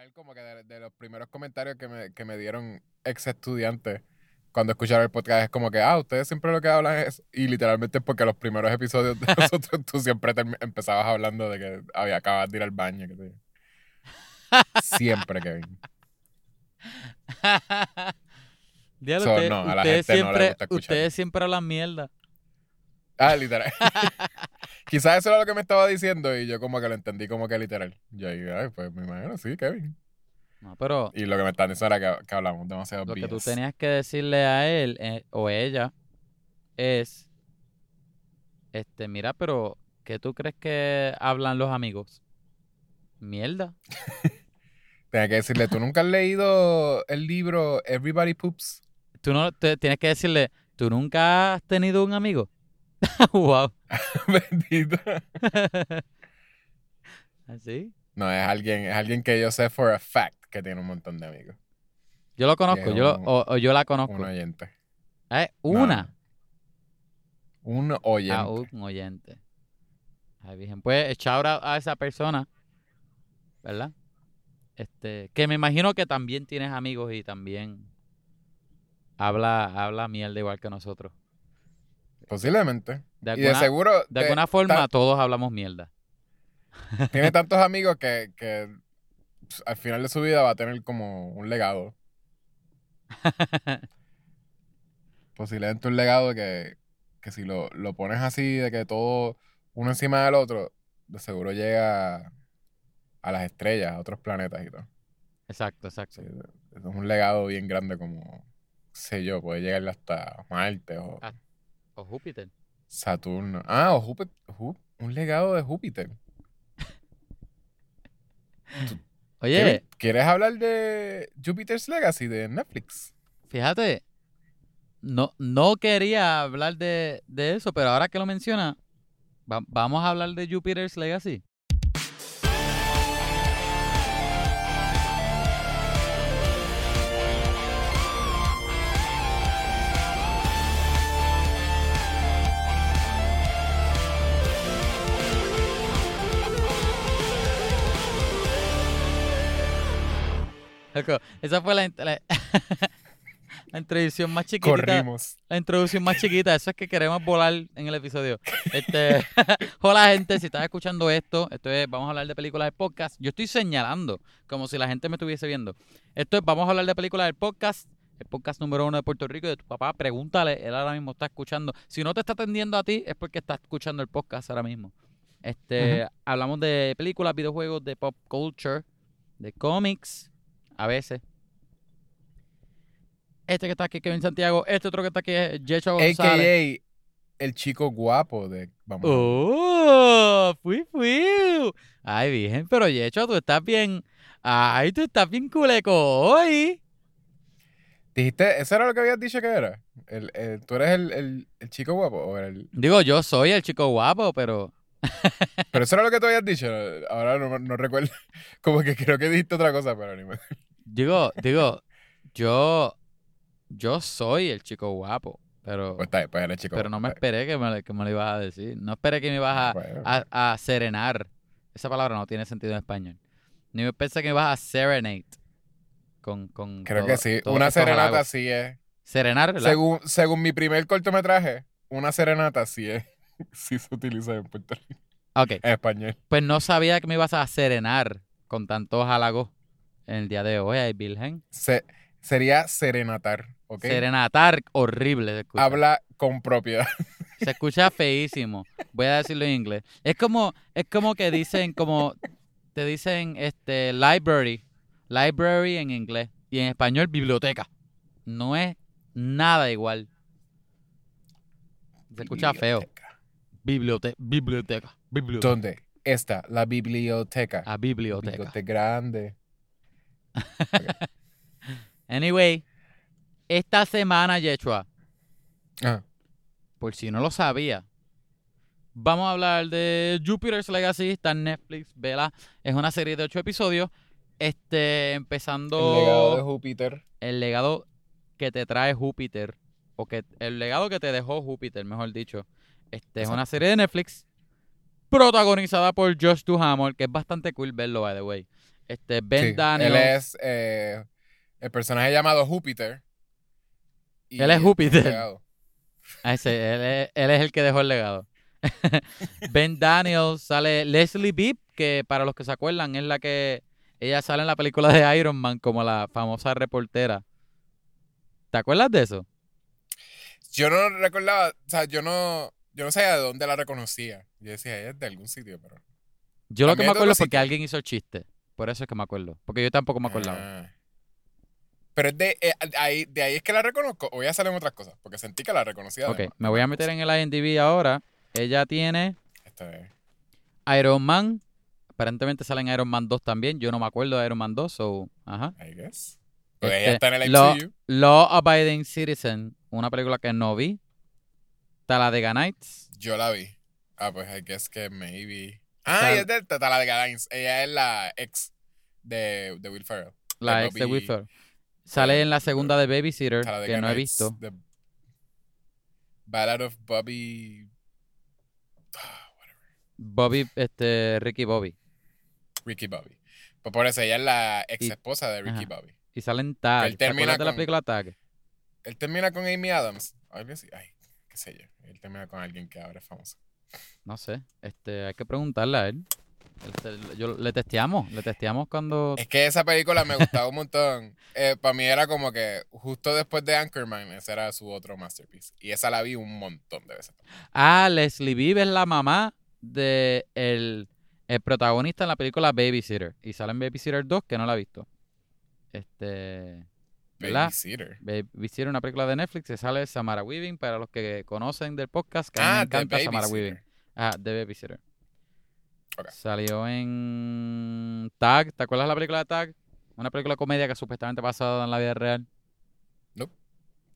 literal, como que de, de los primeros comentarios que me, que me dieron ex estudiantes cuando escucharon el podcast es como que, ah, ustedes siempre lo que hablan es. Y literalmente porque los primeros episodios de nosotros tú siempre empezabas hablando de que había acabado de ir al baño. Que te- Siempre, Kevin. Diablo, So, no, a la ustedes gente no le siempre, gusta escuchar. ustedes siempre hablan mierda. Ah, literal. Quizás eso era lo que me estaba diciendo y yo como que lo entendí como que literal. Yo ahí, ay, pues me imagino, sí, Kevin. No, pero Y lo que me están diciendo era que, que hablamos demasiado lo que tú tenías que decirle a él eh, o ella es, este, mira, pero ¿qué tú crees que hablan los amigos? Mierda. Tenía que decirle, ¿tú nunca has leído el libro Everybody Poops? Tú no te, tienes que decirle, ¿tú nunca has tenido un amigo? wow. Bendito. ¿Así? No, es alguien, es alguien que yo sé for a fact que tiene un montón de amigos. Yo lo conozco, yo lo- o, o yo la conozco. Un oyente. Eh, una. no. Un oyente. Ah, un oyente. Ay, Virgen. Pues out a esa persona, ¿verdad? Este, que me imagino que también tienes amigos y también habla, habla mierda igual que nosotros. Posiblemente. De y de alguna, seguro de de- alguna forma ta- todos hablamos mierda. tiene tantos amigos que, que pues, al final de su vida va a tener como un legado. Posiblemente un legado que, que si lo, lo pones así, de que todo uno encima del otro, de seguro llega a las estrellas, a otros planetas y todo. Exacto, exacto. Sí, es un legado bien grande como, sé yo, puede llegar hasta Marte o. O Júpiter. Saturno. Ah, o Júpiter. Jú- un legado de Júpiter. Oye, ¿Quieres hablar de Jupiter's Legacy de Netflix? fíjate, no, no quería hablar de, de eso, pero ahora que lo menciona, va- vamos a hablar de Jupiter's Legacy. Loco, Esa fue la, int- la, la introducción más chiquitita. Corrimos. La introducción más chiquita, eso es que queremos volar en el episodio. Este, hola gente, si estás escuchando esto, esto es, vamos a hablar de películas del podcast. Yo estoy señalando como si la gente me estuviese viendo. Esto es, vamos a hablar de películas del podcast, el podcast número uno de Puerto Rico y de tu papá. Pregúntale, él ahora mismo está escuchando. Si no te está atendiendo a ti, es porque está escuchando el podcast ahora mismo. Este, hablamos de películas, videojuegos, de pop culture, de cómics, a veces. Este que está aquí, Kevin Santiago. Este otro que está aquí es Yecho González. A.K.A. el chico guapo de... Vamos. ¡Oh! ¡Fui, fui! Ay, virgen, pero Yecho, tú estás bien... Ay, tú estás bien culeco hoy. Dijiste, ¿eso era lo que habías dicho que era? El, el- ¿Tú eres el, el- el chico guapo? o el- Digo, yo soy el chico guapo, pero... Pero eso era lo que tú habías dicho. Ahora no, no recuerdo. Como que creo que dijiste otra cosa, pero ni me... Digo, digo, yo... Yo soy el chico guapo, pero... Pues está pues eres chico Pero no me esperé que me, que me lo ibas a decir. No esperé que me ibas a, Bueno. a, a serenar. Esa palabra no tiene sentido en español. Ni me pensé que me ibas a serenade. Con, con Creo todo- que sí. Una serenata sí es. Serenar, ¿verdad? Según, según mi primer cortometraje, una serenata sí es. Sí se utiliza en Puerto Rico. Ok, En español. pues no sabía que me ibas a serenar con tantos halagos en el día de hoy, ay, Virgen. Se- sería serenatar, ¿ok? Serenatar, horrible se escucha. Habla con propiedad. Se escucha feísimo. Voy a decirlo en inglés. Es como, es como que dicen, como te dicen este library. Library en inglés. Y en español, biblioteca. No es nada igual. Se escucha feo. Biblioteca. Biblioteca. ¿Dónde está la biblioteca? A biblioteca. Biblioteca grande. Anyway, esta semana, Yechua, Ah, por si no lo sabía, vamos a hablar de Jupiter's Legacy, está en Netflix, vela, es una serie de ocho episodios, este, empezando el legado de Júpiter. el legado que te trae Júpiter, o que el legado que te dejó Júpiter, mejor dicho, este, es una serie de Netflix protagonizada por Josh Duhamel, que es bastante cool verlo, by the way. Este, Ben Sí, Daniel. Él es eh, el personaje llamado Júpiter. y Él es Júpiter. Ah, ese, él, es, él es el que dejó el legado. ben Daniel sale Leslie Bibb, que para los que se acuerdan es la que ella sale en la película de Iron Man como la famosa reportera. ¿Te acuerdas de eso? Yo no recordaba, o sea, yo no, yo no sabía de dónde la reconocía. Yo decía, ella es de algún sitio, pero. Yo lo que me acuerdo es porque sitio. alguien hizo el chiste. Por eso es que me acuerdo. Porque yo tampoco me acordaba. Ah. Pero es de, eh, ahí, de ahí es que la reconozco, o ya salen otras cosas, porque sentí que la reconocía. de ok, me de voy a meter en el IMDb ahora. Ella tiene Iron Man. Aparentemente sale en Iron Man 2 también. Yo no me acuerdo de Iron Man 2, so... Ajá. I guess. Porque Este, ella está en el Law, MCU. Law Abiding Citizen, una película que no vi. Talladega Nights. Yo la vi. Ah, pues I guess que maybe. Ah, Sal- ella es de Talladega Nights. Ella es la ex de, de Will Ferrell. La ex de Will Ferrell. Sale en la segunda de Babysitter, que no he visto. The Ballad of Bobby. Ah, whatever. Bobby, este, Ricky Bobby. Ricky Bobby. Pues por eso ella es la ex esposa de Ricky ajá. Bobby. Y salen Tag. Él ¿Te termina acuerdas de la con- película Tag? Él termina con Amy Adams. Algo así. Ay, qué sé yo. Él termina con alguien que ahora es famoso. No sé. Este, hay que preguntarle a él. Este, yo, le testeamos, le testeamos cuando... Es que esa película me gustaba un montón. Para mí era como que justo después de Anchorman, ese era su otro masterpiece. Y esa la vi un montón de veces. Ah, Leslie Bibb es la mamá de el, el protagonista en la película Babysitter. Y sale en Babysitter 2, que no la he visto. Este... Babysitter. Babysitter, una película de Netflix, que sale Samara Weaving, para los que conocen del podcast, que me Ah, The encanta Samara Weaving. Ah, de Babysitter. Ok. Salió en Tag, ¿te acuerdas la película de Tag? Una película de comedia que supuestamente basada en la vida real.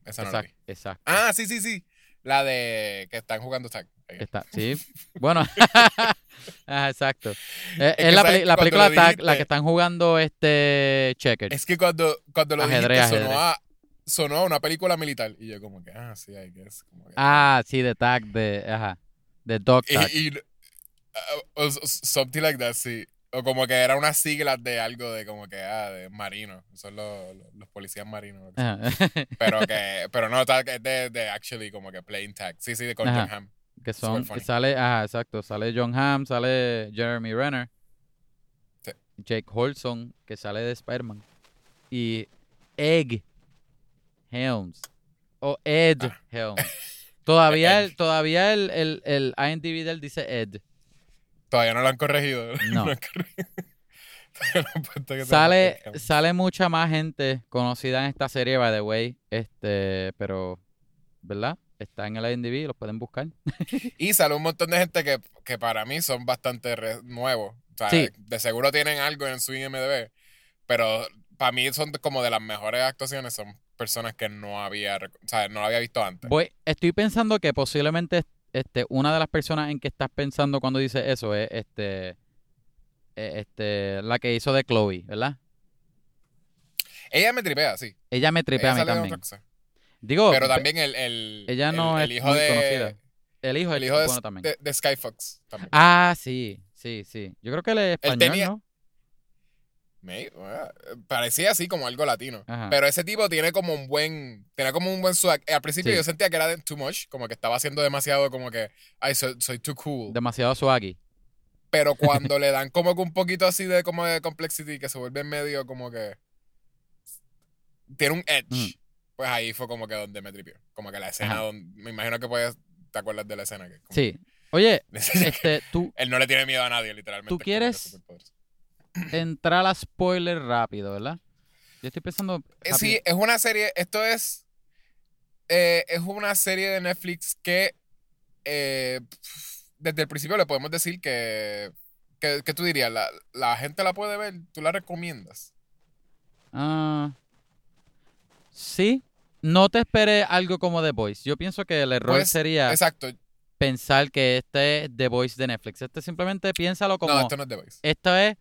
Esa no la vi. Exacto. Ah, sí, sí, sí. La de que están jugando tag. Está, sí. Bueno, ah, exacto. Eh, Es, que la, sabes la película Tag, la dijiste- que están jugando este Checker. Es que cuando, cuando lo Ajedrez, dijiste ajedrez. sonó a, sonó a una película militar. Y yo como que, ah, sí, I guess. Como que, Ah, sí, de Tag, de, ajá, de Dog Tag. y, y- uh, something like that, sí. O como que era unas siglas de algo de como que, ah, de marino. Son los, los, los policías marinos. Ajá. Pero que, pero no, tag es de, de actually como que playing tag. Sí, sí, de con Ajá. Que son, funny. sale, ajá, exacto, sale John Hamm, sale Jeremy Renner, Sí. Jake Holson, que sale de Spider-Man, y Egg Helms, o Ed Ah. Helms. Todavía, el, todavía el, el, el IMDb de él dice Ed. Todavía no lo han corregido. No. lo han corregido. No Sale, sale mucha más gente conocida en esta serie, by the way, este, pero, ¿verdad? Está en el IMDb, los pueden buscar. Y sale un montón de gente que, que para mí son bastante nuevos. O sea, Sí. de seguro tienen algo en su IMDb, pero para mí son como de las mejores actuaciones. Son personas que no había, o sea, no había visto antes. Voy, estoy pensando que posiblemente este, una de las personas en que estás pensando cuando dice eso es este, eh, este, la que hizo de Chloe, ¿verdad? Ella me tripea, sí. Ella me tripea a Ella mí sale en también. Digo, Pero pe- también el, el, ella el- no el hijo muy de, conocida. el hijo, El hijo de, bueno también. de, de Sky Fox también. Ah, sí, sí, sí. Yo creo que él es español, tenía- ¿no? Me- ah, parecía así como algo latino. Ajá. Pero ese tipo tiene como un buen, tiene como un buen swag. Al principio Sí. yo sentía que era too much, como que estaba haciendo demasiado como que, ay, soy, soy too cool. Demasiado swaggy. Pero cuando le dan como que un poquito así de como de complexity, que se vuelve medio como que tiene un edge, Ujú. Pues ahí fue como que donde me tripió. Como que la escena Ajá. donde, me imagino que puedes, te acuerdas de la escena que como Sí. Oye, este, tú él no le tiene miedo a nadie, literalmente. ¿Tú quieres- entrar a spoiler rápido, ¿verdad? Yo estoy pensando... Eh, rápido. Sí, es una serie, esto es, eh, es una serie de Netflix que eh, desde el principio le podemos decir que, que, que tú dirías, la, la gente la puede ver, tú la recomiendas. Ah, sí, no te esperes algo como The Voice. Yo pienso que el error Pues, sería Exacto. pensar que este es The Voice de Netflix. Este simplemente piénsalo como no, esto no es The Voice. esto es.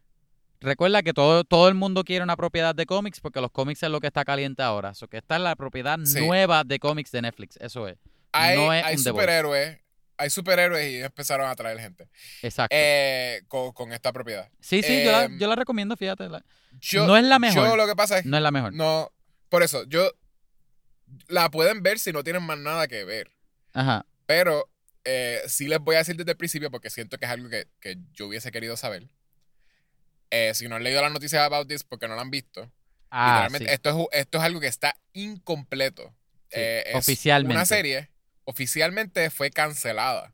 Recuerda que todo, todo el mundo quiere una propiedad de cómics porque los cómics es lo que está caliente ahora. So que esta es la propiedad Sí. nueva de cómics de Netflix. Eso es. Hay, no es hay un The Voice. superhéroes, hay superhéroes y empezaron a traer gente Exacto. eh, con, con esta propiedad. sí, sí, yo, la, em, yo la recomiendo, fíjate. la- Yo, no es la mejor. Yo lo que pasa es no es la mejor. no, por eso, yo la pueden ver si no tienen más nada que ver. Ajá. Pero eh, sí les voy a decir desde el principio porque siento que es algo que, que yo hubiese querido saber. Eh, si no han leído las noticias about this porque no la han visto, Ah, sí. esto, es, esto es algo que está incompleto. Sí, Eh, es oficialmente. Una serie oficialmente fue cancelada.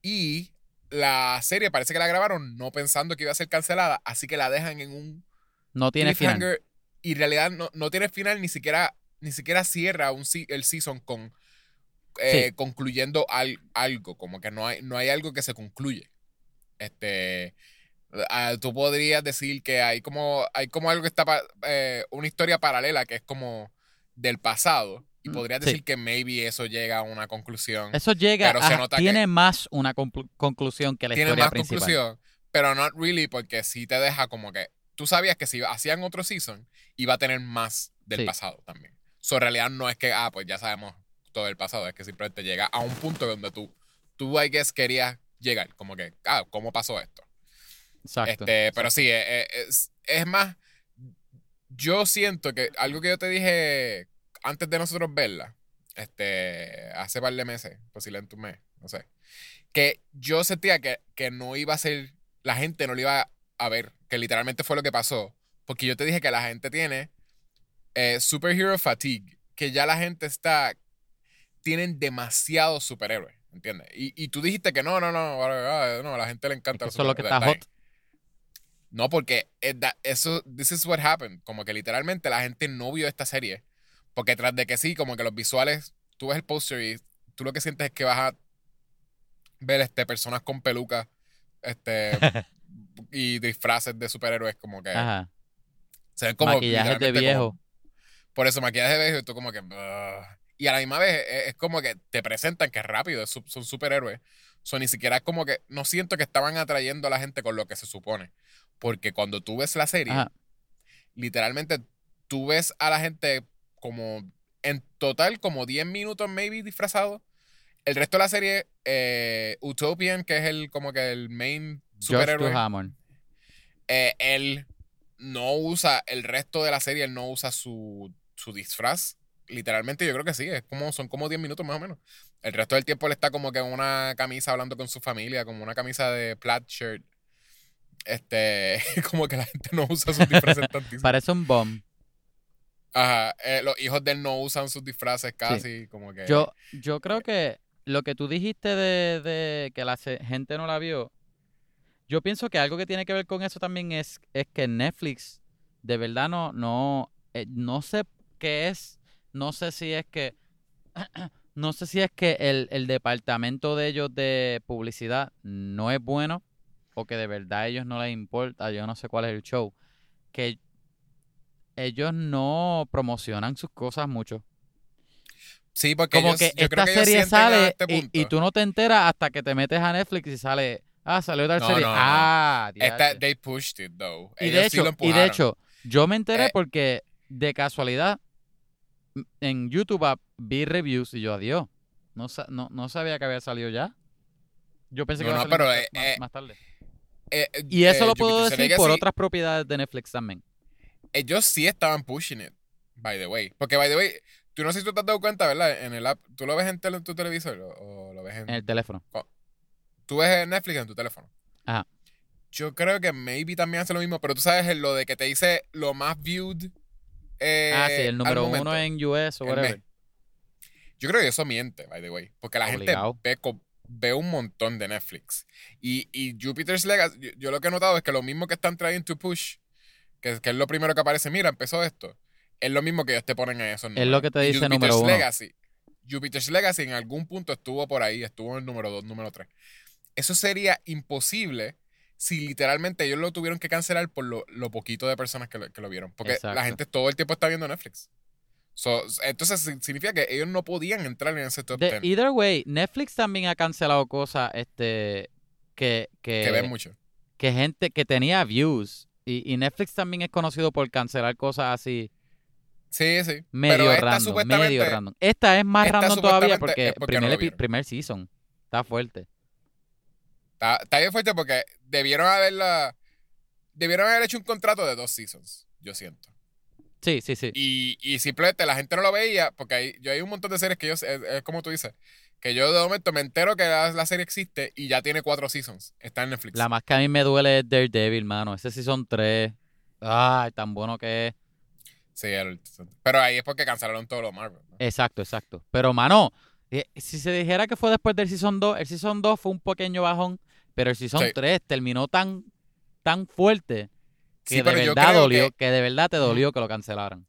Y la serie parece que la grabaron no pensando que iba a ser cancelada, así que la dejan en un No tiene final. Y en realidad no, no tiene final, ni siquiera, ni siquiera cierra un, el season con eh, Sí. concluyendo al- algo, como que no hay, no hay algo que se concluye. Este, ah, tú podrías decir que hay como, hay como algo que está, eh, una historia paralela que es como del pasado, y Mm, podrías sí. decir que maybe eso llega a una conclusión. Eso llega Pero se a- nota tiene que- más una conclu- conclusión que la tiene historia más principal. conclusión, pero not really porque sí te deja como que tú sabías que si hacían otro season iba a tener más del Sí. pasado también. So, en realidad no es que, ah, pues ya sabemos todo el pasado, es que simplemente llega a un punto donde tú, tú, I guess, querías llegar, como que, ah, ¿cómo pasó esto? Exacto. Este, pero sí, eh, eh, es, es más, yo siento que algo que yo te dije antes de nosotros verla, este, hace par de meses, posiblemente un mes, no sé, que yo sentía que, que no iba a ser, la gente no lo iba a ver, que literalmente fue lo que pasó, porque yo te dije que la gente tiene eh, superhero fatigue, que ya la gente está, tienen demasiados superhéroes, ¿entiendes? Y, y tú dijiste que no, no, no, no, a la gente le Es encanta que los eso es lo que está hot. No, porque es da- eso, this is what happened. Como que literalmente la gente no vio esta serie. Porque tras de que sí, como que los visuales, tú ves el póster y tú lo que sientes es que vas a ver este, personas con pelucas este, y disfraces de superhéroes, como que Ajá. se ven como. Maquillajes de viejo. como- por eso, maquillaje de viejo, y tú como que. Y a la misma vez es, es como que te presentan que es rápido, es su- son superhéroes. So, ni siquiera es como que. No siento que estaban atrayendo a la gente con lo que se supone. Porque cuando tú ves la serie, Ajá. literalmente tú ves a la gente como. En total, como 10 minutos, maybe disfrazado. El resto de la serie, eh, Utopian, que es el como que el main superhéroe eh, él no usa el resto de la serie, él no usa su, su disfraz. Literalmente yo creo que sí, es como, son como 10 minutos más o menos. El resto del tiempo él está como que en una camisa hablando con su familia, como una camisa de plaid shirt. Este, como que la gente no usa sus disfraces tantísimo. Parece un bomb. Ajá, eh, los hijos de él no usan sus disfraces casi, como que... Yo, yo creo que lo que tú dijiste de, de que la gente no la vio, yo pienso que algo que tiene que ver con eso también es, es que Netflix de verdad no, no, eh, no sé qué es, no sé si es que, no sé si es que el, el departamento de ellos de publicidad no es bueno o que de verdad a ellos no les importa, yo no sé cuál es el show, que ellos no promocionan sus cosas mucho. Sí, porque Como ellos- que yo creo esta que ellos serie sale este y, y tú no te enteras hasta que te metes a Netflix y sale, ah, salió tal No, serie. no, no. Ah, Esta- they pushed it, though. y Ellos de sí lo hecho, y de hecho, yo me enteré Eh. porque de casualidad m- en YouTube vi reviews y yo, adiós, no, sa- no, no sabía que había salido ya. Yo pensé que No, iba a salir pero, más, eh, más- eh, tarde. Eh, Y eso lo puedo decir por otras propiedades de Netflix también. ellos sí estaban pushing it, by the way. Porque, by the way, tú no sé si tú te has dado cuenta, ¿verdad? En el app, ¿tú lo ves en, tele- en tu televisor o, o lo ves en... En el teléfono. Tú ves Netflix en tu teléfono. Ajá. Yo creo que maybe también hace lo mismo, pero tú sabes lo de que te dice lo más viewed eh, ah, sí, el número momento, uno en US o whatever. Yo creo que eso miente, by the way. Porque la Obligado. gente ve, ve un montón de Netflix. Y, y Jupiter's Legacy, yo, yo lo que he notado es que lo mismo que están trayendo to push, que, que es lo primero que aparece, mira, empezó esto, es lo mismo que ellos te ponen en números. Es lo que te dice Jupiter's número uno. Legacy. Jupiter's Legacy en algún punto estuvo por ahí, estuvo en el número 2, número 3. Eso sería imposible si literalmente ellos lo tuvieron que cancelar por lo, lo poquito de personas que lo, que lo vieron. Porque Exacto. la gente todo el tiempo está viendo Netflix. So, entonces si- significa que ellos no podían entrar en ese top De 10 either way, Netflix también ha cancelado cosas este que, que, que ven mucho. que gente que tenía views. Y, y Netflix también es conocido por cancelar cosas así Sí, sí. medio Pero esta random, medio random. Esta es más esta random todavía porque, porque primer, primer season. Está fuerte. Está, está bien fuerte porque debieron haberla. Debieron haber hecho un contrato de dos seasons, yo siento. Sí, sí, sí. Y, y simplemente la gente no lo veía, porque hay, yo hay un montón de series que yo, es, es como tú dices, que yo de momento me entero que la, la serie existe y ya tiene cuatro seasons. Está en Netflix. La más que a mí me duele es Daredevil, mano. Ese season 3. Ay, tan bueno que es. Sí, el- pero ahí es porque cancelaron todo lo Marvel. ¿no? Exacto, exacto. Pero, mano, eh, si se dijera que fue después del Season 2, el Season 2 fue un pequeño bajón, pero el Season Sí. 3 terminó tan, tan fuerte que Sí, de verdad dolió, que- que... de verdad te dolió que lo cancelaran.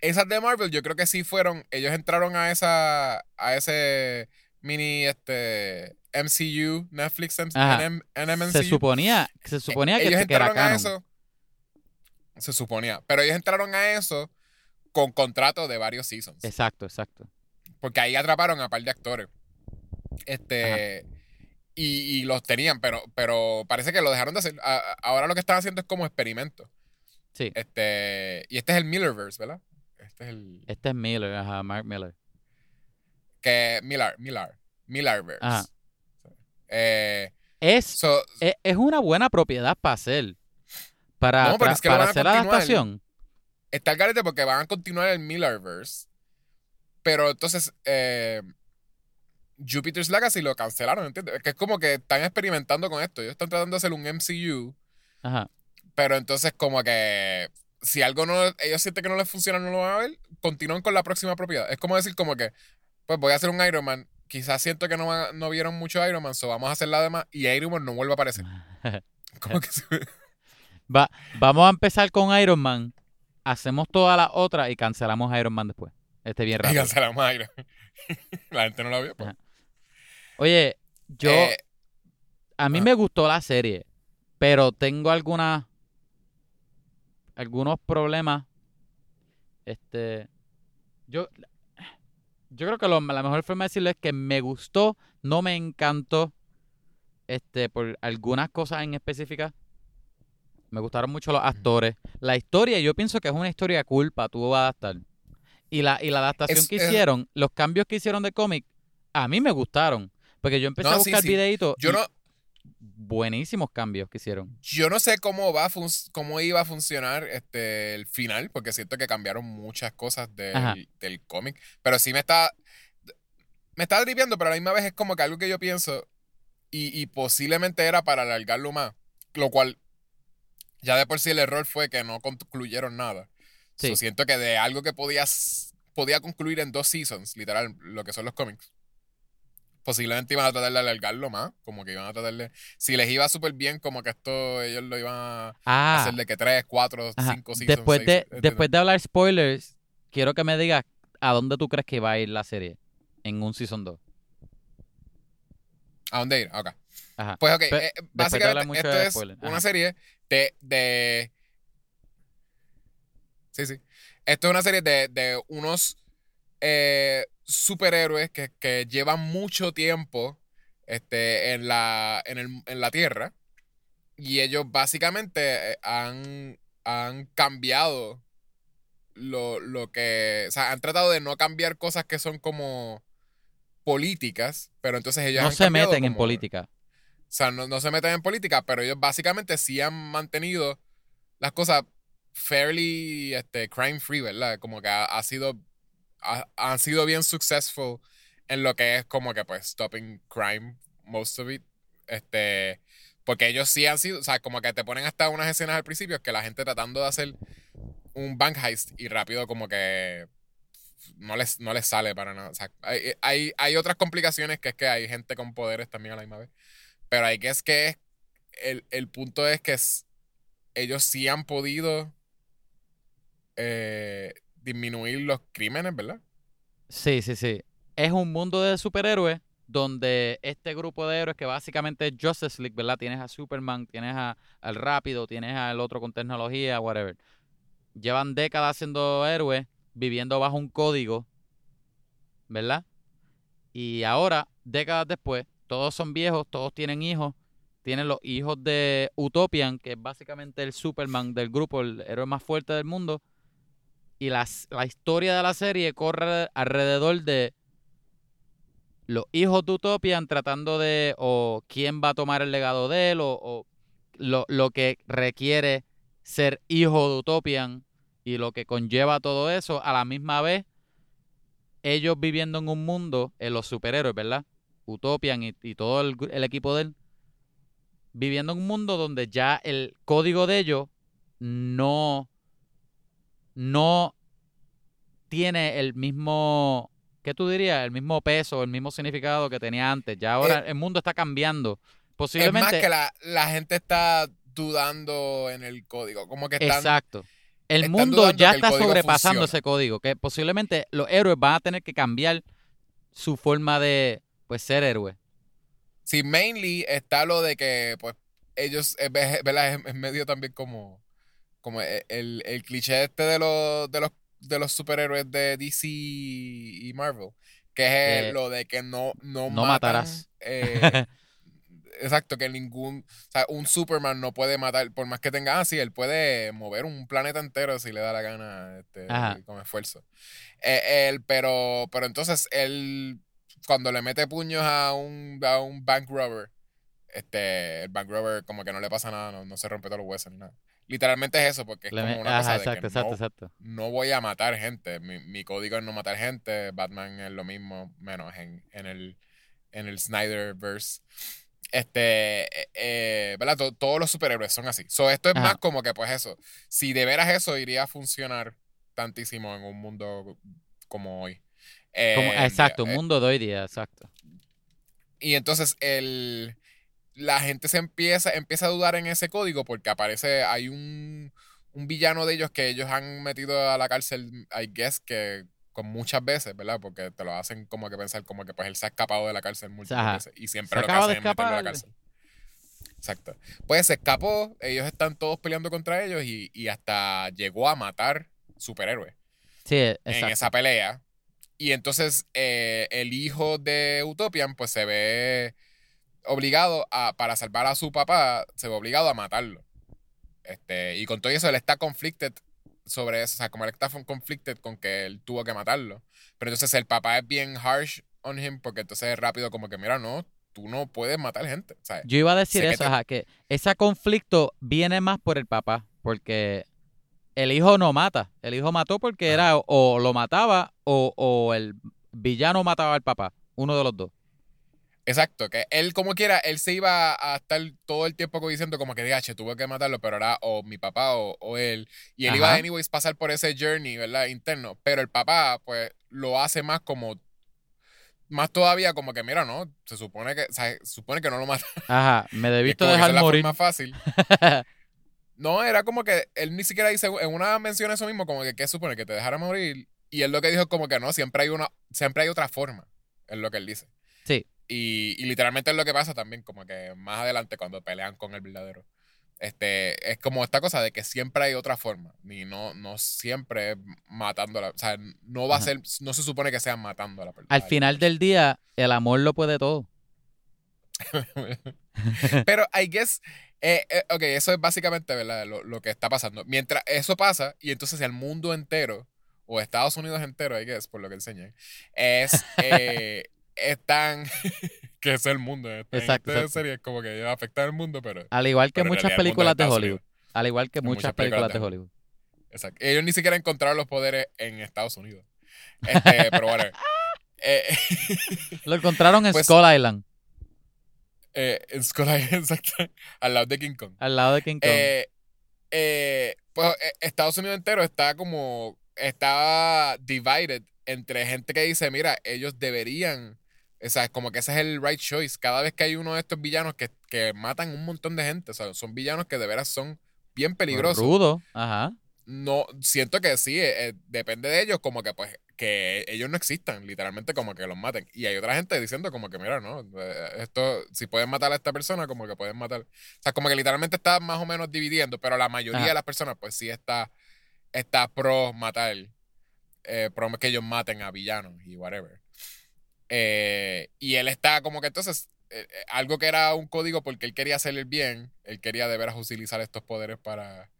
Esas de Marvel, yo creo que sí fueron. Ellos entraron a esa. a ese mini este MCU, Netflix M- Ajá. NM NMNCU. Se suponía, se suponía que, ellos que era entraron a canon. eso. Se suponía. Pero ellos entraron a eso con contrato de varios seasons. Exacto, exacto. Porque ahí atraparon a par de actores. Este. Y, y los tenían, pero, pero parece que lo dejaron de hacer. A- ahora lo que están haciendo es como experimento. Sí. Este. Y este es el Millerverse, ¿verdad? Este es el. Este es Miller, ajá, Mark Miller. Que. Millar, Millar. Millarverse. Ajá. Eh, Es, so, es, es una buena propiedad para hacer. Para, No, para, es que para hacer continuar. adaptación. está el garete porque van a continuar el Millarverse. Pero entonces. Eh, Jupiter's Legacy lo cancelaron, ¿entiendes? Que es como que están experimentando con esto. Ellos están tratando de hacer un MCU. Ajá. Pero entonces como que si algo no, ellos sienten que no les funciona, no lo van a ver, continúan con la próxima propiedad. Es como decir como que, pues voy a hacer un Iron Man, quizás siento que no, no vieron mucho Iron Man, so vamos a hacer la demás y Iron Man no vuelve a aparecer. Como que se- Va, vamos a empezar con Iron Man. Hacemos todas las otras y cancelamos Iron Man después. Este bien y rápido. cancelamos a Iron Man. La gente no lo vio. pues. Oye, yo Eh, a mí ah. me gustó la serie, pero tengo algunas algunos problemas. Este, yo yo creo que lo- la mejor forma de decirlo es que me gustó, no me encantó, este, por algunas cosas en específica. Me gustaron mucho los actores. La historia, yo pienso que es una historia cool para tú adaptar. Y la, y la adaptación Es- que es- hicieron, los cambios que hicieron de cómic, a mí me gustaron. Porque yo empecé No, a buscar sí. videitos. yo y no, Buenísimos cambios que hicieron. yo no sé cómo va cómo iba a funcionar este el final, porque siento que cambiaron muchas cosas del, del cómic. Pero sí me está. Me está tripeando, pero a la misma vez es como que algo que yo pienso. Y, y posiblemente era para alargarlo más. Lo cual. Ya de por sí el error fue que no concluyeron nada. Sí. So, siento que de algo que podías, podía concluir en dos seasons, literal, lo que son los cómics. Posiblemente iban a tratar de alargarlo más. Como que iban a tratar de. Si les iba súper bien, como que esto ellos lo iban a Ah, hacer de que tres, cuatro, ajá. cinco seasons. después, seis, de, después de hablar spoilers, quiero que me digas a dónde tú crees que va a ir la serie en un Season 2. ¿A dónde ir? Ok. Ajá. Pues ok, eh, de básicamente esto de es una Ajá. serie de, de... Sí, sí. Esto es una serie de, de unos eh, superhéroes que, que llevan mucho tiempo este, en, la, en, el- en la Tierra y ellos básicamente eh, han, han cambiado lo, lo que... O sea, han tratado de no cambiar cosas que son como políticas, pero entonces ellos No han se meten en política. o sea, no, no se meten en política, pero ellos básicamente sí han mantenido las cosas fairly este, crime free, ¿verdad? Como que ha, ha sido. Ha- han sido bien successful en lo que es como que pues stopping crime, most of it. Este. Porque ellos sí han sido. O sea, como que te ponen hasta unas escenas al principio que la gente tratando de hacer un bank heist y rápido como que no les, no les sale para nada. O sea, hay, hay, hay otras complicaciones que es que hay gente con poderes también a la misma vez. Pero hay que es que el, el punto es que es- ellos sí han podido eh, disminuir los crímenes, ¿verdad? Sí, sí, sí. Es un mundo de superhéroes donde este grupo de héroes que básicamente es Justice League, ¿verdad? Tienes a Superman, tienes a, al Rápido, tienes al otro con tecnología, whatever. Llevan décadas siendo héroes, viviendo bajo un código, ¿verdad? Y ahora, décadas después, todos son viejos, todos tienen hijos. Tienen los hijos de Utopian, que es básicamente el Superman del grupo, el héroe más fuerte del mundo. Y las- la historia de la serie corre alrededor de los hijos de Utopian tratando de, o quién va a tomar el legado de él, o, o lo, lo que requiere ser hijo de Utopian y lo que conlleva todo eso, a la misma vez, ellos viviendo en un mundo, en los superhéroes, ¿verdad? Utopian y, y todo el, el equipo de él, viviendo en un mundo donde ya el código de ellos no, no tiene el mismo, ¿qué tú dirías? El mismo peso, el mismo significado que tenía antes. Ya ahora el mundo está cambiando. Es más Posiblemente. que la, la gente está dudando en el código. Como que están. Exacto. El están mundo ya está sobrepasando funciona. ese código, que posiblemente los héroes van a tener que cambiar su forma de pues ser héroe. Sí, mainly está lo de que, pues, ellos, eh, ve- ¿verdad? Es medio también como, como e- el, el cliché este de los, de los, de los superhéroes de DC y Marvel, que es Eh, lo de que no, no, no matan, matarás. eh, exacto, que ningún, o sea, un Superman no puede matar, por más que tenga, ah, sí, él puede mover un planeta entero si le da la gana, este, con esfuerzo. Eh, él, pero, pero entonces él, cuando le mete puños a un, a un bank robber, este, el bank robber como que no le pasa nada, no, no se rompe todos los huesos ni nada. Literalmente es eso, porque es como una Ajá, cosa de exacto, que exacto, no, exacto. no voy a matar gente. Mi, mi código es no matar gente. Batman es lo mismo, menos en, en el, en el Snyderverse. Este, eh, eh, ¿verdad? To- todos los superhéroes son así. So, esto es Ajá. más como que, pues, eso. Si de veras eso iría a funcionar tantísimo en un mundo como hoy. Como- Eh, exacto, eh, mundo de hoy día, exacto. y entonces el, la gente se empieza, empieza a dudar en ese código porque aparece, hay un, un villano de ellos que ellos han metido a la cárcel, I guess, que con muchas veces, ¿verdad? Porque te lo hacen como que pensar como que pues él se ha escapado de la cárcel Ajá. veces y siempre Se lo que hacen de es meterlo a la cárcel. Exacto. Pues se escapó, ellos están todos peleando contra ellos y, y hasta llegó a matar superhéroes Sí, en exacto. esa pelea. Y entonces eh, el hijo de Utopian pues se ve obligado a, para salvar a su papá, se ve obligado a matarlo. Este, y con todo eso él está conflicted sobre eso, o sea, como él está conflicted con que él tuvo que matarlo. Pero entonces el papá es bien harsh on him porque entonces es rápido como que, mira, no, tú no puedes matar gente. ¿sabes? Yo iba a decir Sé que eso, te- ajá, que ese conflicto viene más por el papá, porque el hijo no mata. El hijo mató porque Ajá. era o lo mataba o, o el villano mataba al papá. Uno de los dos. Exacto, que él como quiera, él se iba a estar todo el tiempo diciendo como que DH, tuve que matarlo, pero era o mi papá o, o él. Y él iba Ajá. anyways pasar por ese journey, ¿verdad? Interno. Pero el papá, pues, lo hace más como, más todavía como que, mira, no, se supone que, o sea, se supone que no lo mata. Ajá, me debiste que dejar es la morir. forma fácil. No, era como que él ni siquiera dice, en una mención eso mismo, como que, ¿qué supone? Que te dejara morir. Y él lo que dijo es como que no, siempre hay una, siempre hay otra forma, es lo que él dice. Sí. Y, y literalmente es lo que pasa también, como que más adelante cuando pelean con el verdadero. Este, es como esta cosa de que siempre hay otra forma. Y no, no siempre matándola. O sea, no va Ajá. a ser, no se supone que sea matando a la persona. Al final del día, el amor lo puede todo. Pero I guess, eh, eh, ok, eso es básicamente ¿verdad? Lo, lo que está pasando. Mientras eso pasa, y entonces el mundo entero, o Estados Unidos entero, I guess, por lo que enseñan, es, eh, están, que es el mundo. En esta Exacto, exacto. serie es como que afecta al mundo, pero... Al igual que muchas películas de Hollywood. Al igual que muchas películas de Hollywood. Exacto. Ellos ni siquiera encontraron los poderes en Estados Unidos. Este, pero bueno. Eh, Lo encontraron en Pues- Skull Island, eh, en Skull Island, exacto. Al lado de King Kong. al lado de King Kong. Eh, pues Estados Unidos entero está como, está divided entre gente que dice, mira, ellos deberían, o sea, como que ese es el right choice. Cada vez que hay uno de estos villanos que, que matan un montón de gente, o sea, son villanos que de veras son bien peligrosos. Rudo, ajá. No, siento que sí, eh, eh, depende de ellos, como que pues, que ellos no existan, literalmente como que los maten. Y hay otra gente diciendo como que, mira, no, eh, esto, si pueden matar a esta persona, como que pueden matar. O sea, como que literalmente está más o menos dividiendo, pero la mayoría Ajá. de las personas, pues sí está, está pro matar, eh, pro que ellos maten a villanos y whatever. Eh, y él está como que entonces, eh, eh, algo que era un código porque él quería hacer el bien, él quería de veras utilizar estos poderes para,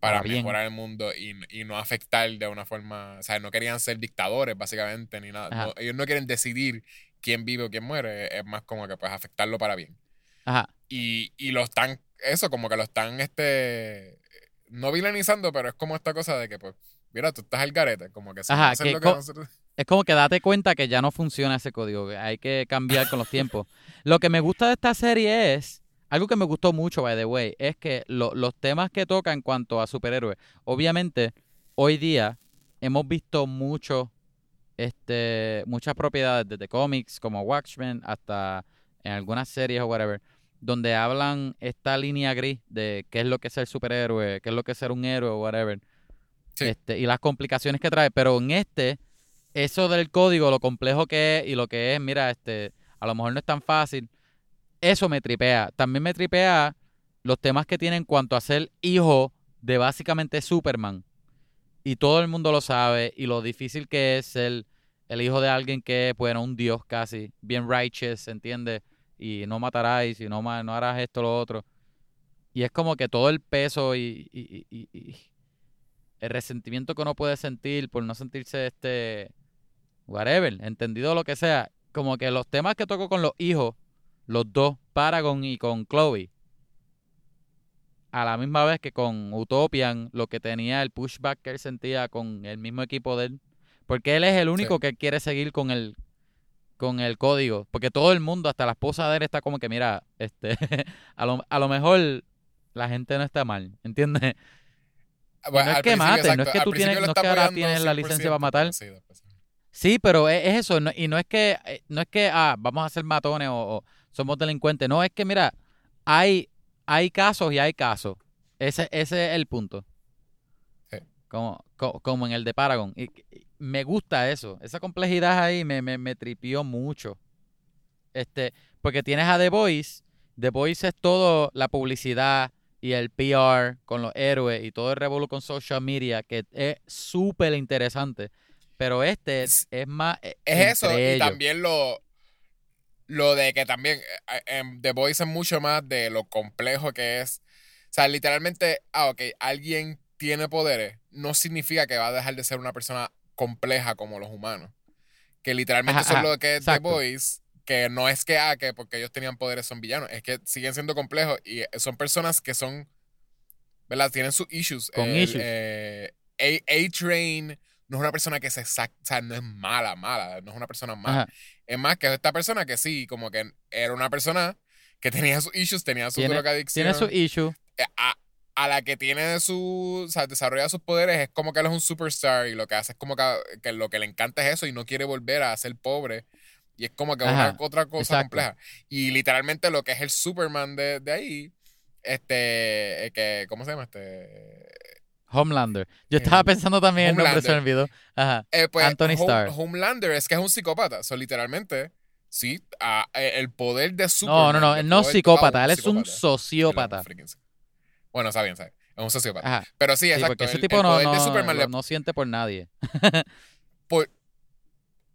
para mejorar el mundo y, y no afectar de una forma, o sea, no querían ser dictadores básicamente ni nada. No, ellos no quieren decidir quién vive o quién muere, es más como que pues afectarlo para bien. Ajá. Y, y lo están, eso, como que lo están, este, no vilanizando, pero es como esta cosa de que, pues, mira, tú estás al garete, como que si Ajá, no que lo que nosotros- Es como que date cuenta que ya no funciona ese código, que hay que cambiar con los tiempos. Lo que me gusta de esta serie es, algo que me gustó mucho, by the way, es que lo- los temas que toca en cuanto a superhéroes, obviamente, hoy día hemos visto mucho, este, muchas propiedades desde cómics como Watchmen hasta en algunas series o whatever, donde hablan esta línea gris de qué es lo que es ser superhéroe, qué es lo que es ser un héroe o whatever. Sí. Este, y las complicaciones que trae, pero en este eso del código, lo complejo que es y lo que es, mira, este, a lo mejor no es tan fácil. Eso me tripea. También me tripea los temas que tienen en cuanto a ser hijo de básicamente Superman. Y todo el mundo lo sabe. Y lo difícil que es ser el hijo de alguien que es, bueno, un dios casi, bien righteous, ¿entiendes? Y no matarás, y no, no harás esto, lo otro. Y es como que todo el peso y- y el resentimiento que uno puede sentir por no sentirse este whatever, entendido lo que sea, como que los temas que toco con los hijos, los dos, Paragon y con Chloe, a la misma vez que con Utopian, lo que tenía el pushback que él sentía con el mismo equipo de él, porque él es el único Sí. que quiere seguir con el con el código, porque todo el mundo, hasta la esposa de él está como que mira, este a lo, a lo mejor la gente no está mal, ¿entiendes? Bueno, no es que maten, no es que tú tienes- no es que ahora tienes la licencia para 100%, matar. sí, después- Sí, pero es, es eso, no- y no es que eh, no es que ah, vamos a ser matones o, o somos delincuentes, no, es que mira, hay hay casos y hay casos. Ese ese es el punto. Sí. Como, co- como en el de Paragon. Y, y me gusta eso. Esa complejidad ahí me, me, me tripió mucho. Este, porque tienes a The Voice. The Voice es todo la publicidad y el PR con los héroes y todo el revolú con social media, que es súper interesante. Pero este es, Es- más. eh, Es eso, entre y ellos. también lo, lo de que también eh, en The Voice es mucho más de lo complejo que es. O sea, literalmente, ah, ok, alguien tiene poderes, no significa que va a dejar de ser una persona compleja como los humanos. Que literalmente Ajá, eso es ajá, lo que es exacto. The Voice, que no es que, ah, que porque ellos tenían poderes son villanos, es que siguen siendo complejos y son personas que son, ¿verdad? Tienen sus issues. Con El, issues. eh, A- A-Train no es una persona que se sac- o sea, no es mala, mala, no es una persona mala. Ajá. Es más que esta persona que sí, como que era una persona que tenía sus issues, tenía su Tiene- drogadicción. Tiene su issue. eh, a, a la que tiene su, o sea, desarrolla sus poderes, es como que él es un superstar y lo que hace es como que, que lo que le encanta es eso y no quiere volver a ser pobre. Y es como que una Ajá, otra cosa exacto. compleja. Y literalmente lo que es el Superman de, de ahí, este, eh, que, ¿cómo se llama? Este, Homelander. Yo estaba El- pensando también el nombre, se me olvidó. Ajá. eh, pues, Anthony Starr. Homelander es que es un psicópata. So, literalmente, sí, eh, el poder de Superman. No, no, no. Él no es psicópata. Él es un sociópata. Sí. Bueno, está bien, bien. Es un sociópata. Ajá. Pero sí, Sí, exacto. porque ese tipo el poder de no, Superman le- no, no siente por nadie. por-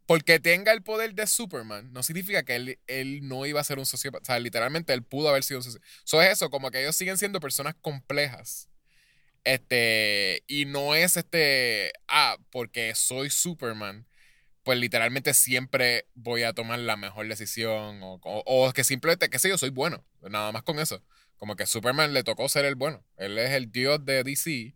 porque tenga el poder de Superman, no significa que él, él no iba a ser un sociópata. O sea, literalmente él pudo haber sido un sociópata. Eso es eso, como que ellos siguen siendo personas complejas. Este, y no es este, ah, porque soy Superman, pues literalmente siempre voy a tomar la mejor decisión. O, o, o que simplemente, qué sé yo, soy bueno. Nada más con eso. Como que Superman le tocó ser el bueno. Él es el dios de DC.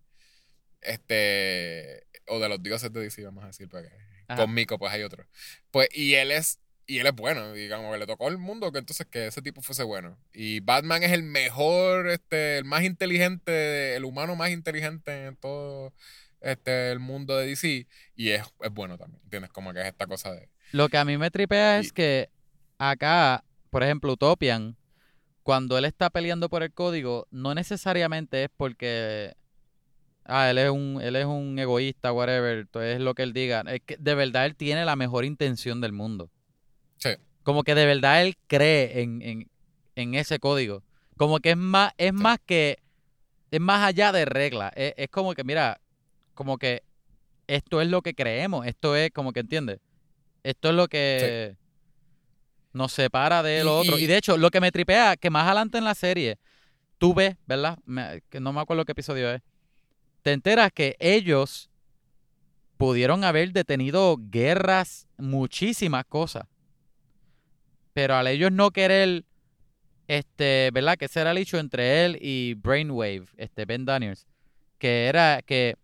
Este, o de los dioses de DC, vamos a decir, porque Ajá. con Mico pues hay otro. Pues, y él es, y él es bueno, digamos, que le tocó al mundo que entonces que ese tipo fuese bueno. Y Batman es el mejor, este, el más inteligente, el humano más inteligente en todo este, el mundo de DC. Y es, es bueno también, ¿entiendes? Como que es esta cosa de... Lo que a mí me tripea es que acá, por ejemplo, Utopian, cuando él está peleando por el código, no necesariamente es porque ah, él es un, él es un egoísta, whatever, entonces es lo que él diga. Es que de verdad él tiene la mejor intención del mundo. Sí. Como que de verdad él cree en, en, en ese código. Como que es más, es más que, es más allá de regla. Es, es como que, mira, como que esto es lo que creemos. Esto es como que, ¿entiendes? Esto es lo que nos separa de Y- lo otro. y- Y de hecho, lo que me tripea, que más adelante en la serie, tú ves, ¿verdad? Me- que no me acuerdo qué episodio es. Te enteras que ellos pudieron haber detenido guerras, muchísimas cosas. Pero al ellos no querer, este, ¿verdad? Que ese era el hecho entre él y Brainwave, este, Ben Daniels, que era que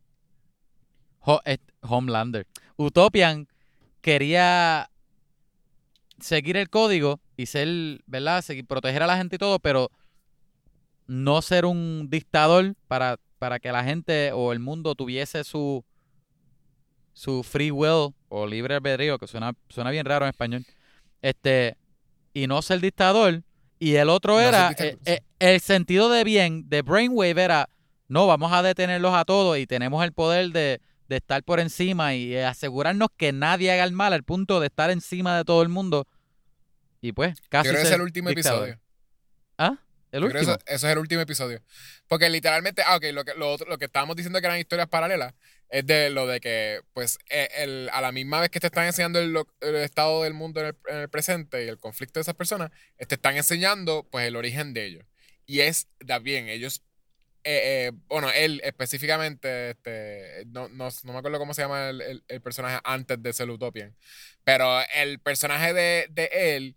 Homelander, Utopian quería seguir el código y ser, ¿verdad? Proteger a la gente y todo, pero no ser un dictador para, para que la gente o el mundo tuviese su su free will o libre albedrío, que suena, suena bien raro en español, este, y no ser dictador. Y el otro No era, eh, eh, el sentido de bien de Brainwave era, no, vamos a detenerlos a todos y tenemos el poder de, de estar por encima y eh, asegurarnos que nadie haga el mal al punto de estar encima de todo el mundo. Y pues, casi creo que es el último dictador. episodio. ¿Ah? El último. Eso, eso es el último episodio. Porque literalmente, ah, ok, lo que, lo, otro- lo que estábamos diciendo que eran historias paralelas es de lo de que, pues, eh, el- a la misma vez que te están enseñando el, el estado del mundo en el, en el presente y el conflicto de esas personas, te están enseñando, pues, el origen de ellos. Y es, da bien, ellos, eh, eh, bueno, él específicamente, este, no, no, no me acuerdo cómo se llama el, el- el personaje antes de ser Utopian, pero el personaje de, de él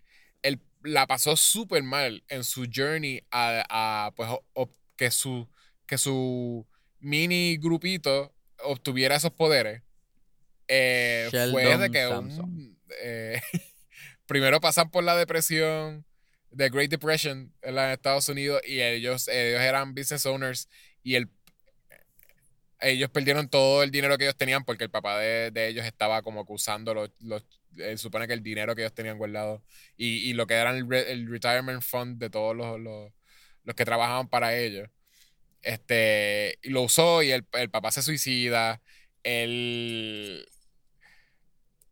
la pasó súper mal en su journey a, a, pues, o- o- que su, que su mini grupito obtuviera esos poderes. Eh, fue de que un, eh, primero pasan por la depresión, The Great Depression en en Estados Unidos, y ellos, ellos eran business owners, y el, ellos perdieron todo el dinero que ellos tenían porque el papá de, de ellos estaba como que usando los, los eh, supone que el dinero que ellos tenían guardado y, y lo que era el, re- el retirement fund de todos los, los, los que trabajaban para ellos. Este, lo usó y el, el papá se suicida. Él,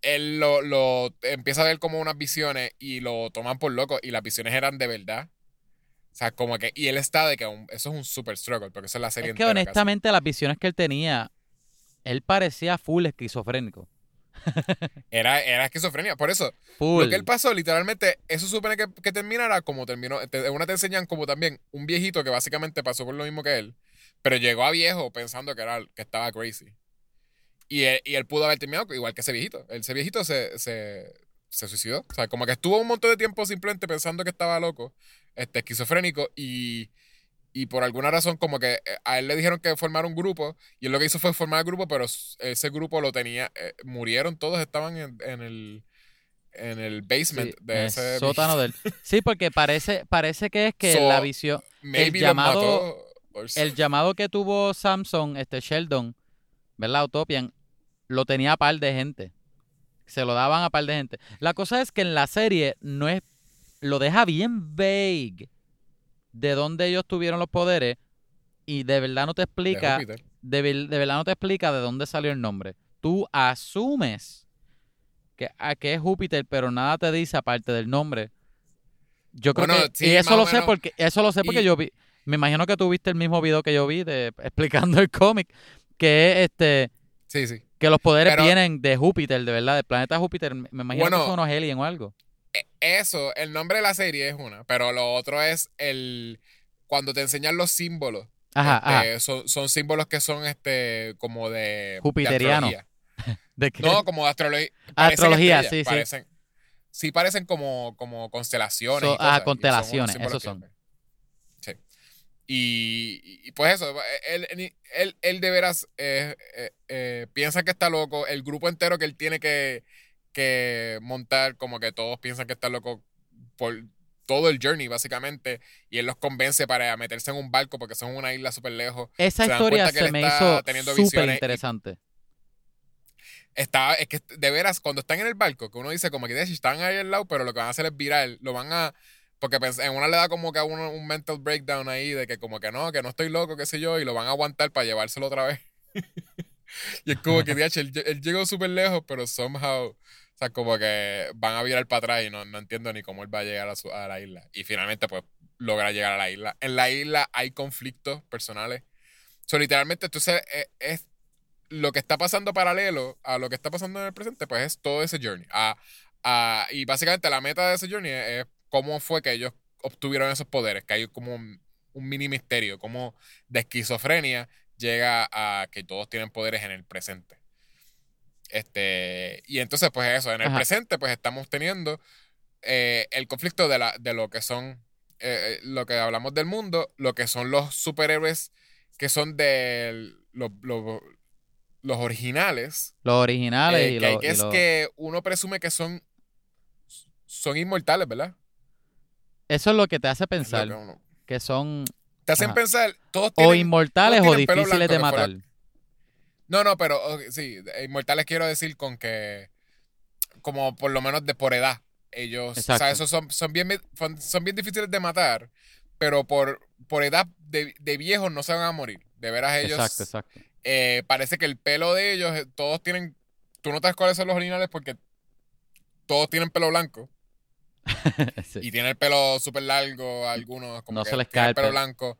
él lo, lo empieza a ver como unas visiones y lo toman por loco y las visiones eran de verdad. O sea, como que, y él está de que un- eso es un super struggle, porque eso es la serie Es que entera casi. honestamente las visiones que él tenía, él parecía full esquizofrénico. Era, era esquizofrenia. Por eso, Full. Lo que él pasó, literalmente, eso supone que, que terminara como terminó. Te, una te enseñan como también un viejito que básicamente pasó por lo mismo que él, pero llegó a viejo pensando que, era, que estaba crazy. Y él, y él pudo haber terminado igual que ese viejito. Ese viejito se, se, se suicidó. O sea, como que estuvo un montón de tiempo simplemente pensando que estaba loco, este, esquizofrénico, y, y por alguna razón como que eh, a él le dijeron que formara un grupo, y él lo que hizo fue formar el grupo, pero ese grupo lo tenía, eh, murieron todos, estaban en, en el en el basement Sí, de en el ese sótano del. Sí, porque parece, parece que es que So, la visión, maybe llamado- mató el llamado que tuvo Samson, este Sheldon, ¿verdad? Utopian, lo tenía a par de gente. Se lo daban a par de gente. La cosa es que en la serie no es, lo deja bien vague de dónde ellos tuvieron los poderes y de verdad no te explica de, de verdad no te explica de dónde salió el nombre. Tú asumes que, a que es Júpiter, pero nada te dice aparte del nombre. Yo creo Bueno, que sí, y eso lo sé porque eso lo sé porque Y- yo vi. Me imagino que tú viste el mismo video que yo vi de explicando el cómic que es este Sí, sí. que los poderes Pero- vienen de Júpiter, de verdad, del planeta Júpiter. Me imagino que son unos alien o algo. Eso, el nombre de la serie es una, pero lo otro es el cuando te enseñan los símbolos. Ajá, este, ajá. Son, son símbolos que son este como de, Jupiteriano. ¿De qué? No, como de astrología. Astrología, sí, sí. Parecen, sí, parecen como, como constelaciones. So- y cosas, ajá, y son unos constelaciones, símbolos esos son. que- Sí. Y, y pues eso, él, él, él, él de veras eh, eh, eh, piensa que está loco. El grupo entero que él tiene que, que montar, como que todos piensan que está loco por todo el journey, básicamente. Y él los convence para meterse en un barco porque son una isla súper lejos. Esa se historia se me hizo súper interesante. Está, es que de veras, cuando están en el barco, que uno dice como que "Dios, están ahí al lado, pero lo que van a hacer es virar, lo van a. Porque en una le da como que a uno un mental breakdown ahí de que como que no, que no estoy loco, qué sé yo, y lo van a aguantar para llevárselo otra vez. y es como que, "Dios, él, él llegó súper lejos, pero somehow, o sea, como que van a virar para atrás y no, no entiendo ni cómo él va a llegar a, su- a la isla. Y finalmente, pues, logra llegar a la isla. En la isla hay conflictos personales. So, literalmente, entonces, eh, es lo que está pasando paralelo a lo que está pasando en el presente, pues es todo ese journey. Ah, ah, y básicamente la meta de ese journey es, es cómo fue que ellos obtuvieron esos poderes, que hay como un, un mini misterio, cómo de esquizofrenia llega a que todos tienen poderes en el presente. Este, y entonces, pues eso, en el Ajá. presente, pues estamos teniendo eh, el conflicto de, la, de lo que son, eh, lo que hablamos del mundo, lo que son los superhéroes que son de los, los, los originales. Los originales eh, y que, y es los- que uno presume que son, son inmortales, ¿verdad? Eso es lo que te hace Es lo pensar que uno- que son te hacen Ajá. pensar, todos o inmortales o todos tienen pelo difíciles de matar. No, no, pero sí, inmortales quiero decir con que, como por lo menos de por edad, ellos, o sea, esos son, son, bien, son son bien difíciles de matar, pero por, por edad de, de viejos no se van a morir. De veras ellos, Exacto, exacto. eh, parece que el pelo de ellos, eh, todos tienen, tú notas cuáles son los originales porque todos tienen pelo blanco Sí. y tienen el pelo súper largo, algunos como No que se les cae el el pelo pelo. blanco.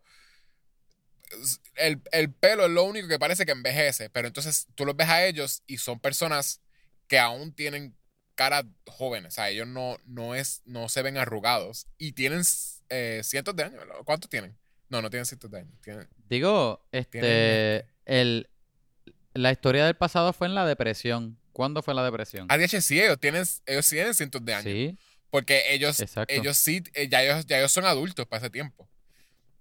El, el pelo es lo único que parece que envejece, pero entonces tú los ves a ellos y son personas que aún tienen caras jóvenes, o sea, ellos no, no, es, no se ven arrugados y tienen eh, cientos de años. ¿cuántos tienen? No, no tienen cientos de años, tienen, Digo, este, Tienen- el, la historia del pasado fue en la depresión. ¿Cuándo fue la depresión? ADH sí, ellos tienen, ellos tienen cientos de años, Sí, porque ellos, exacto. ellos sí, eh, ya ellos, ya ellos son adultos para ese tiempo.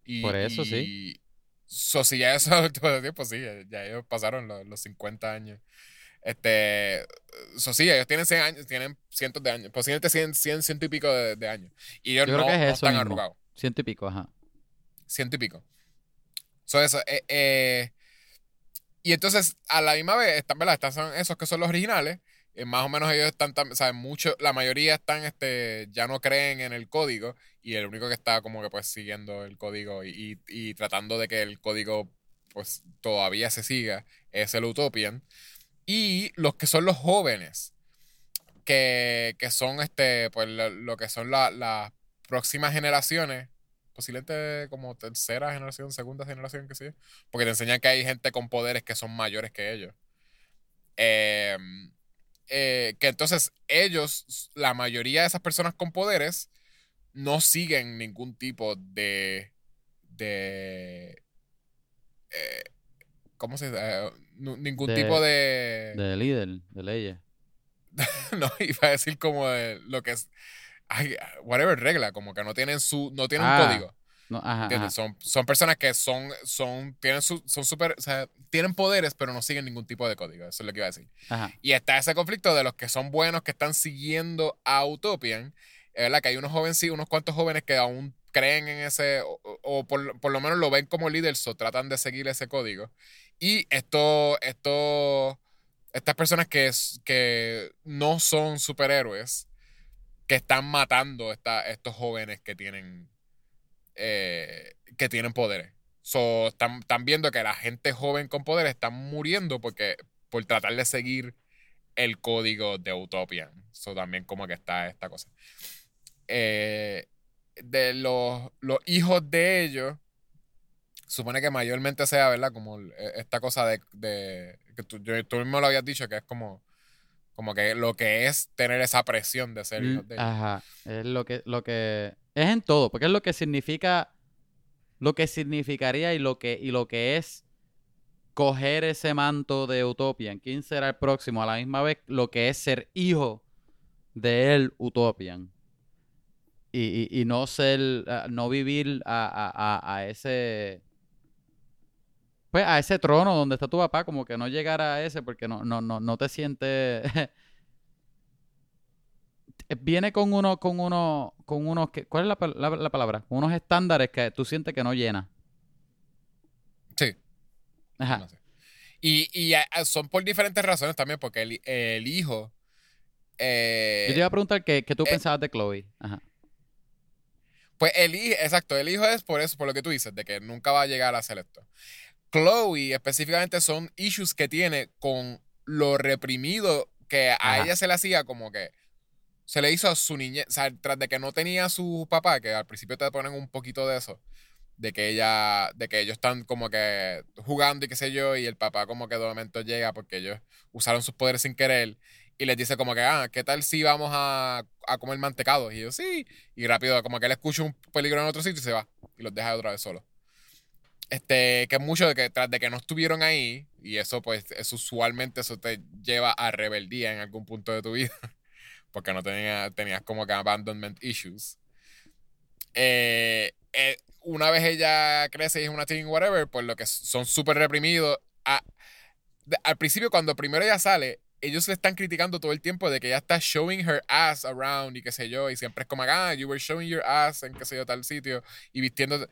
Y, Por eso, y- sí. So, si ya ellos son adultos para ese tiempo, sí, ya ellos pasaron los, los 50 años. Este, so, sí, ellos tienen 100 años, tienen cientos de años, posiblemente 100, 100 ciento y pico de, de años. Y ellos Yo creo no, que es no eso están mismo. arrugados, Ciento y pico, ajá. ciento y pico. So, eso, eh, eh, y entonces, a la misma vez, están, ¿verdad? Están son esos que son los originales. Eh, más o menos ellos están, tam- saben, mucho, la mayoría están, este, ya no creen en el código y el único que está como que pues siguiendo el código y, y- tratando de que el código pues todavía se siga es el Utopian. Y los que son los jóvenes, que, que son, este, pues lo, lo que son la- las próximas generaciones, posiblemente como tercera generación, segunda generación, que sí, porque te enseñan que hay gente con poderes que son mayores que ellos. Eh, eh, que entonces ellos, la mayoría de esas personas con poderes, no siguen ningún tipo de. de. eh, ¿Cómo se dice? Eh, ningún De- tipo de. De líder, de leyes. No, iba a decir como de lo que es. ay, whatever regla, como que no tienen su. no tienen Ah, un código. No, ajá, ¿Entiendes? ajá. Son, son personas que son, son, tienen su, son super, o sea, tienen poderes, pero no siguen ningún tipo de código. Eso es lo que iba a decir. ajá. Y está ese conflicto de los que son buenos, que están siguiendo a Utopian. Es verdad que hay unos jóvenes, sí, unos cuantos jóvenes que aún creen en ese, o, por, por lo menos lo ven como líder, o tratan de seguir ese código. Y esto, esto, estas personas que, que no son superhéroes, que están matando esta, estos jóvenes que tienen, eh, que tienen poderes. So, están, están viendo que la gente joven con poderes están muriendo porque por tratar de seguir el código de Utopian. So, también como que está esta cosa. Eh, de los, los hijos de ellos, supone que mayormente sea, ¿verdad? Como eh, esta cosa de, de- que tú, tú mismo lo habías dicho, que es como, como que lo que es tener esa presión de ser hijos de ellos. Ajá. Es lo que, lo que. Es en todo, porque es lo que significa. Lo que significaría y lo que, y lo que es coger ese manto de Utopian. ¿Quién será el próximo? A la misma vez, lo que es ser hijo de él, Utopian. Y, y- y no ser, ah, no vivir a, a- a- a ese, pues a ese trono donde está tu papá, como que no llegar a ese porque no, no, no, no te sientes, viene con uno, con uno, con unos, ¿cuál es la, la- la palabra? Unos estándares que tú sientes que no llena. Sí. Ajá. No sé. Y, y a- son por diferentes razones también, porque el, el hijo. eh, Yo te iba a preguntar qué, qué tú eh, pensabas de Chloe. Ajá. Pues el hijo, exacto, el hijo es por eso, por lo que tú dices, de que nunca va a llegar a hacer esto. Chloe específicamente son issues que tiene con lo reprimido que a Ajá. ella se le hacía como que se le hizo a su niñez, o sea, tras de que no tenía a su papá, que al principio te ponen un poquito de eso, de que ella, de que ellos están como que jugando y qué sé yo, y el papá como que de momento llega porque ellos usaron sus poderes sin querer y les dice como que, ah, ¿qué tal si vamos a, a comer mantecados? Y yo, sí. Y rápido, como que él escucha un peligro en otro sitio y se va. Y los deja otra vez solos. Este, que mucho de que tras de que no estuvieron ahí, y eso pues, es usualmente eso te lleva a rebeldía en algún punto de tu vida. porque no tenía, tenías como que abandonment issues. Eh, eh, una vez ella crece y es una teen, whatever, pues lo que son súper reprimidos. al principio, cuando primero ella sale, ellos le están criticando todo el tiempo de que ella está showing her ass around y qué sé yo, y siempre es como, ah, you were showing your ass en qué sé yo, tal sitio, y vistiendo.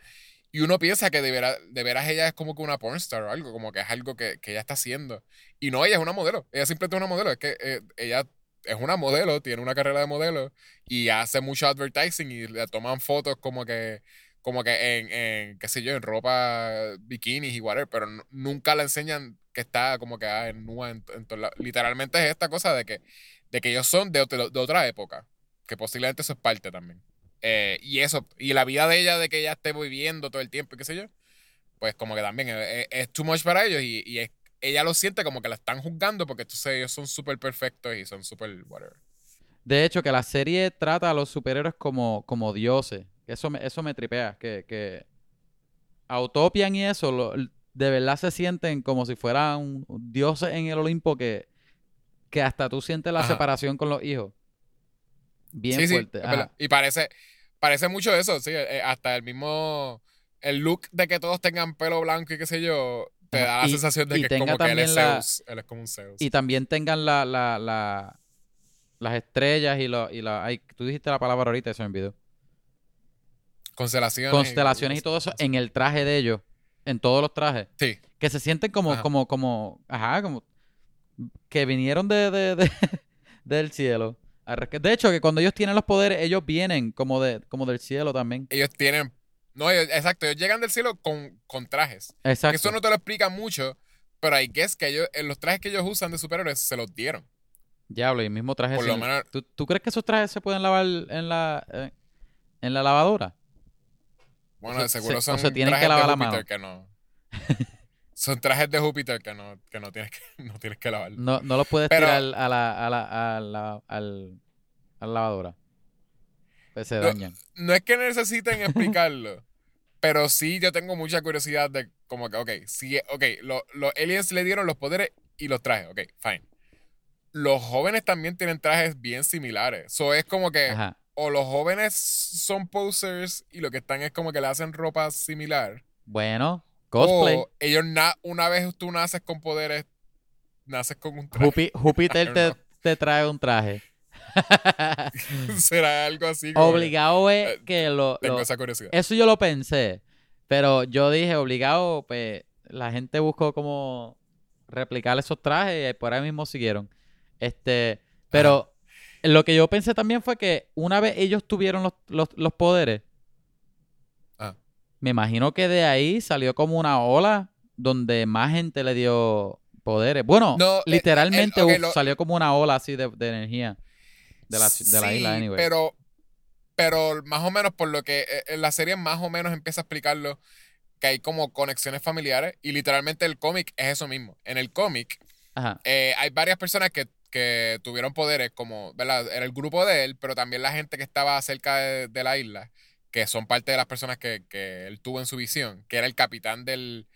Y uno piensa que de veras, de veras ella es como que una pornstar o algo, como que es algo que, que ella está haciendo. Y no, ella es una modelo, ella simplemente es una modelo, es que eh, ella es una modelo, tiene una carrera de modelo y hace mucho advertising y le toman fotos como que como que en, en qué sé yo, en ropa, bikinis y whatever, pero nunca la enseñan que está como que ah, en nua en, Literalmente es esta cosa de que, de que ellos son de, otra época, que posiblemente eso es parte también. Eh, y eso, y la vida de ella, de que ella esté viviendo todo el tiempo y qué sé yo, pues como que también es, too much para ellos y, y ella lo siente como que la están juzgando porque entonces ellos son súper perfectos y son súper whatever. De hecho, que la serie trata a los superhéroes como, como dioses. Eso me, eso me tripea. Que, que Autopian y eso, de verdad se sienten como si fueran dioses en el Olimpo que, que hasta tú sientes la separación con los hijos. Bien fuerte. y parece, parece mucho eso, sí. Eh, hasta el mismo. El look de que todos tengan pelo blanco y qué sé yo, te da la sensación de que es como que él es Zeus. Él es como un Zeus. Y también tengan la, la, la las estrellas y, lo, y la... tú dijiste la palabra ahorita, eso en video. Constelaciones. Constelaciones y, todo eso en el traje de ellos. En todos los trajes. Sí. Que se sienten como, como, como, ajá, como que vinieron de, de, del cielo. De hecho, que cuando ellos tienen los poderes, ellos vienen como, de, como del cielo también. Ellos tienen. No, exacto, ellos llegan del cielo con, con trajes. Exacto. eso no te lo explica mucho, pero hay que es que ellos, los trajes que ellos usan de superhéroes se los dieron. Diablo, y el mismo traje. ¿Tú, crees que esos trajes se pueden lavar en la, eh, en la lavadora? Bueno, de seguro son trajes que lavar de Júpiter que no. son trajes de Júpiter que no, que no tienes que, no tienes que lavar. No, no los puedes tirar a la, a la, a la, al, a la lavadora. Pues se dañan. No es que necesiten explicarlo. pero sí yo tengo mucha curiosidad de como que, ok, si, ok, los aliens le dieron los poderes y los trajes, ok, fine los jóvenes también tienen trajes bien similares. Eso es como que o los jóvenes son posers y lo que están es como que le hacen ropa similar. Bueno, cosplay. O ellos una vez tú naces con poderes, naces con un traje. Júpiter te, trae un traje. Será algo así. obligado es eh, que lo, Tengo esa curiosidad. Eso yo lo pensé. Pero yo dije, obligado, pues la gente buscó como replicar esos trajes y por ahí mismo siguieron. Este, pero lo que yo pensé también fue que una vez ellos tuvieron los, poderes, ah. Me imagino que de ahí salió como una ola donde más gente le dio poderes. Bueno, eh, literalmente salió como una ola así de, energía de la, de la isla, anyway. Pero, pero más o menos por lo que eh, en la serie más o menos empieza a explicarlo, que hay como conexiones familiares y literalmente el cómic es eso mismo. En el cómic eh, hay varias personas que que tuvieron poderes, como, ¿verdad? Era el grupo de él, pero también la gente que estaba cerca de, la isla, que son parte de las personas que, él tuvo en su visión, que era el capitán del,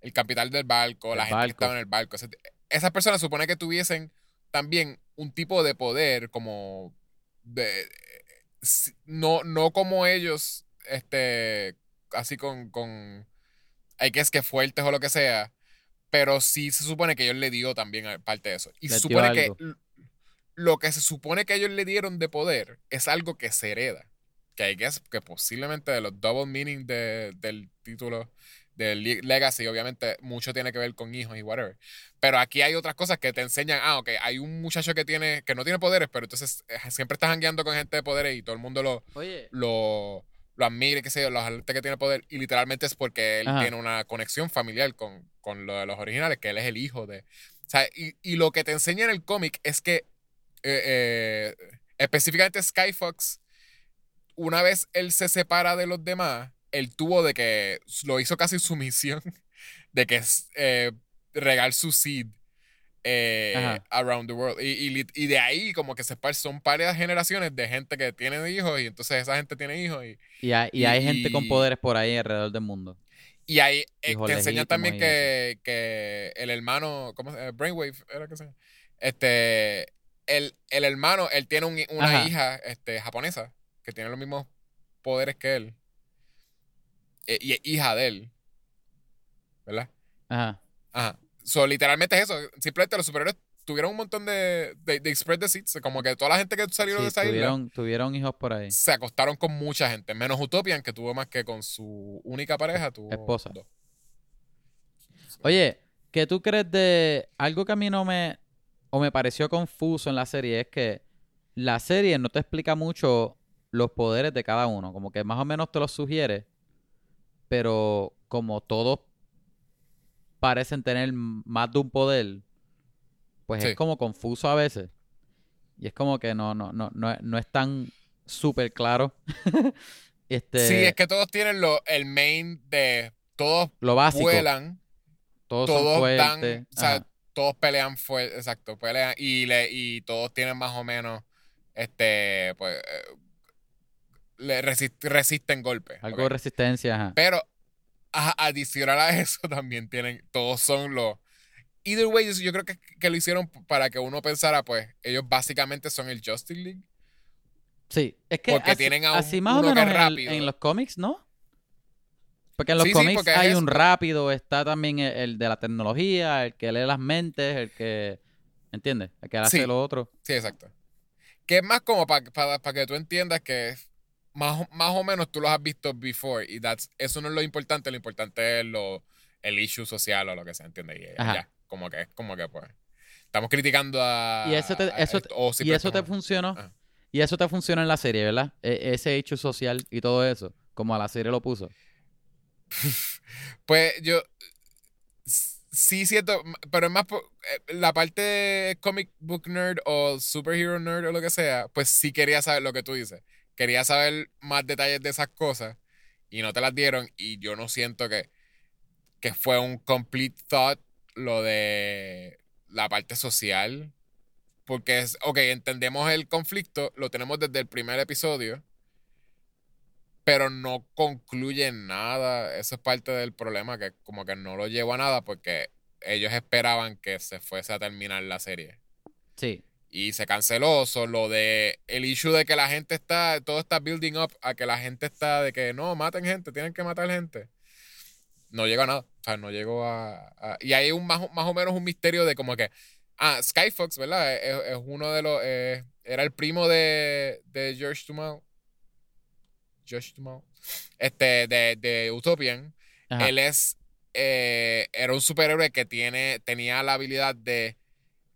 el capitán del barco, la gente que estaba en el barco. esas personas supone que tuviesen también un tipo de poder como de no, no como ellos, este, así con, con hay que es que fuertes o lo que sea, pero sí se supone que ellos le dio también parte de eso. Y se supone que lo que se supone que ellos le dieron de poder es algo que se hereda. Que hay que que posiblemente de los double meaning del título del Legacy, obviamente mucho tiene que ver con hijos y whatever. Pero aquí hay otras cosas que te enseñan, ah, ok, hay un muchacho que tiene, que no tiene poderes, pero entonces eh, siempre estás hangueando con gente de poderes y todo el mundo lo, lo, lo admire, qué sé yo, la gente que tiene poder, y literalmente es porque él tiene una conexión familiar con, con, lo de los originales, que él es el hijo de. O sea, y, y lo que te enseña en el cómic es que eh, eh, específicamente Skyfox, una vez él se separa de los demás, él tuvo de que lo hizo casi su misión de que eh, regar su seed eh, around the world. Y, y, de ahí como que se son varias generaciones de gente que tiene hijos y entonces esa gente tiene hijos. Y, y hay, y hay gente con poderes por ahí alrededor del mundo. Y ahí eh, te enseñan también que, que, el hermano, ¿cómo se llama? Brainwave, era que se Este, el, el hermano, él tiene un- una Ajá. hija este, japonesa que tiene los mismos poderes que él. Eh, y es hija de él. ¿Verdad? Ajá. Ajá. So, literalmente es eso. Simplemente los superhéroes tuvieron un montón de, de, de spread the seats. Como que toda la gente que salieron de Sí, esa isla tuvieron, tuvieron hijos por ahí. se acostaron con mucha gente. Menos Utopian, que tuvo más que con su única pareja. Tuvo Esposa. dos. Oye, ¿qué tú crees de algo que a mí no me o me pareció confuso en la serie? Es que la serie no te explica mucho los poderes de cada uno, como que más o menos te los sugiere, pero como todos parecen tener más de un poder, pues Sí. es como confuso a veces. Y es como que no, no, no, no, es- no es tan súper claro. este, Sí, es que todos tienen lo, el main de. Todos lo básico. vuelan, todos, son todos dan. fuertes. O sea, todos pelean fuerte. Exacto, pelean. Y, le, y todos tienen más o menos. Este. Pues. Le resist- resisten golpes. Algo de resistencia, ajá. Pero a- adicional a eso también tienen, todos son los... Either way, yo, yo creo que, que lo hicieron para que uno pensara, pues, ellos básicamente son el Justice League. Sí, es que Porque así, tienen a un- así más o uno que menos el- rápido. en los cómics, ¿no? Porque en los Sí, sí, cómics es hay eso. un rápido, está también el, el de la tecnología, el que lee las mentes, el que... ¿Entiendes? El que hace Sí. lo otro. Sí, exacto. Que es más como para que tú entiendas que más, más o menos tú los has visto before y that's, eso no es lo importante, lo importante es lo, el issue social o lo que sea, ¿entiendes? Y Ajá. ya, como que es como que pues... Estamos criticando a... Y eso te- a eso esto, o Y eso te funcionó. Ajá. Y eso te funcionó en la serie, ¿verdad? E- ese hecho social y todo eso, como a la serie lo puso. Pues yo sí siento, pero es más eh, la parte comic book nerd o superhero nerd o lo que sea, pues sí quería saber lo que tú dices. Quería saber más detalles de esas cosas y no te las dieron y yo no siento que, que fue un complete thought lo de la parte social. Porque es, ok, entendemos el conflicto, lo tenemos desde el primer episodio, pero no concluye nada. Eso es parte del problema, que como que no lo llevó a nada porque ellos esperaban que se fuese a terminar la serie. Sí. Y se canceló. Solo de el issue de que la gente está, todo está building up a que la gente está de que no, maten gente, tienen que matar gente. No llegó a nada. O sea, no llegó a. a- y hay un más, o- más o menos un misterio de como que. Ah, Skyfox, ¿verdad? Es, es uno de los. eh, era el primo de, de George Dumas. George Dumas. Este, de, de Utopian. Ajá. Él es. eh, era un superhéroe que tiene, tenía la habilidad de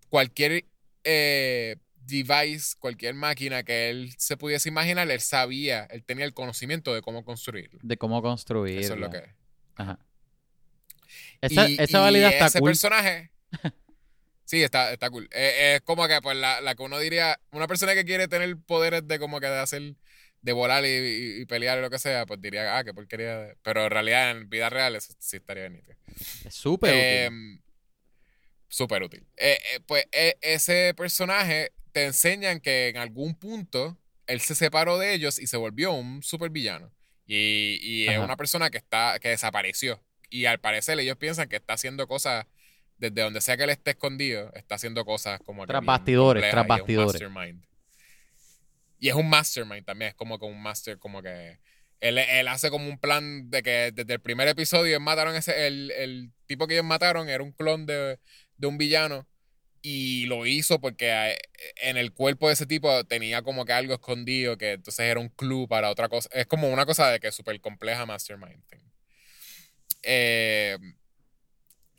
cualquier eh, device, cualquier máquina que él se pudiese imaginar, él sabía, él tenía el conocimiento de cómo construirlo. De cómo construir. Eso es lo que. Ajá. Esa, Y- esa y valida está ese cool. personaje. Sí, está, está cool. Eh, es como que, pues, la, la que uno diría, una persona que quiere tener poderes de como que de hacer, de volar y, y- y pelear y lo que sea, pues diría, ah, qué porquería. de-". Pero en realidad, en vida real, eso sí estaría nítido. Es súper útil. Súper útil. Eh, eh, pues eh, ese personaje te enseñan que en algún punto él se separó de ellos y se volvió un supervillano. Y, y es una persona que está que desapareció. Y al parecer ellos piensan que está haciendo cosas desde donde sea que él esté escondido, está haciendo cosas como Tras bastidores, tras bastidores. mastermind. Y es un mastermind también, es como que un master, como que él, él hace como un plan de que desde el primer episodio ellos mataron ese, el, el tipo que ellos mataron era un clon de, de un villano y lo hizo porque eh, en el cuerpo de ese tipo tenía como que algo escondido que entonces era un clue para otra cosa. Es como una cosa de que es súper compleja mastermind. Eh,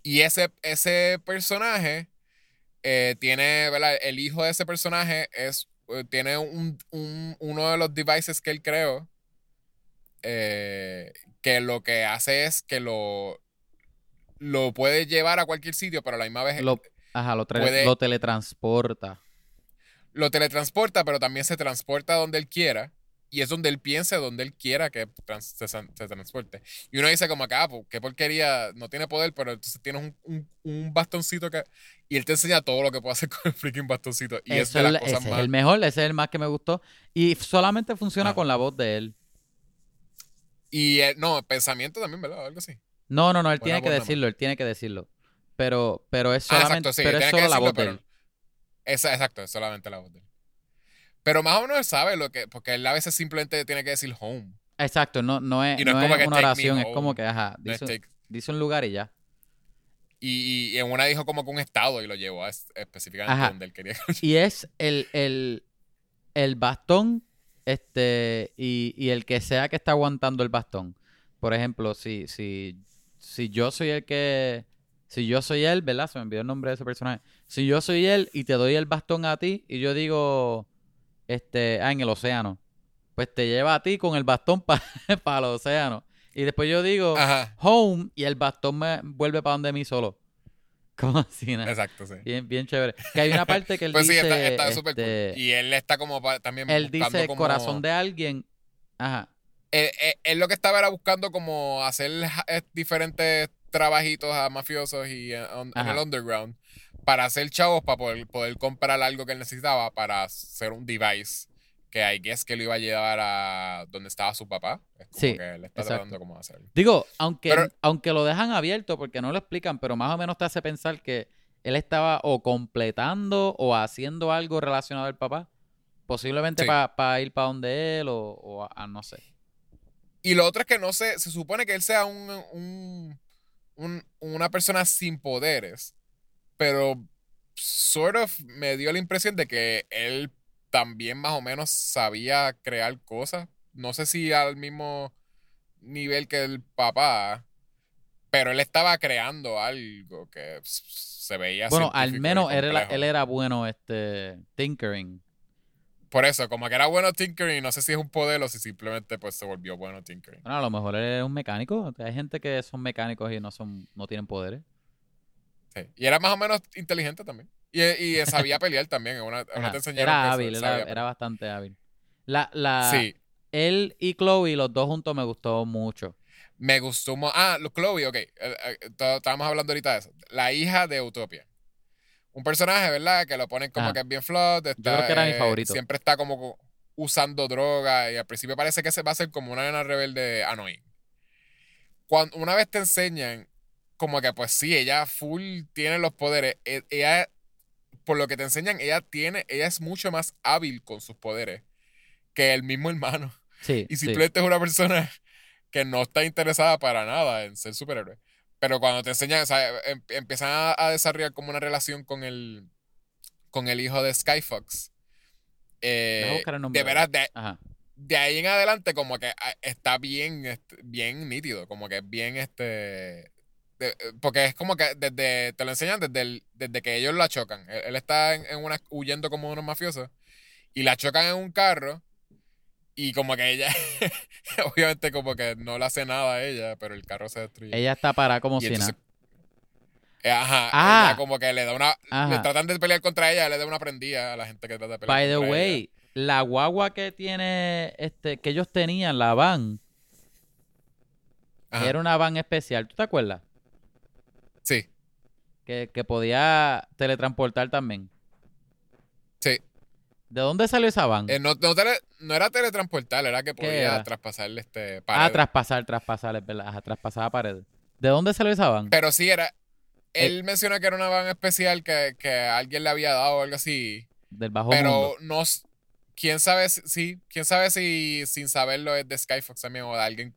y ese, ese personaje eh, tiene, ¿verdad? El hijo de ese personaje es, tiene un, un- uno de los devices que él creó que lo que hace es que lo, lo puede llevar a cualquier sitio, pero a la misma vez Lo, ajá, lo, tra- puede- lo teletransporta. lo teletransporta, pero también se transporta donde él quiera. Y es donde él piensa, donde él quiera que trans- se, transporte. Y uno dice como que, ah, pues, qué porquería, no tiene poder, pero entonces tienes un, un- un bastoncito que... Y él te enseña todo lo que puede hacer con el freaking bastoncito. Y es Eso de es las la- cosas ese más... es el mejor, ese es el más que me gustó. Y solamente funciona Ajá. con la voz de él. Y eh, no, pensamiento también, ¿verdad? Algo así. No, no, no, él tiene que decirlo, él tiene que decirlo. Pero, pero es Ah, solamente, exacto, sí, pero es solo la voz de él. Esa, exacto, es solamente la voz de él. Pero más o menos él sabe lo que. Porque él a veces simplemente tiene que decir home. Exacto, no, no es, Y no es no como es que una oración, es como que, ajá, dice, take- dice un lugar y ya. Y, y en una dijo como que un estado y lo llevó a específicamente Ajá. donde él quería. Y es el, el, el bastón este y, y el que sea que está aguantando el bastón. Por ejemplo, si, si, si yo soy el que... Si yo soy él, ¿verdad? Se me olvidó el nombre de ese personaje. Si yo soy él y te doy el bastón a ti y yo digo, este, ah, en el océano, pues te lleva a ti con el bastón para el océano. Y después yo digo, Ajá. home, y el bastón me vuelve para donde mí solo. ¿Cómo así? no? Exacto, sí. Bien, bien chévere. Que hay una parte que él Pues sí, dice. está, está súper este, cool. Y él está como pa- también él dice como... corazón de alguien. Ajá. Él, él- él lo que estaba era buscando como hacer eh, diferentes trabajitos a mafiosos y eh, on- en el underground para hacer chavos para poder, poder comprar algo que él necesitaba para hacer un device que I guess que lo iba a llevar a donde estaba su papá. Es como Sí, que él está tratando como de hacerlo. Digo, aunque, Pero- aunque lo dejan abierto porque no lo explican, pero más o menos te hace pensar que él estaba o completando o haciendo algo relacionado al papá. Posiblemente Sí. para ir para donde él o, o a, a no sé. Y lo otro es que no sé, se supone que él sea un, un- un- una persona sin poderes, pero sort of me dio la impresión de que él también más o menos sabía crear cosas. No sé si al mismo nivel que el papá, pero él estaba creando algo que se veía Bueno, al menos él era, él era bueno este tinkering. Por eso, como que era bueno tinkering, no sé si es un poder o si simplemente pues se volvió bueno tinkering. Bueno, a lo mejor es un mecánico. Hay gente que son mecánicos y no son no tienen poderes. Sí. Y era más o menos inteligente también. Y, y sabía pelear también. Una, una te Era hábil, era, bastante hábil. La, la. Sí. Él y Chloe, los dos juntos, me gustó mucho. Me gustó. Ah, lo- Chloe, ok. eh, eh, Estábamos hablando ahorita de eso. La hija de Utopia. Un personaje, ¿verdad? Que lo ponen como que es bien flot. está, creo que era mi eh, favorito. Siempre está como co- usando droga. Y al principio parece que se va a ser como una nena rebelde annoying. Cuando, una vez te enseñan, como que pues sí, ella full tiene los poderes. e- Ella, por lo que te enseñan, ella tiene, ella es mucho más hábil con sus poderes que el mismo hermano. Sí, Y sí. simplemente es una persona que no está interesada para nada en ser superhéroe. Pero cuando te enseñan, o sea, em- empiezan a, a desarrollar como una relación con el, con el hijo de Skyfox. Eh, de veras, de, ahí en adelante como que ah, está bien, bien nítido, como que es bien este... de- porque es como que desde, te lo enseñan desde, el- desde que ellos la chocan. Él, él está en, en una, huyendo como unos mafiosos y la chocan en un carro y como que ella, obviamente como que no le hace nada a ella, pero el carro se destruye. Ella está parada como si nada. Eh, Ajá, Ah. ella como que le da una... Ajá. Le tratan de pelear contra ella, le da una prendida a la gente que trata de pelear By the contra ella. way, la guagua que tiene, este, que ellos tenían, la van, Ajá, era una van especial. ¿Tú te acuerdas? Sí, Que, que podía teletransportar también. ¿De dónde salió esa van? Eh, no, no, tele- no era teletransportar, era que ¿Qué podía traspasarle este ah, paredes. traspasar, traspasar, es verdad. Ajá, traspasaba paredes. ¿De dónde salió esa van? Pero sí era... Eh. Él mencionó que era una van especial que, que alguien le había dado o algo así. Del bajo pero mundo. no... ¿Quién sabe si... Sí, quién sabe si sin saberlo es de Skyfox también o de alguien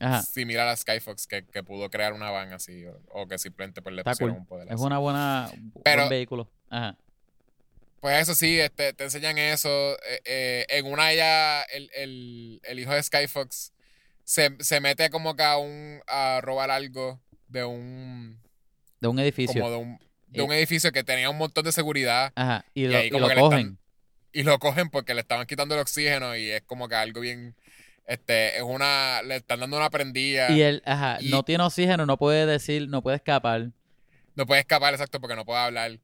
Ajá. similar a Skyfox que, que pudo crear una van así o, o que simplemente pues, le Está pusieron cool. un poder Es así. una buena Pero- buen vehículo. Ajá. Pues eso sí, este, te enseñan eso. eh, eh, en una ya el, el, el hijo de Skyfox se, se mete como que a, un, a robar algo de un... De un edificio. Como de un, de Eh. un edificio que tenía un montón de seguridad Ajá. Y, lo, y lo cogen. están- y lo cogen porque le estaban quitando el oxígeno y es como que algo bien... Este, es una... Le están dando una prendida. Y él, ajá, Y- no tiene oxígeno, no puede decir, no puede escapar. No puede escapar, exacto, porque no puede hablar.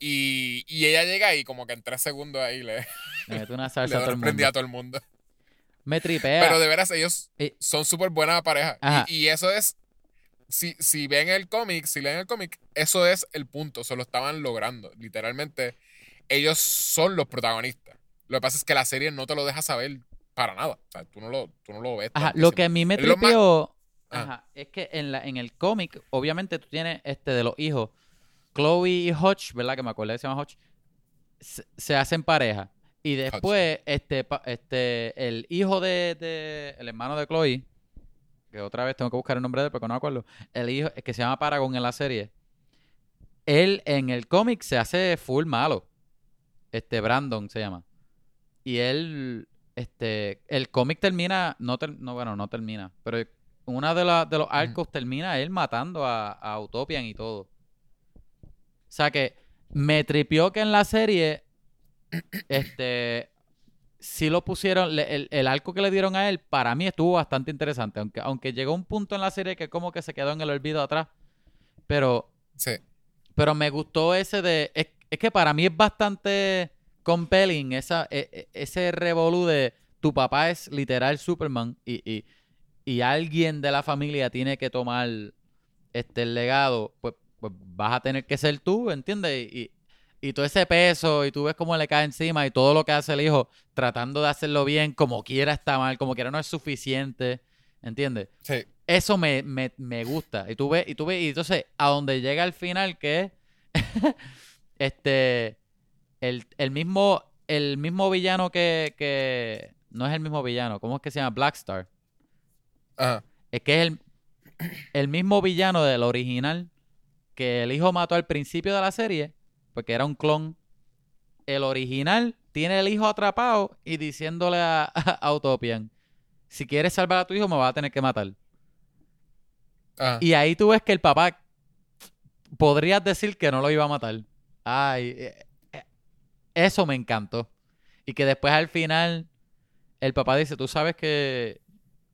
Y, y ella llega y como que en tres segundos ahí le, Le mete una le salsa a todo el a mundo. todo el mundo. Me tripea. Pero de veras, ellos son súper buena pareja. Y, y eso es. Si, si ven el cómic, si leen el cómic, eso es el punto. Se lo estaban logrando. Literalmente, ellos son los protagonistas. Lo que pasa es que la serie no te lo deja saber para nada. O sea, tú no lo, tú no lo ves. Ajá, lo que a mí me más- tripeó Ajá. ajá, es que en, la, en el cómic, obviamente tú tienes este de los hijos, Chloe y Hodge, ¿verdad? Que me acuerdo que se llama Hodge. se, se hacen pareja. Y después, este, este, el hijo de, de- el hermano de Chloe, que otra vez tengo que buscar el nombre de él porque no me acuerdo, el hijo, que se llama Paragon en la serie, él en el cómic se hace full malo. Este, Brandon se llama. Y él, este, el cómic termina, no, ter- no, bueno, no termina, pero una de, la- de los arcos termina él matando a, a Utopian y todo. O sea que me tripió que en la serie, este, sí lo pusieron, le- el, el arco que le dieron a él, para mí estuvo bastante interesante, aunque, aunque llegó un punto en la serie que como que se quedó en el olvido atrás, pero, Sí. pero me gustó ese de, es, es que para mí es bastante compelling esa, e- e- ese revolú de tu papá es literal Superman y, y, y alguien de la familia tiene que tomar este el legado, pues, pues vas a tener que ser tú, ¿entiendes? Y, y todo ese peso, y tú ves cómo le cae encima, y todo lo que hace el hijo, tratando de hacerlo bien, como quiera está mal, como quiera no es suficiente, ¿entiendes? Sí. Eso me, me, me gusta. Y tú ves, y tú ves, y entonces, a donde llega al final, que es este el, el mismo, el mismo villano que, que. No es el mismo villano, ¿cómo es que se llama? Blackstar. Ajá. Es que es el, el mismo villano del original que el hijo mató al principio de la serie, porque era un clon. El original tiene el hijo atrapado y diciéndole a, a Utopian, si quieres salvar a tu hijo me vas a tener que matar. Ajá. Y ahí tú ves que el papá podrías decir que no lo iba a matar. Ay, eh, eh, eso me encantó. Y que después al final el papá dice, tú sabes que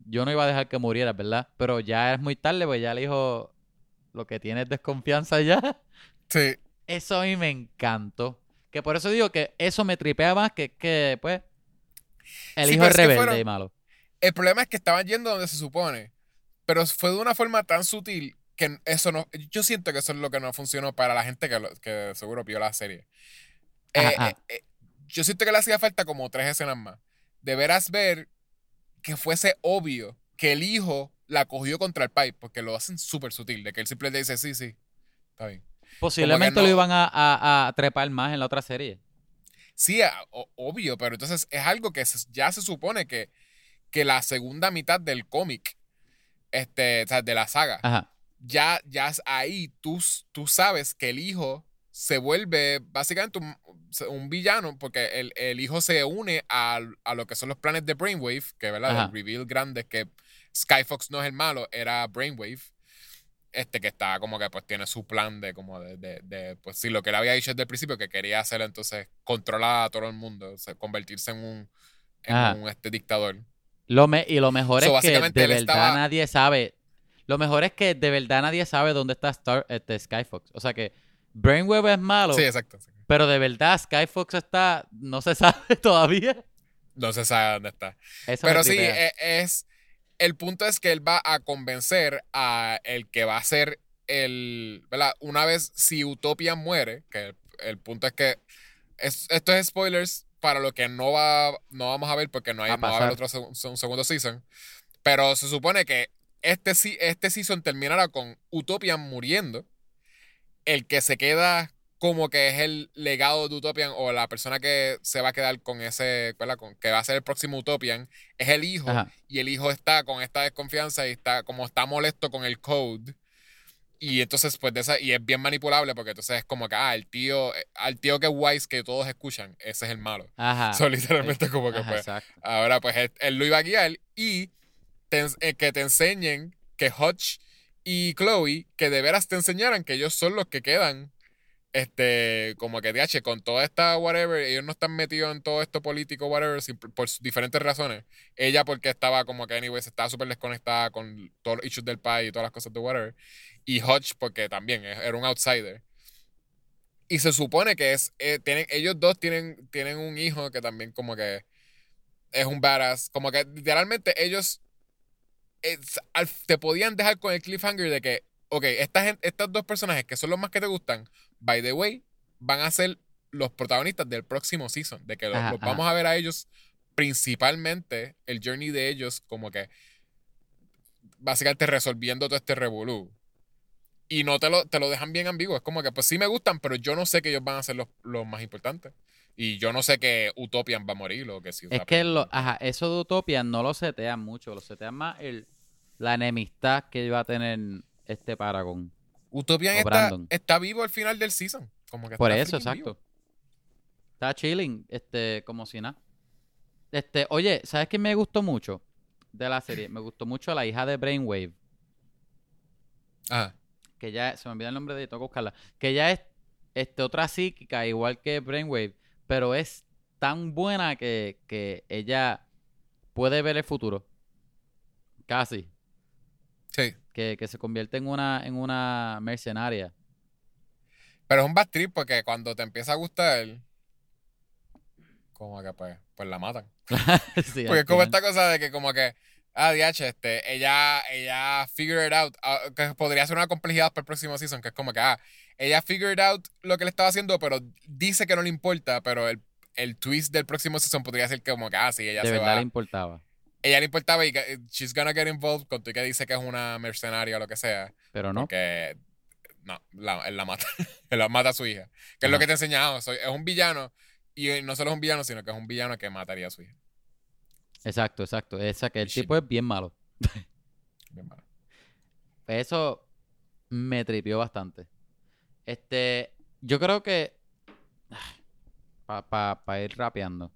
yo no iba a dejar que murieras, ¿verdad? Pero ya es muy tarde, pues ya el hijo lo que tiene es desconfianza ya. Sí. Eso a mí me encantó. Que por eso digo que eso me tripea más que que, pues, el Sí, hijo es rebelde fueron- y malo. El problema es que estaban yendo donde se supone, pero fue de una forma tan sutil que eso no. Yo siento que eso es lo que no funcionó para la gente que, lo- que seguro vio la serie. Eh, Ajá, eh, eh, yo siento que le hacía falta como tres escenas más. De veras ver que fuese obvio que el hijo la cogió contra el pai, porque lo hacen súper sutil, de que él simplemente dice, sí, sí, está bien. Posiblemente no- lo iban a, a- a trepar más en la otra serie. Sí, a- o- obvio, pero entonces es algo que se- ya se supone que, que la segunda mitad del cómic, este, o sea, de la saga, Ajá. ya, ya es ahí tú, tú sabes que el hijo se vuelve básicamente un, un villano porque el, el hijo se une a, a lo que son los planes de Brainwave, que verdad, Ajá. el reveal grande es que Skyfox no es el malo, era Brainwave. Este que está como que pues tiene su plan de como de, de, de, pues sí, lo que él había dicho desde el principio que quería hacer entonces controlar a todo el mundo, o sea, convertirse en un, en Ajá. un este dictador. Lo me- y lo mejor So, es que de verdad estaba- nadie sabe. Lo mejor es que de verdad nadie sabe dónde está Star, este, Skyfox. O sea que Brainwave es malo, Sí, exacto. sí. pero de verdad Skyfox está, no se sabe todavía. No se sabe dónde está. Eso Pero sí, tripea. e- es. El punto es que él va a convencer a el que va a ser el. ¿Verdad? Una vez si Utopia muere, que el, el punto es que. es- esto es spoilers para lo que no va no vamos a ver porque no, hay, a no va a haber otro un segundo season. Pero se supone que este, si- este season terminará con Utopia muriendo. El que se queda como que es el legado de Utopian o la persona que se va a quedar con ese, ¿verdad? Con, que va a ser el próximo Utopian, es el hijo Ajá. y el hijo está con esta desconfianza y está como está molesto con el code. Y entonces, pues, de esa, y es bien manipulable porque entonces es como que, ah, el tío, al tío que es wise que todos escuchan, ese es el malo. Ajá. So, literalmente como que, Ajá, pues, exacto. ahora, pues, él, él lo iba a guiar y te eh, que te enseñen que Hutch y Chloe, que de veras te enseñaran que ellos son los que quedan, este, como que DH, con toda esta whatever, ellos no están metidos en todo esto político, whatever, sin- por diferentes razones. Ella porque estaba como que, anyways, estaba súper desconectada con todos los issues del país y todas las cosas de whatever. Y Hutch porque también es- era un outsider. Y se supone que es, eh, tienen, ellos dos tienen, tienen un hijo que también como que es un badass. Como que literalmente ellos es- al- te podían dejar con el cliffhanger de que, ok, esta gen- estas dos personajes que son los más que te gustan, by the way, van a ser los protagonistas del próximo season. De que Ajá, los ajá. vamos a ver a ellos principalmente, el journey de ellos como que básicamente resolviendo todo este revolú. Y no te lo, te lo dejan bien ambiguo. Es como que, pues sí me gustan, pero yo no sé que ellos van a ser los, los más importantes. Y yo no sé que Utopian va a morir o que si Es que lo, ajá, eso de Utopian no lo setean mucho, lo setean más el, la enemistad que iba a tener este Paragon. Utopian está, está vivo al final del season. Como que Por está eso, exacto. vivo. Está chilling, este, como si nada. Este, oye, ¿sabes qué me gustó mucho de la serie? Me gustó mucho la hija de Brainwave, Ajá. que ya, se me olvida el nombre de ella, tengo que buscarla, que ella es este, otra psíquica, igual que Brainwave, pero es tan buena que, que ella puede ver el futuro. Casi. Sí. Que, que se convierte en una, en una mercenaria. Pero es un bad trip porque cuando te empieza a gustar, como que pues, pues la matan. Sí, Porque es como esta cosa de que como que, ah, DH, este, ella, ella figured out, ah, que podría ser una complejidad para el próximo season, que es como que, ah, ella figured out lo que le estaba haciendo, pero dice que no le importa, pero el, el twist del próximo season podría ser que como que, ah, sí, ella de se verdad va. le importaba. Ella le importaba y que she's gonna get involved con tu que dice que es una mercenaria o lo que sea. Pero no. Porque, no, la- él la mata. él la mata a su hija. Que es lo que te he enseñado. Soy, es un villano. Y no solo es un villano, sino que es un villano que mataría a su hija. Exacto, exacto. Esa que el Shit. tipo es bien malo. Bien malo. Eso me tripió bastante. Este, yo creo que para ir rapeando,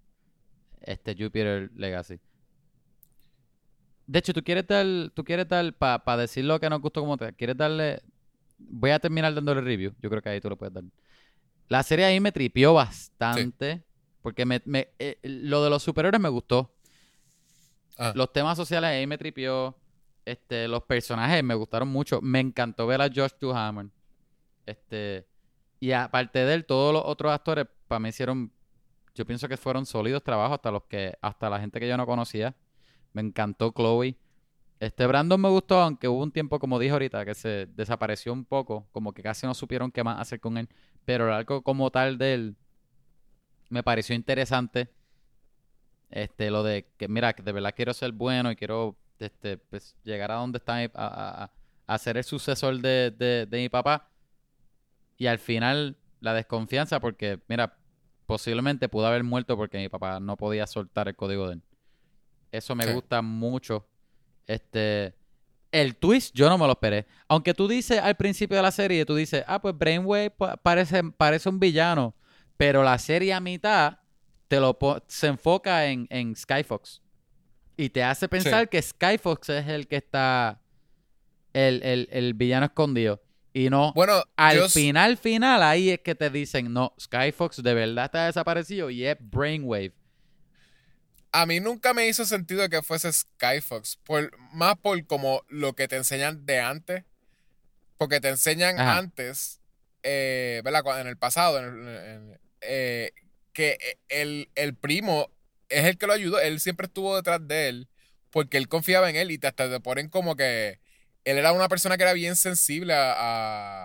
este Jupiter Legacy. De hecho, tú quieres dar, tú quieres dar, para decir lo que nos gustó como te, quieres darle, voy a terminar dándole review, yo creo que ahí tú lo puedes dar. La serie ahí me tripió bastante, porque me, me- eh, lo de los superhéroes me gustó. Ah, Los temas sociales ahí me tripió. Este, los personajes me gustaron mucho. Me encantó ver a Josh Duhamel. Este, y aparte de él, todos los otros actores para mí hicieron, yo pienso que fueron sólidos trabajos hasta los que, hasta la gente que yo no conocía. Me encantó Chloe. Este Brandon me gustó, aunque hubo un tiempo, como dije ahorita, que se desapareció un poco, como que casi no supieron qué más hacer con él. Pero el arco como tal de él me pareció interesante. Este, lo de que, mira, que de verdad quiero ser bueno y quiero este, pues, llegar a donde está a ser el sucesor de, de- de mi papá. Y al final, la desconfianza, porque, mira, posiblemente pudo haber muerto porque mi papá no podía soltar el código de él. Eso me Sí. gusta mucho. Este. El twist yo no me lo esperé. Aunque tú dices al principio de la serie, tú dices, ah, pues Brainwave pa- parece, parece un villano. Pero la serie a mitad te lo se enfoca en, en Skyfox. Y te hace pensar que Skyfox es el que está. El, el- el villano escondido. Y no. Bueno, al yo, final, final, ahí es que te dicen, no, Skyfox de verdad está desaparecido y es Brainwave. A mí nunca me hizo sentido que fuese Skyfox. Por, más por como lo que te enseñan de antes. Porque te enseñan Ajá. antes, eh, ¿verdad? En el pasado, en el- en- eh, que el, el primo es el que lo ayudó. Él siempre estuvo detrás de él porque él confiaba en él y te, hasta te ponen como que él era una persona que era bien sensible a,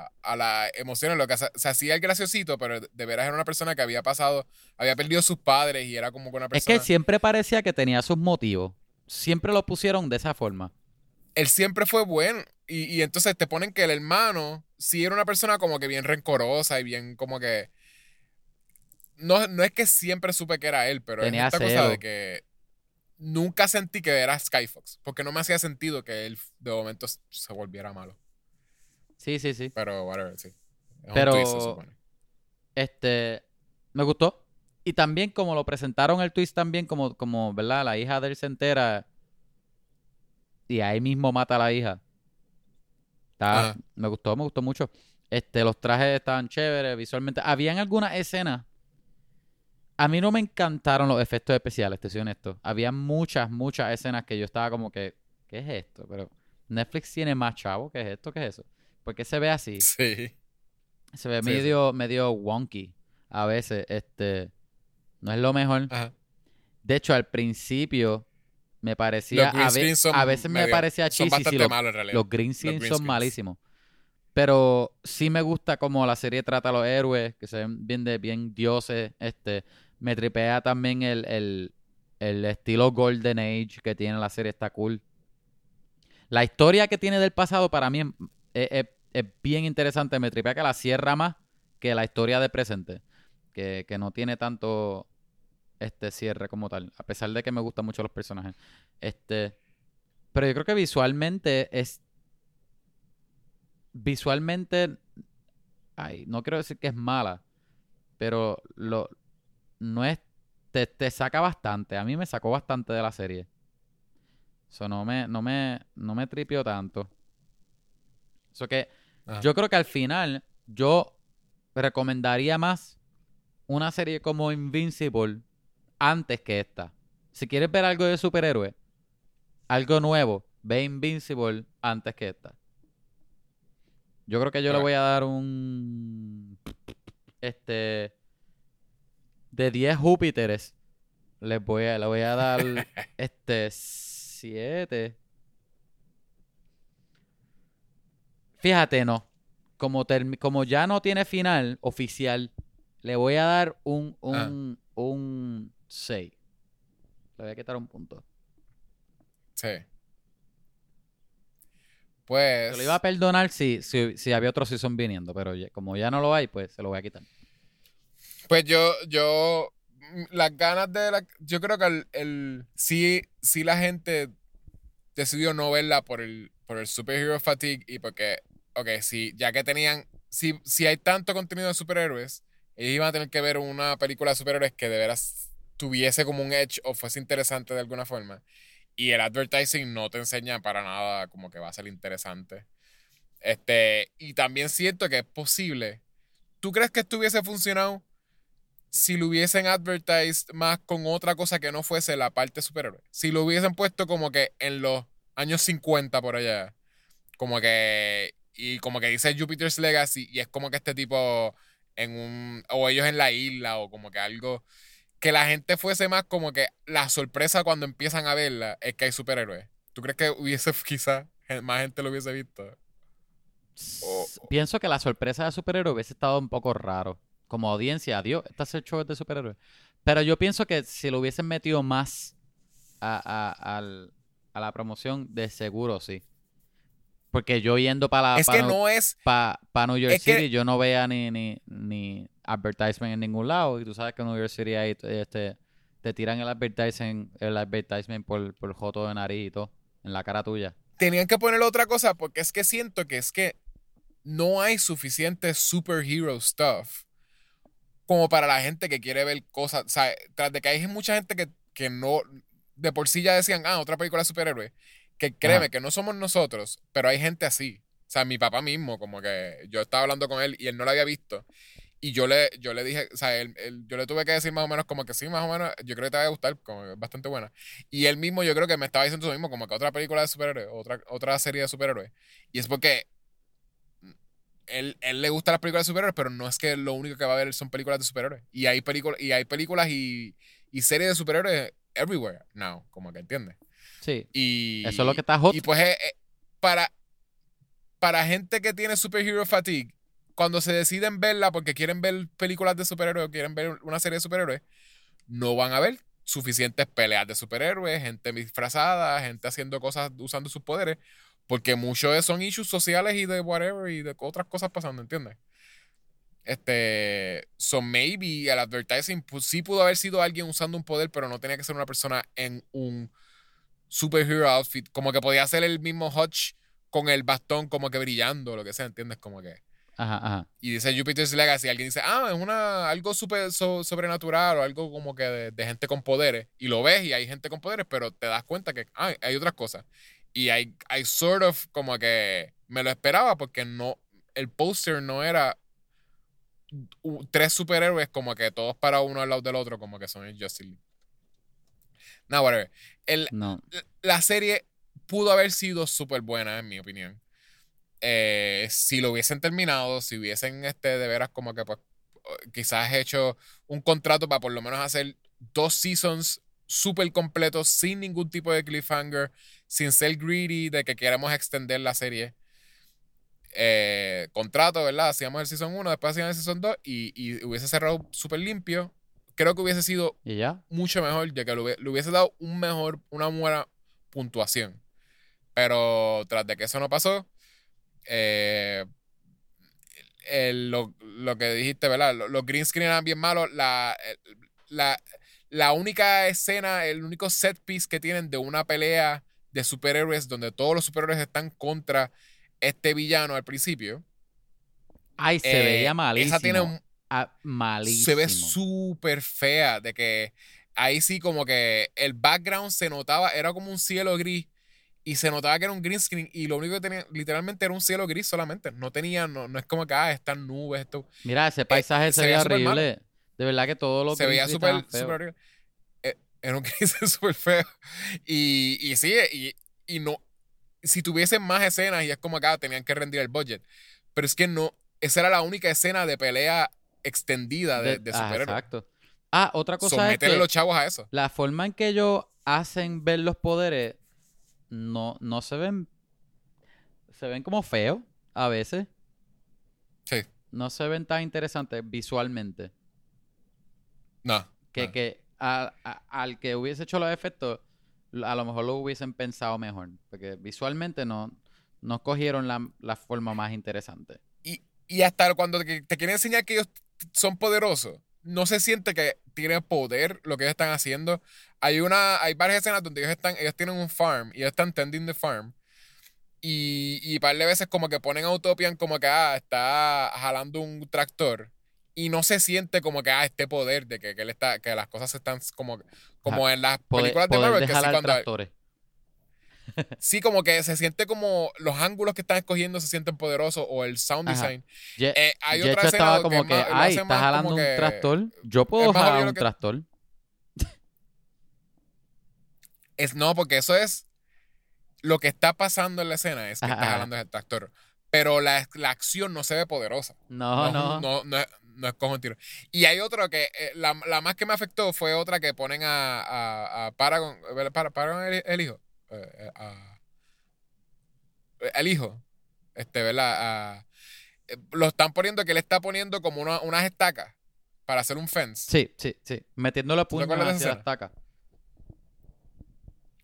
a, a las emociones. Lo que se, se hacía el graciosito, pero de veras era una persona que había pasado, había perdido a sus padres y era como una Es persona... que siempre parecía que tenía sus motivos. Siempre lo pusieron de esa forma. él siempre fue bueno. Y, y entonces te ponen que el hermano sí era una persona como que bien rencorosa y bien como que. No, no es que siempre supe que era él, pero Tenía es esta cosa de que nunca sentí que era Skyfox. Porque no me hacía sentido que él de momento se volviera malo. Sí, sí, sí. Pero, whatever, sí. Es Pero- un twist, se supone. Este, me gustó. Y también como lo presentaron el twist también, como, como, ¿verdad? La hija de él se entera y ahí mismo mata a la hija. Está- me gustó, me gustó mucho. Este, los trajes estaban chéveres visualmente. Habían algunas escenas. A mí no me encantaron los efectos especiales, te soy honesto. Había muchas, muchas escenas que yo estaba como que, ¿qué es esto? Pero Netflix tiene más chavo, ¿qué es esto? ¿Qué es eso? ¿Por qué se ve así? Sí. Se ve Sí, sí. medio, medio wonky a veces. Este, no es lo mejor. Ajá. De hecho, al principio me parecía, a, ve- son a veces me parecía Son cheesy. bastante si lo- malos en realidad. los green screens son screens. malísimos. Pero sí me gusta como la serie trata a los héroes, que se ven bien de bien dioses. Este, me tripea también el, el, el estilo Golden Age que tiene la serie, está cool. La historia que tiene del pasado para mí es, bien interesante. Me tripea que la cierra más que la historia del presente. que, que no tiene tanto este cierre como tal, a pesar de que me gustan mucho los personajes. Este, pero yo creo que visualmente es visualmente ay, no quiero decir que es mala, pero lo no es te, te saca bastante, a mí me sacó bastante de la serie. Eso no me no me no me tripió tanto. Eso que Ajá. yo creo que al final yo recomendaría más una serie como Invincible antes que esta. Si quieres ver algo de superhéroe, algo nuevo, ve Invincible antes que esta. Yo creo que yo le voy a dar un este de 10 Júpiteres les voy a le voy a dar este 7. Fíjate, no. Como, como ya no tiene final oficial, le voy a dar un, Ah. un, un 6. Le voy a quitar un punto. Sí. Pues. Se lo iba a perdonar si, si, si había otro season viniendo, pero ya- como ya no lo hay, pues se lo voy a quitar. Pues yo, yo, mm, las ganas de la, yo creo que el, el sí, sí la gente decidió no verla por el, por el superhero fatigue y porque, ok, sí, ya que tenían, si, si hay tanto contenido de superhéroes, ellos iban a tener que ver una película de superhéroes que de veras tuviese como un edge o fuese interesante de alguna forma. Y el advertising no te enseña para nada como que va a ser interesante. Este, y también siento que es posible. ¿Tú crees que esto hubiese funcionado si lo hubiesen advertised más con otra cosa que no fuese la parte superhéroe? Si lo hubiesen puesto como que en los años 50 por allá. Como que. Y como que dice Jupiter's Legacy. Y es como que este tipo en un. O ellos en la isla. O como que algo. Que la gente fuese más como que la sorpresa cuando empiezan a verla es que hay superhéroes. ¿Tú crees que hubiese quizás más gente lo hubiese visto? Pienso que la sorpresa de superhéroe hubiese estado un poco raro. Como audiencia, adiós, este es el show de superhéroes. Pero yo pienso que si lo hubiesen metido más a, a- a la promoción, de seguro sí. Porque yo yendo para es que no es. pa, pa New York Es que- City, yo no veía ni, ni, ni advertisement en ningún lado. Y tú sabes que en New York City ahí este, te tiran el advertisement, el advertisement por, por joto de nariz y todo, en la cara tuya. tenían que ponerle otra cosa porque es que siento que es que no hay suficiente superhero stuff como para la gente que quiere ver cosas. O sea, tras de que hay mucha gente que, que no, de por sí ya decían, ah, otra película de superhéroes, que créeme Ajá. que no somos nosotros, pero hay gente así. O sea, mi papá mismo, como que yo estaba hablando con él y él no la había visto. Y yo le, yo le dije, o sea, él- él- yo le tuve que decir más o menos como que sí, más o menos, yo creo que te va a gustar, como que es bastante buena. Y él mismo yo creo que me estaba diciendo lo mismo, como que otra película de superhéroes, otra, otra serie de superhéroes. Y es porque él, él le gusta las películas de superhéroes, pero no es que lo único que va a ver son películas de superhéroes. Y hay, películas y hay películas y, y series de superhéroes everywhere now, como que entiendes. Sí, Y, eso es lo que está hot. y pues eh, eh, para, para gente que tiene superhero fatigue, cuando se deciden verla porque quieren ver películas de superhéroes o quieren ver una serie de superhéroes, no van a ver suficientes peleas de superhéroes, gente disfrazada, gente haciendo cosas usando sus poderes, porque muchos de- son issues sociales y de whatever y de otras cosas pasando, ¿entiendes? Este, so maybe el advertising pu- sí pudo haber sido alguien usando un poder, pero no tenía que ser una persona en un superhero outfit, como que podía ser el mismo Hutch con el bastón como que brillando, lo que sea, ¿entiendes? Como que Ajá, ajá. y dice Jupiter's Legacy, alguien dice, ah, es una, algo super, so- sobrenatural o algo como que de, de gente con poderes. Y lo ves y hay gente con poderes, pero te das cuenta que ah, hay otras cosas. Y hay, hay sort of como que me lo esperaba porque no, el póster no era tres superhéroes como que todos para uno al lado del otro, como que son el Justice League. No, whatever. El, No. la serie pudo haber sido súper buena, en mi opinión. Eh, si lo hubiesen terminado, si hubiesen este, de veras como que pues, quizás hecho un contrato para por lo menos hacer dos seasons súper completos, sin ningún tipo de cliffhanger, sin ser greedy de que queramos extender la serie. Eh, contrato, ¿verdad? Hacíamos el season 1, después hacíamos el season 2 y, y hubiese cerrado súper limpio. Creo que hubiese sido ¿Y ya? mucho mejor, ya que le hubie- le hubiese dado un mejor, una buena puntuación. Pero tras de que eso no pasó, eh, el- lo, lo que dijiste, ¿verdad? Los, los green screen eran bien malos. La, la, la única escena, el único set piece que tienen de una pelea de superhéroes donde todos los superhéroes están contra este villano al principio. Ay, se eh, veía malísimo. Esa tiene un, Ah, malísimo. se ve súper fea de que ahí sí como que el background se notaba, era como un cielo gris y se notaba que era un green screen y lo único que tenía literalmente era un cielo gris solamente, no tenía, no, no es como que ah, están nubes, esto, Mira, ese paisaje Eh, se se veía horrible. De verdad que todo lo se veía súper horrible. Era un gris súper feo y, y sí, y, y no, si tuviesen más escenas y es como que ah, tenían que rendir el budget, pero es que no, esa era la única escena de pelea extendida de, de superhéroes. exacto. Ah, otra cosa es Someterle que los chavos a eso. la forma en que ellos hacen ver los poderes no, no se ven. Se ven como feos a veces. Sí. No se ven tan interesantes visualmente. No. Que, no. que a- al que hubiese hecho los efectos, a lo mejor lo hubiesen pensado mejor. Porque visualmente no, no cogieron la, la forma más interesante. Y, y hasta cuando te, te quieren enseñar que ellos son poderosos, no se siente que tienen poder lo que ellos están haciendo. Hay una, hay varias escenas donde ellos están, ellos tienen un farm y ellos están tending the farm. Y, y par de veces como que ponen a Utopian como que ah, está jalando un tractor. Y no se siente como que ah, este poder de que, que él está, que las cosas están como, como en las Poder, películas de Marvel, que sí, cuando, sí, como que se siente como los ángulos que están escogiendo se sienten poderosos o el sound Ajá. design. Ye- Eh, hay otra escena estaba que como que, más- lo ay, estás jalando un que- tractor. Yo puedo jalar un que- tractor. Es, no, porque eso es lo que está pasando en la escena, es que Ajá, está ajá. jalando el tractor. Pero la, la acción no se ve poderosa. No, no. no, no no es como un tiro. Y hay otro que, eh, la, la más que me afectó fue otra que ponen a, a, a Paragon. Para- Paragon el, el hijo. Eh, eh, a- el hijo. Este, ¿verdad? A- lo están poniendo que le está poniendo como una- unas estacas para hacer un fence. Sí, sí, sí. Acuerdas de esa hacia la estaca.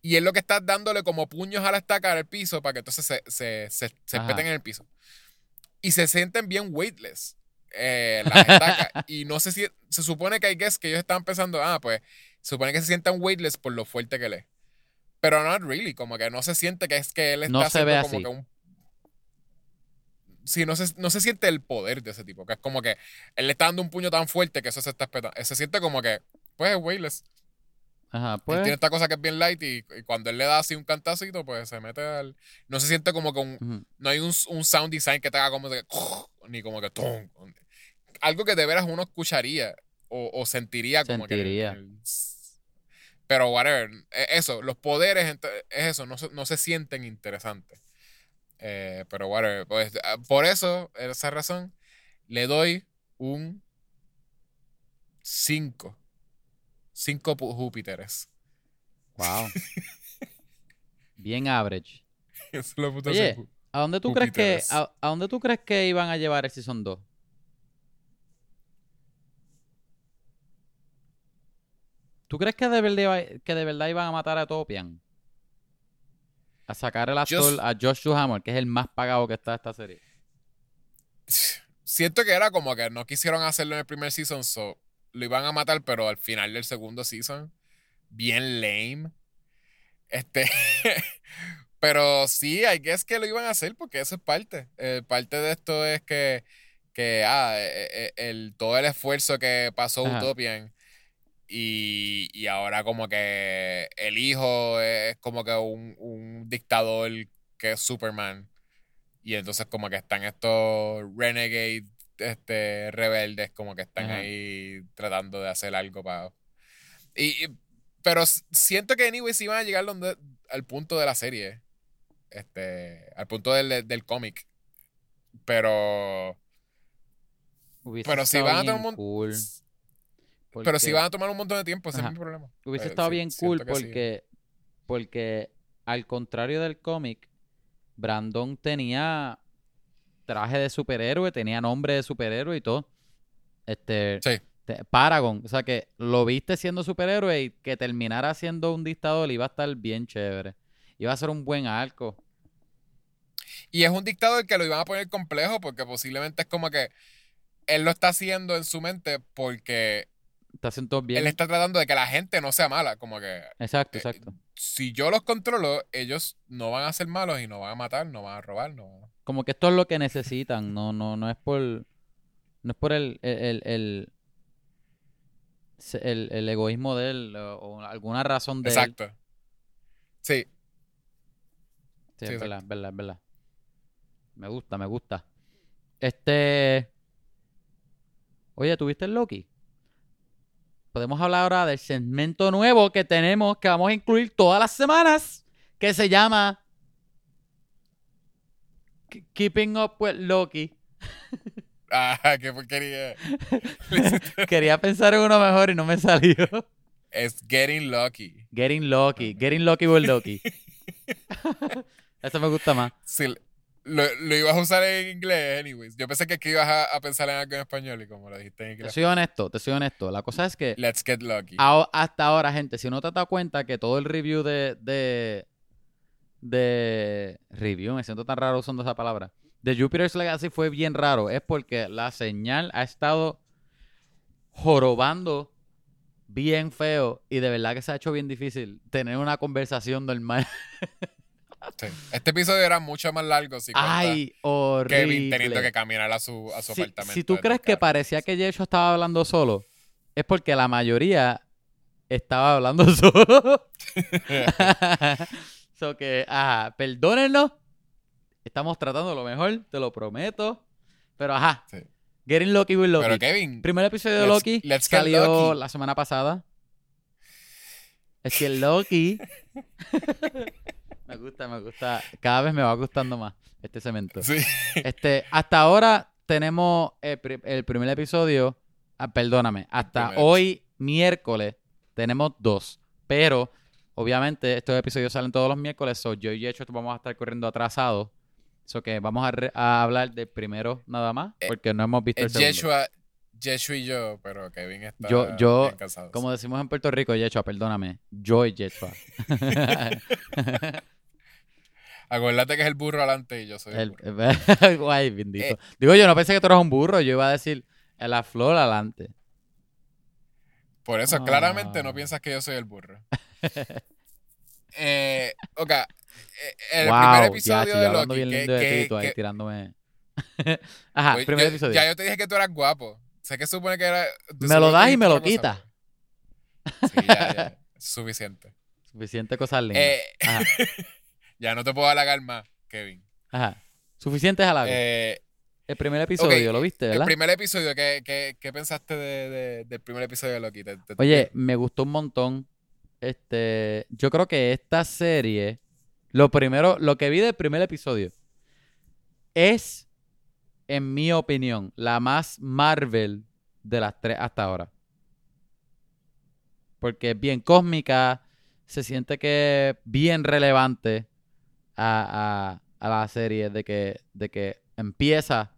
Y es lo que está dándole como puños a la estaca al piso para que entonces se, se, se, se peten en el piso. Y se sienten bien weightless eh, las estacas. y no sé si se supone que hay guess que ellos estaban pensando, ah, pues se supone que se sientan weightless por lo fuerte que él es. Pero not really, como que no se siente que es que él está No se haciendo ve como así. que un. Sí, no se, no se siente el poder de ese tipo, que es como que él le está dando un puño tan fuerte que eso se está espetando. Se siente como que, pues, es weightless. Ajá, Él pues. tiene esta cosa que es bien light y, y cuando él le da así un cantacito, pues se mete al. No se siente como que un. No hay un, un sound design que te haga como de. Ni como que. tum. Algo que de veras uno escucharía o, o sentiría como Sentiría. que. el- pero, whatever. eh, Eso, los poderes es eso, no se, no se sienten interesantes. Eh, pero, whatever. Pues, ah, por eso, esa razón, le doy un 5. 5 Júpiteres. Wow. Bien average. Eso lo puto Oye. ¿A dónde tú crees que a, a dónde tú crees que iban a llevar el Season 2? ¿Tú crees que de verdad, que de verdad iban a matar a Topian? A sacar el actor s- a Josh Duhamel, que es el más pagado que está esta serie. Siento que era como que no quisieron hacerlo en el primer season, so lo iban a matar, pero al final del segundo season, bien lame. Este, pero sí, I guess que lo iban a hacer porque eso es parte. Eh, parte de esto es que, que ah, eh, eh, el, todo el esfuerzo que pasó Ajá. Utopian y, y ahora como que el hijo es como que un, un dictador que es Superman. Y entonces como que están estos renegade este, rebeldes como que están Ajá. ahí tratando de hacer algo para... Y, y- pero siento que anyway sí van a llegar donde, al punto de la serie. Este, al punto del, del cómic. Pero... Hubiese Pero si van a tomar un... cool, Pero si van a tomar un montón de tiempo, ese Ajá. es mi problema. Hubiese Eh, estado sí, bien cool sí. porque, porque al contrario del cómic, Brandon tenía traje de superhéroe, tenía nombre de superhéroe y todo. Este, Sí. te- Paragon, o sea que lo viste siendo superhéroe y que terminara siendo un dictador iba a estar bien chévere. Iba a ser un buen arco. Y es un dictador que lo iban a poner complejo porque posiblemente es como que él lo está haciendo en su mente porque Está haciendo todo bien. él está tratando de que la gente no sea mala. Como que Exacto, eh, exacto. si yo los controlo, ellos no van a ser malos y no van a matar, no van a robar, no. Como que esto es lo que necesitan, no, no, no es por, no es por el, el, el, el, el- el egoísmo de él o, alguna razón de él. Exacto. Sí, Sí, Sí, es verdad, verdad, verdad. Me gusta, me gusta. Este. Oye, ¿tuviste el Loki? Podemos hablar ahora del segmento nuevo que tenemos, que vamos a incluir todas las semanas, que se llama Keeping Up with Loki. Ah, qué porquería. Quería pensar en uno mejor y no me salió. es Getting Lucky. Getting Loki, Getting Loki with Loki. Eso me gusta más. Sí, lo, lo ibas a usar en inglés, anyways. Yo pensé que aquí ibas a, a pensar en algo en español y como lo dijiste en Te inglés. soy honesto, te soy honesto. La cosa es que Let's get lucky. Hasta ahora, gente, si no te has dado cuenta que todo el review de, de, de review, me siento tan raro usando esa palabra, de Jupiter's Legacy fue bien raro, es porque la señal ha estado jorobando bien feo y de verdad que se ha hecho bien difícil tener una conversación normal. Sí. Este episodio era mucho más largo si Ay, Kevin teniendo horrible. que caminar a su, a su Si, apartamento. si tú crees que parecía que Yesho estaba hablando solo, es porque la mayoría estaba hablando solo. so que, ajá, perdónennos. Estamos tratando lo mejor, te lo prometo. Pero ajá, Sí. Getting Lucky with Loki. Pero Kevin, Primer episodio de let's- Loki let's get salió lucky. la semana pasada. Es que Loki. me gusta, me gusta. Cada vez me va gustando más este cemento. sí. Este, hasta ahora tenemos el, pri- el primer episodio. ah, perdóname, hasta primer hoy, miércoles, tenemos dos. Pero, obviamente, estos episodios salen todos los miércoles. So yo y Yecho vamos a estar corriendo atrasados. So que vamos a, re- a hablar del primero nada más. Eh, Porque no hemos visto el Es segundo. Yeshua, Yeshua y yo, pero Kevin está Yo- yo, bien cansado. Como decimos en Puerto Rico, Yechua, perdóname. Yo y Yechua. Acuérdate que es el burro adelante y yo soy el, El- burro. Guay, bendito. Eh. Digo, yo no pensé que tú eras un burro. Yo iba a decir la flor adelante. Por eso, Ah. claramente no piensas que yo soy el burro. eh, ok. eh, El wow, primer ya, episodio chico, de Loki. bien que- lindo de ti que- tú ahí que- tirándome. Ajá, Oye, primer yo- episodio. Ya yo te dije que tú eras guapo. Sé que supone que era. me lo das y me lo quitas. Sí, ya, ya. Suficiente. Suficiente cosas lindas. Eh, Ajá, ya no te puedo halagar más, Kevin. ajá. Suficiente halago. Eh, el primer episodio, ¿lo viste, el verdad? primer episodio, ¿qué, qué, qué pensaste de, de- del primer episodio de Loki? ¿Te- te- Oye, me gustó un montón. Este, yo creo que esta serie, lo primero, lo que vi del primer episodio, es, en mi opinión, la más Marvel de las tres hasta ahora. Porque es bien cósmica, se siente que es bien relevante a, a- a la serie de que, de que empieza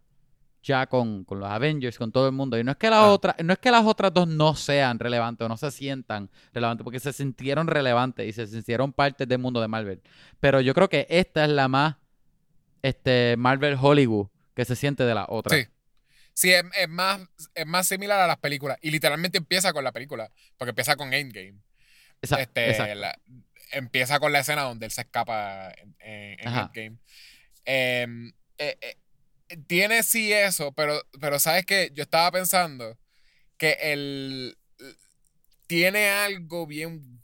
ya con, con los Avengers, con todo el mundo. Y no es que las Ah. otras, no es que las otras dos no sean relevantes o no se sientan relevantes, porque se sintieron relevantes y se sintieron parte del mundo de Marvel. Pero yo creo que esta es la más este, Marvel Hollywood que se siente de la otra. Sí. Sí, es, es más, es más similar a las películas. Y literalmente empieza con la película. Porque empieza con Endgame. Este, exacto. la- empieza con la escena donde él se escapa en, en- en. Endgame. Em, eh, eh, tiene sí eso, pero, pero sabes que yo estaba pensando que el tiene algo bien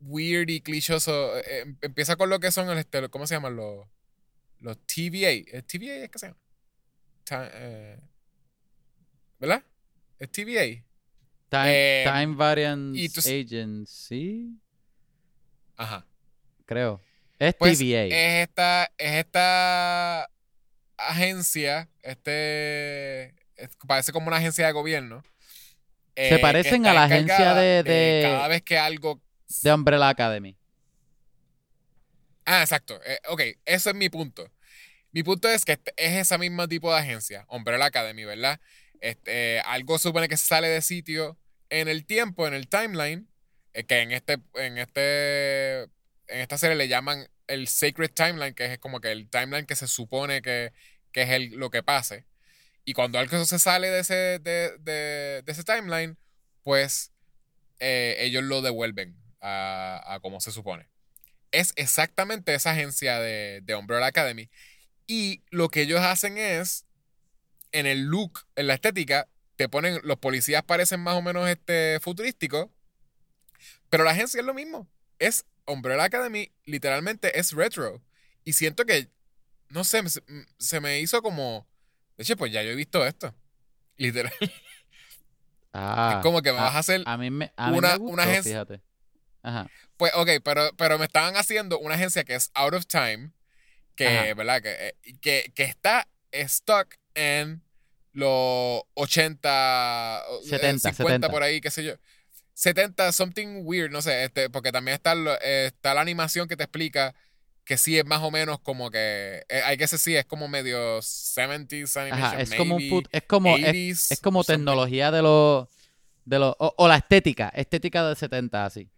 weird y clichoso. Eh, em- empieza con lo que son el este, ¿cómo se llaman los los TVA? ¿Es TVA es que se llama? ¿Verdad? ¿Es TVA? Time, eh, Time Variance Agency, Ajá. creo. Es Pues TVA. es esta, es esta agencia, este, es- parece como una agencia de gobierno. eh, Se que parecen a la agencia de- de- Cada vez que algo... de Umbrella Academy. Ah, exacto. eh, ok, ese es mi punto. Mi punto es que este- es ese mismo tipo de agencia, Umbrella Academy, ¿verdad? Este, algo supone que sale de sitio en el tiempo, en el timeline, eh, que en este, en este, en esta serie le llaman el sacred timeline, que es como que el timeline que se supone que, que es el, lo que pase. Y cuando algo se sale de ese, de, de, de ese timeline, pues eh, ellos lo devuelven a, a, como se supone. Es exactamente esa agencia de, de Umbrella Academy. Y lo que ellos hacen es, en el look, en la estética, te ponen, los policías parecen más o menos este, futurísticos, pero la agencia es lo mismo. Es Umbrella Academy, literalmente es retro. Y siento que, no sé, se me hizo como, de hecho, pues ya yo he visto esto. Literal. Ah, es como que me a- vas a hacer A mí me, a mí una- me gustó, una agencia- fíjate. Ajá. Pues, ok, pero, pero me estaban haciendo una agencia que es Out of Time, que, Ajá. ¿verdad? Que, eh, que, que está stuck en los 80, eh, 70, 50 70. por ahí, qué sé yo. 70, something weird, no sé, este, porque también está, lo- eh, está la animación que te explica que sí es más o menos como que, hay que decir, sí, es como medio 70s animation, Ajá, es como un maybe fut- es como es, 80s, es como something. tecnología de los de los o, o la estética, estética de 70 así.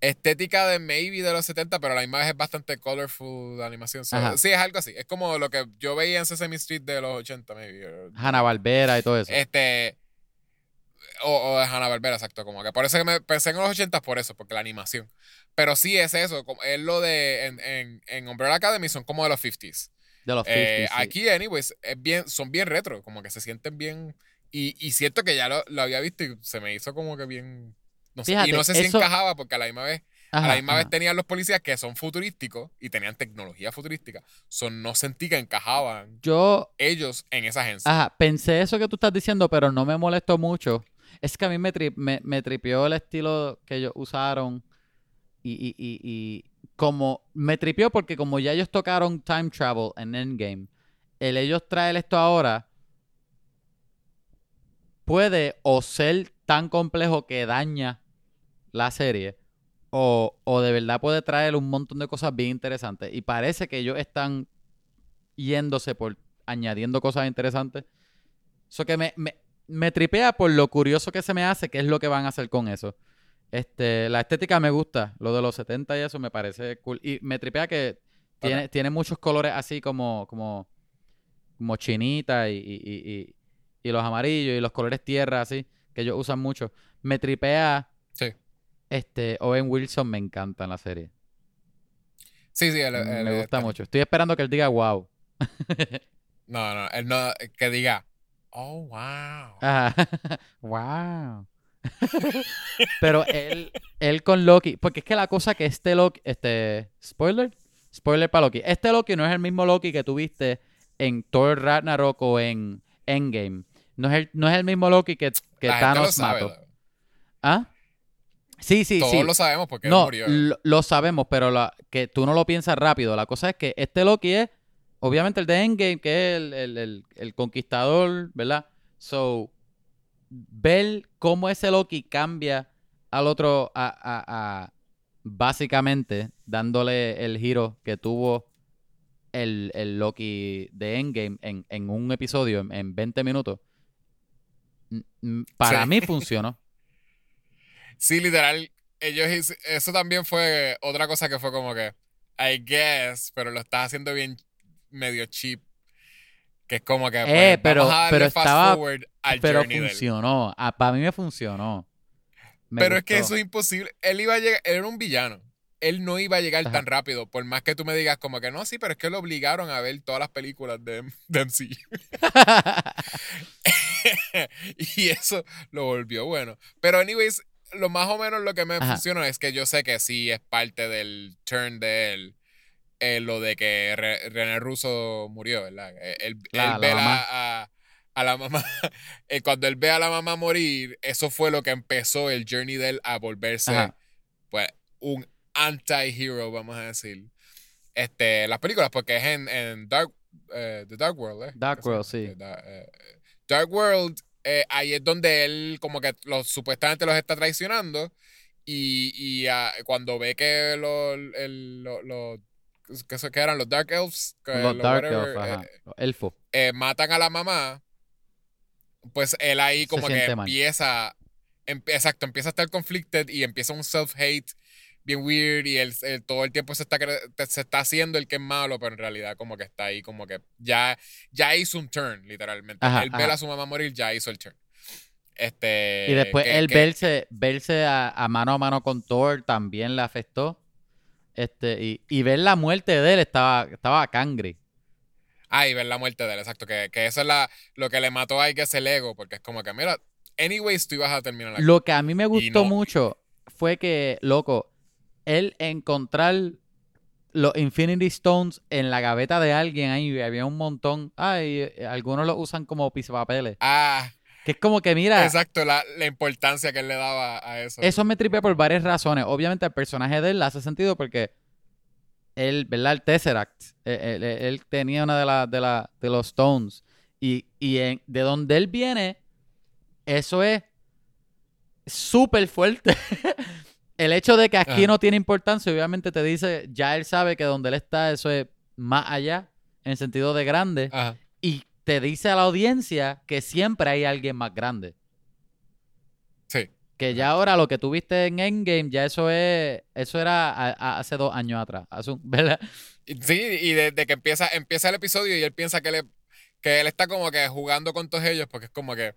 estética de maybe de los 70, pero la imagen es bastante colorful de animación. So, sí, es algo así. Es como lo que yo veía en Sesame Street de los 80, maybe. Hanna Barbera y todo eso. Este. O, o de Hanna Barbera, exacto. Como que por eso que me pensé en los 80 por eso, porque la animación. Pero sí es eso. Como, es lo de. En, en, en Umbrella Academy son como de los 50s. de los 50 Eh, sí. Aquí, anyways, es bien, son bien retro. Como que se sienten bien. Y, y siento que ya lo, lo había visto y se me hizo como que bien. No sé, Fíjate, y no sé si eso- encajaba porque a la misma vez Ajá, a la misma vez ajá. tenían los policías que son futurísticos y tenían tecnología futurística. Son no sentí que encajaban Yo ellos en esa agencia. Ajá, pensé eso que tú estás diciendo, pero no me molestó mucho. Es que a mí me, tri- me, tripió el estilo que ellos usaron y, y, y, y como me tripió porque como ya ellos tocaron time travel en Endgame, el ellos traer esto ahora puede o ser tan complejo que daña la serie o, o de verdad puede traer un montón de cosas bien interesantes. Y parece que ellos están yéndose por añadiendo cosas interesantes. Eso que me, me, me tripea por lo curioso que se me hace, que es lo que van a hacer con eso. Este, la estética me gusta, lo de los 70 y eso me parece cool. Y me tripea que tiene, tiene muchos colores así como, como, como chinita y, y, y, y- los amarillos y los colores tierra así, que ellos usan mucho. Me tripea, Sí. este, Owen Wilson me encanta en la serie. Sí, sí, me gusta mucho. Estoy esperando que él diga wow. No, no, él no, que diga, oh, wow. Ajá. wow. Pero él, él con Loki, porque es que la cosa que este Loki, este, spoiler, spoiler para Loki, este Loki no es el mismo Loki que tuviste en Thor Ragnarok o en Endgame. No es el, no es el mismo Loki que, que La gente lo Thanos sabe. mató. ¿Ah? Sí, sí, Todos sí. lo sabemos porque él No, murió. lo, lo sabemos, pero la, que tú no lo piensas rápido. La cosa es que este Loki es, obviamente, el de Endgame, que es el, el- el- el conquistador, ¿verdad? So, ver cómo ese Loki cambia al otro, a, a- a- básicamente, dándole el giro que tuvo el, el Loki de Endgame en, en un episodio, en, en 20 minutos. Para Sí. mí funcionó. Sí, literal. Ellos eso también fue otra cosa que fue como que, I guess, pero lo estás haciendo bien medio cheap. Que es como que, pues, Eh, pero- vamos a darle pero fast estaba- forward al Pero journey funcionó. Ah, para mí me funcionó. Me Pero es que eso es imposible. Él iba a llegar, él era un villano. Él no iba a llegar Ajá. tan rápido. Por más que tú me digas como que no, sí, pero es que lo obligaron a ver todas las películas de, de MCU. y eso lo volvió bueno. Pero anyways, lo más o menos lo que me Ajá. funcionó es que yo sé que sí es parte del turn de él. Eh, lo de que Re- René Russo murió, ¿verdad? Eh, Él, La- él la ve la- a, a la mamá. eh, cuando él ve a la mamá morir, eso fue lo que empezó el journey de él a volverse Ajá. pues un anti-hero, vamos a decir. Este, las películas, porque es en, en Dark, eh, The Dark World, ¿eh? Dark ¿Qué se World, sí. Eh, Da- eh, Dark World, eh, ahí es donde él como que los, supuestamente los está traicionando y, y ah, cuando ve que los, el- lo- lo- que, se- que eran los Dark Elves, que Los los Dark whatever, ajá. eh, Los elfos. eh, matan a la mamá, pues él ahí Se como que siente mal. empieza, em- exacto, empieza a estar conflicted y empieza un self-hate bien weird y él, él todo el tiempo se está, se está haciendo el que es malo, pero en realidad como que está ahí, como que ya, ya hizo un turn, literalmente. Ajá, él ver ajá. a su mamá morir, ya hizo el turn. Este, Y después que- él que- verse, verse a, a mano a mano con Thor también le afectó. Este, y, y ver la muerte de él estaba, estaba cangre. Ah, y ver la muerte de él, exacto. Que, que eso es la, lo que le mató a Ike es el ego, porque es como que, mira, anyways, tú ibas a terminar aquí. Lo que a mí me gustó no. mucho fue que, loco, él encontrar los Infinity Stones en la gaveta de alguien ahí, había un montón. Ay, algunos los usan como pisapapeles. Ah, Que es como que, mira, exacto, la, la importancia que él le daba a eso. Eso me tripea por varias razones. Obviamente el personaje de él hace sentido porque él, ¿verdad? El Tesseract, eh, él, él- él tenía una de, las de, la- de los Stones. Y, y en- de donde él viene, eso es súper fuerte. el hecho de que aquí Ajá. no tiene importancia, obviamente te dice, ya él sabe que donde él está, eso es más allá, en el sentido de grande. Ajá. Y te dice a la audiencia que siempre hay alguien más grande. Sí. Que ya ahora lo que tuviste en Endgame, ya eso es, eso era a- a- hace dos años atrás, ¿verdad? Sí, y desde que empieza, empieza el episodio y él piensa que, le, que él está como que jugando con todos ellos, porque es como que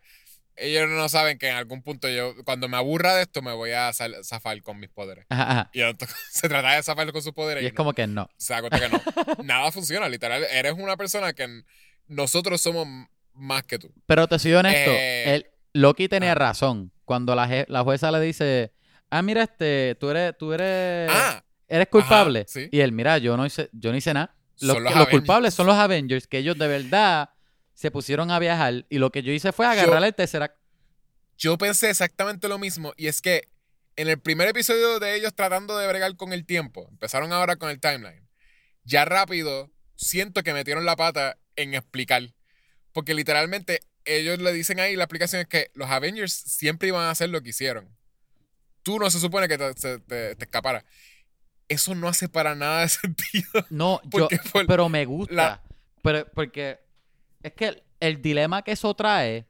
ellos no saben que en algún punto yo, cuando me aburra de esto, me voy a zafar con mis poderes. Ajá, ajá. Y entonces se trata de zafar con sus poderes Y y, es no. como que no. se da cuenta que no. Nada funciona, literal. Eres una persona que nosotros somos más que tú. Pero te soy honesto, Eh, el, Loki tenía ah. razón. Cuando la, je- la jueza le dice, ah, mira, este, tú eres, tú eres, ah, eres culpable. sí. Y él, mira, yo no hice, yo no hice nada. Los, culpables son los Avengers, que ellos de verdad se pusieron a viajar. Y lo que yo hice fue agarrarle el Tesseract. yo pensé exactamente lo mismo. Y es que en el primer episodio de ellos tratando de bregar con el tiempo, empezaron ahora con el timeline. Ya rápido siento que metieron la pata en explicar. Porque literalmente ellos le dicen ahí, la explicación es que los Avengers siempre iban a hacer lo que hicieron. Tú no se supone que te, te- te escapara. Eso no hace para nada de sentido. No, yo, pero me gusta. la- Pero, porque es que el, el dilema que eso trae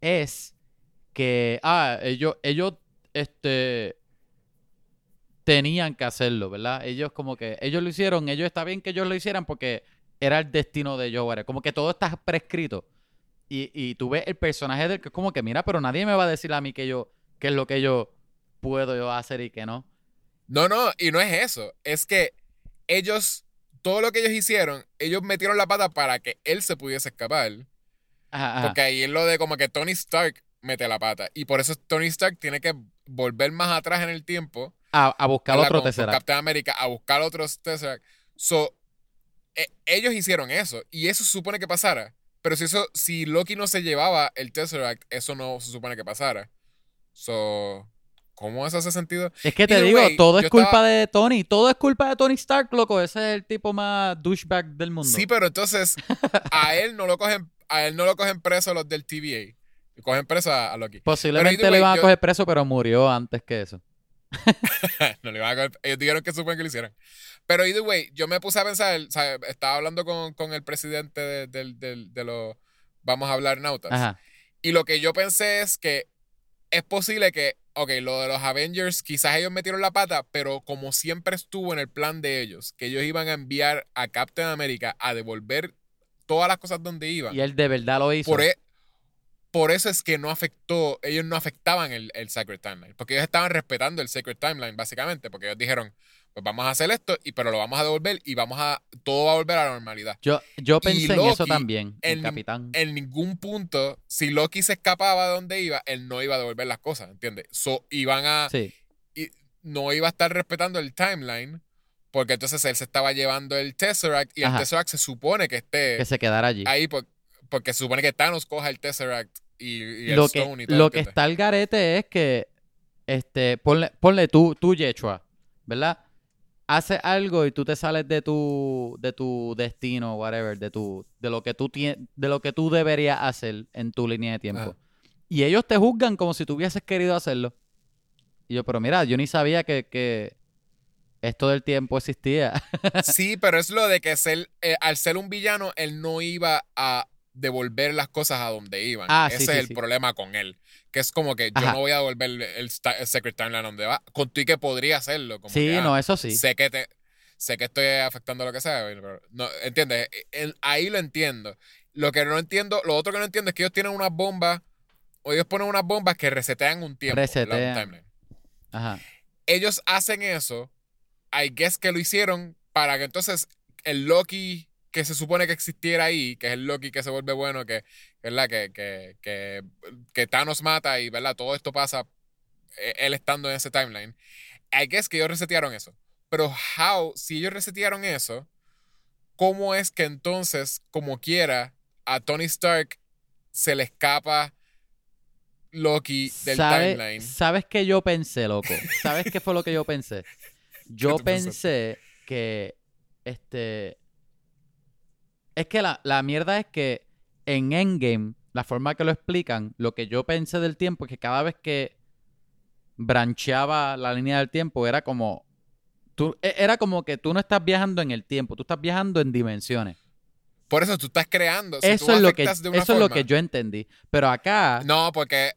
es que, ah, ellos, ellos, este, tenían que hacerlo, ¿verdad? Ellos como que, ellos lo hicieron, ellos está bien que ellos lo hicieran porque era el destino de Joe, como que todo está prescrito. Y, y tú ves el personaje del que es como que, mira, pero nadie me va a decir a mí que yo, qué es lo que yo puedo yo hacer y que no. No, no, y no es eso. Es que ellos, todo lo que ellos hicieron, ellos metieron la pata para que él se pudiese escapar. Ajá, ajá. Porque ahí es lo de como que Tony Stark mete la pata. Y por eso Tony Stark tiene que volver más atrás en el tiempo. A, a buscar ¿verdad? otro con, con Tesseract. Captain America a buscar otros Tesseract. So, e- ellos hicieron eso. Y eso se supone que pasara. Pero si eso, si Loki no se llevaba el Tesseract, eso no se supone que pasara. So, ¿cómo eso hace sentido? Es que te Either digo, way, todo es culpa estaba- de Tony. Todo es culpa de Tony Stark, loco. Ese es el tipo más douchebag del mundo. Sí, pero entonces a él no lo cogen, a él no lo cogen preso los del TVA. Cogen preso a, a Loki. Posiblemente le way, iban a coger preso, pero murió antes que eso. no le iban a coger- ellos dijeron que suponen que lo hicieran. Pero either way, yo me puse a pensar, o sea, estaba hablando con, con el presidente de, del- del- de los Vamos a hablar nautas. Ajá. Y lo que yo pensé es que es posible que, ok, lo de los Avengers, quizás ellos metieron la pata, pero como siempre estuvo en el plan de ellos, que ellos iban a enviar a Captain America a devolver todas las cosas donde iban. Y él de verdad lo hizo. Por, e- por eso es que no afectó, ellos no afectaban el, el Sacred Timeline, porque ellos estaban respetando el Sacred Timeline, básicamente, porque ellos dijeron, pues vamos a hacer esto, y, pero lo vamos a devolver y vamos a, todo va a volver a la normalidad. Yo, yo pensé en eso también, el en- capitán. En ningún punto, si Loki se escapaba de donde iba, él no iba a devolver las cosas, ¿entiendes? So, iban a, Sí. y no iba a estar respetando el timeline, porque entonces él se estaba llevando el Tesseract, y Ajá. el Tesseract se supone que esté Que se quedara allí. ahí por- porque se supone que Thanos coja el Tesseract y, y el lo que, Stone y todo. lo que está al garete es que, este, ponle, ponle tú, tú, Yechua, ¿verdad? Haces algo y tú te sales de tu, de tu destino, whatever, de tu, de lo que tú tienes, de lo que tú deberías hacer en tu línea de tiempo. Ajá. Y ellos te juzgan como si tú hubieses querido hacerlo. Y yo, pero mira, yo ni sabía que, que esto del tiempo existía. Sí, pero es lo de que ser, eh, al ser un villano, él no iba a devolver las cosas a donde iban. Ah, Ese sí, es el sí. problema con él. Que es como que yo no voy a devolver el, el, sta- el Secret Timeline donde va. Con tú y que podría hacerlo. Como Sí, que, ah, no, eso sí. Sé que te sé que estoy afectando lo que sea, pero no, ¿entiendes? El- ahí lo entiendo. Lo que no entiendo, lo otro que no entiendo es que ellos tienen unas bombas, o ellos ponen unas bombas que resetean un tiempo. Resetean. timeline. Ajá. Ellos hacen eso, I guess que lo hicieron para que entonces el Loki que se supone que existiera ahí, que es el Loki que se vuelve bueno, que, ¿verdad? Que, que, que, que Thanos mata y, ¿verdad? Todo esto pasa eh, él estando en ese timeline. I guess que ellos resetearon eso. Pero how, si ellos resetearon eso, ¿cómo es que entonces, como quiera, a Tony Stark se le escapa Loki del ¿Sabe- timeline? ¿Sabes qué yo pensé, loco? ¿Sabes qué fue lo que yo pensé? Yo pensaste? pensé que este es que la, la mierda es que en Endgame, la forma que lo explican, lo que yo pensé del tiempo es que cada vez que brancheaba la línea del tiempo era como tú e- era como que tú no estás viajando en el tiempo, tú estás viajando en dimensiones. Por eso tú estás creando. si tú eso es lo que afectas de una eso es lo que yo entendí, pero acá No, porque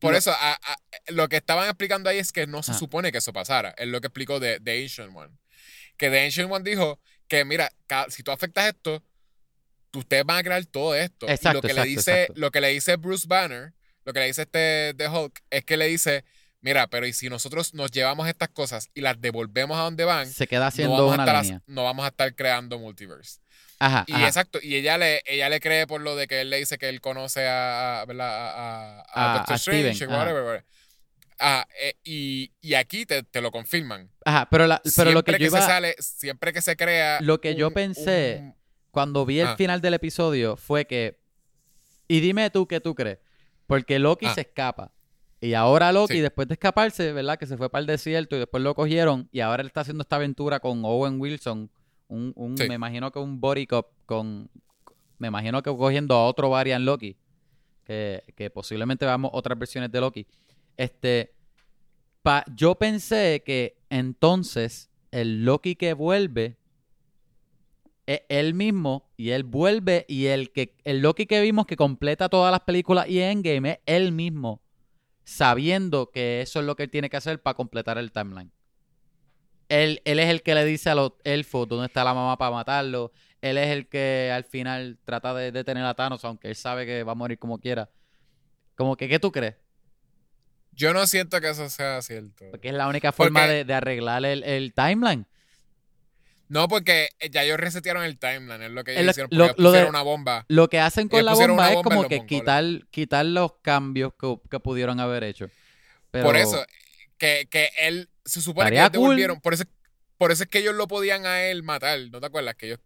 por eso a- a- lo que estaban explicando ahí es que no se Ah. supone que eso pasara. Es lo que explicó de, The Ancient One. Que The Ancient One dijo que, mira, si tú afectas esto, ustedes van a crear todo esto. y Exacto, lo que exacto, le dice, exacto. lo que le dice Bruce Banner, lo que le dice este de Hulk, es que le dice, mira, pero y si nosotros nos llevamos estas cosas y las devolvemos a donde van, se queda no haciendo vamos, a una no vamos a estar creando multiverse. Ajá, Y ajá. exacto, y ella le, ella le cree por lo de que él le dice que él conoce a, a, a, Doctor Strange, Steven, whatever, whatever. Ah, eh, y, y aquí te, te lo confirman. Ajá, pero, la, pero lo que siempre se sale, siempre que se crea. lo que yo pensé un- cuando vi el Ah. final del episodio fue que, y dime tú qué tú crees, porque Loki Ah. se escapa. Y ahora Loki, Sí. después de escaparse, ¿verdad? Que se fue para el desierto y después lo cogieron y ahora él está haciendo esta aventura con Owen Wilson, un, un Sí. me imagino que un body cop con, me imagino que cogiendo a otro variant Loki, que, que posiblemente veamos otras versiones de Loki. Este, pa- yo pensé que entonces el Loki que vuelve es él mismo y él vuelve y el que el Loki que vimos que completa todas las películas y Endgame es él mismo sabiendo que eso es lo que él tiene que hacer para completar el timeline. Él, él es el que le dice a los elfos dónde está la mamá para matarlo. Él es el que al final trata de detener a Thanos, aunque él sabe que va a morir como quiera. Como que, ¿qué tú crees? Yo no siento que eso sea cierto. Porque es la única forma Porque- de, de arreglar el, el timeline. No, porque ya ellos resetearon el timeline, es lo que ellos hicieron. lo- de- una bomba. Lo que hacen con la bomba es como que mongoles. quitar, quitar los cambios que, que pudieron haber hecho. Pero, Por eso, que, que él se supone que ellos cool. devolvieron. Por eso, por eso es que ellos lo podían a él matar. ¿No te acuerdas? Que ellos,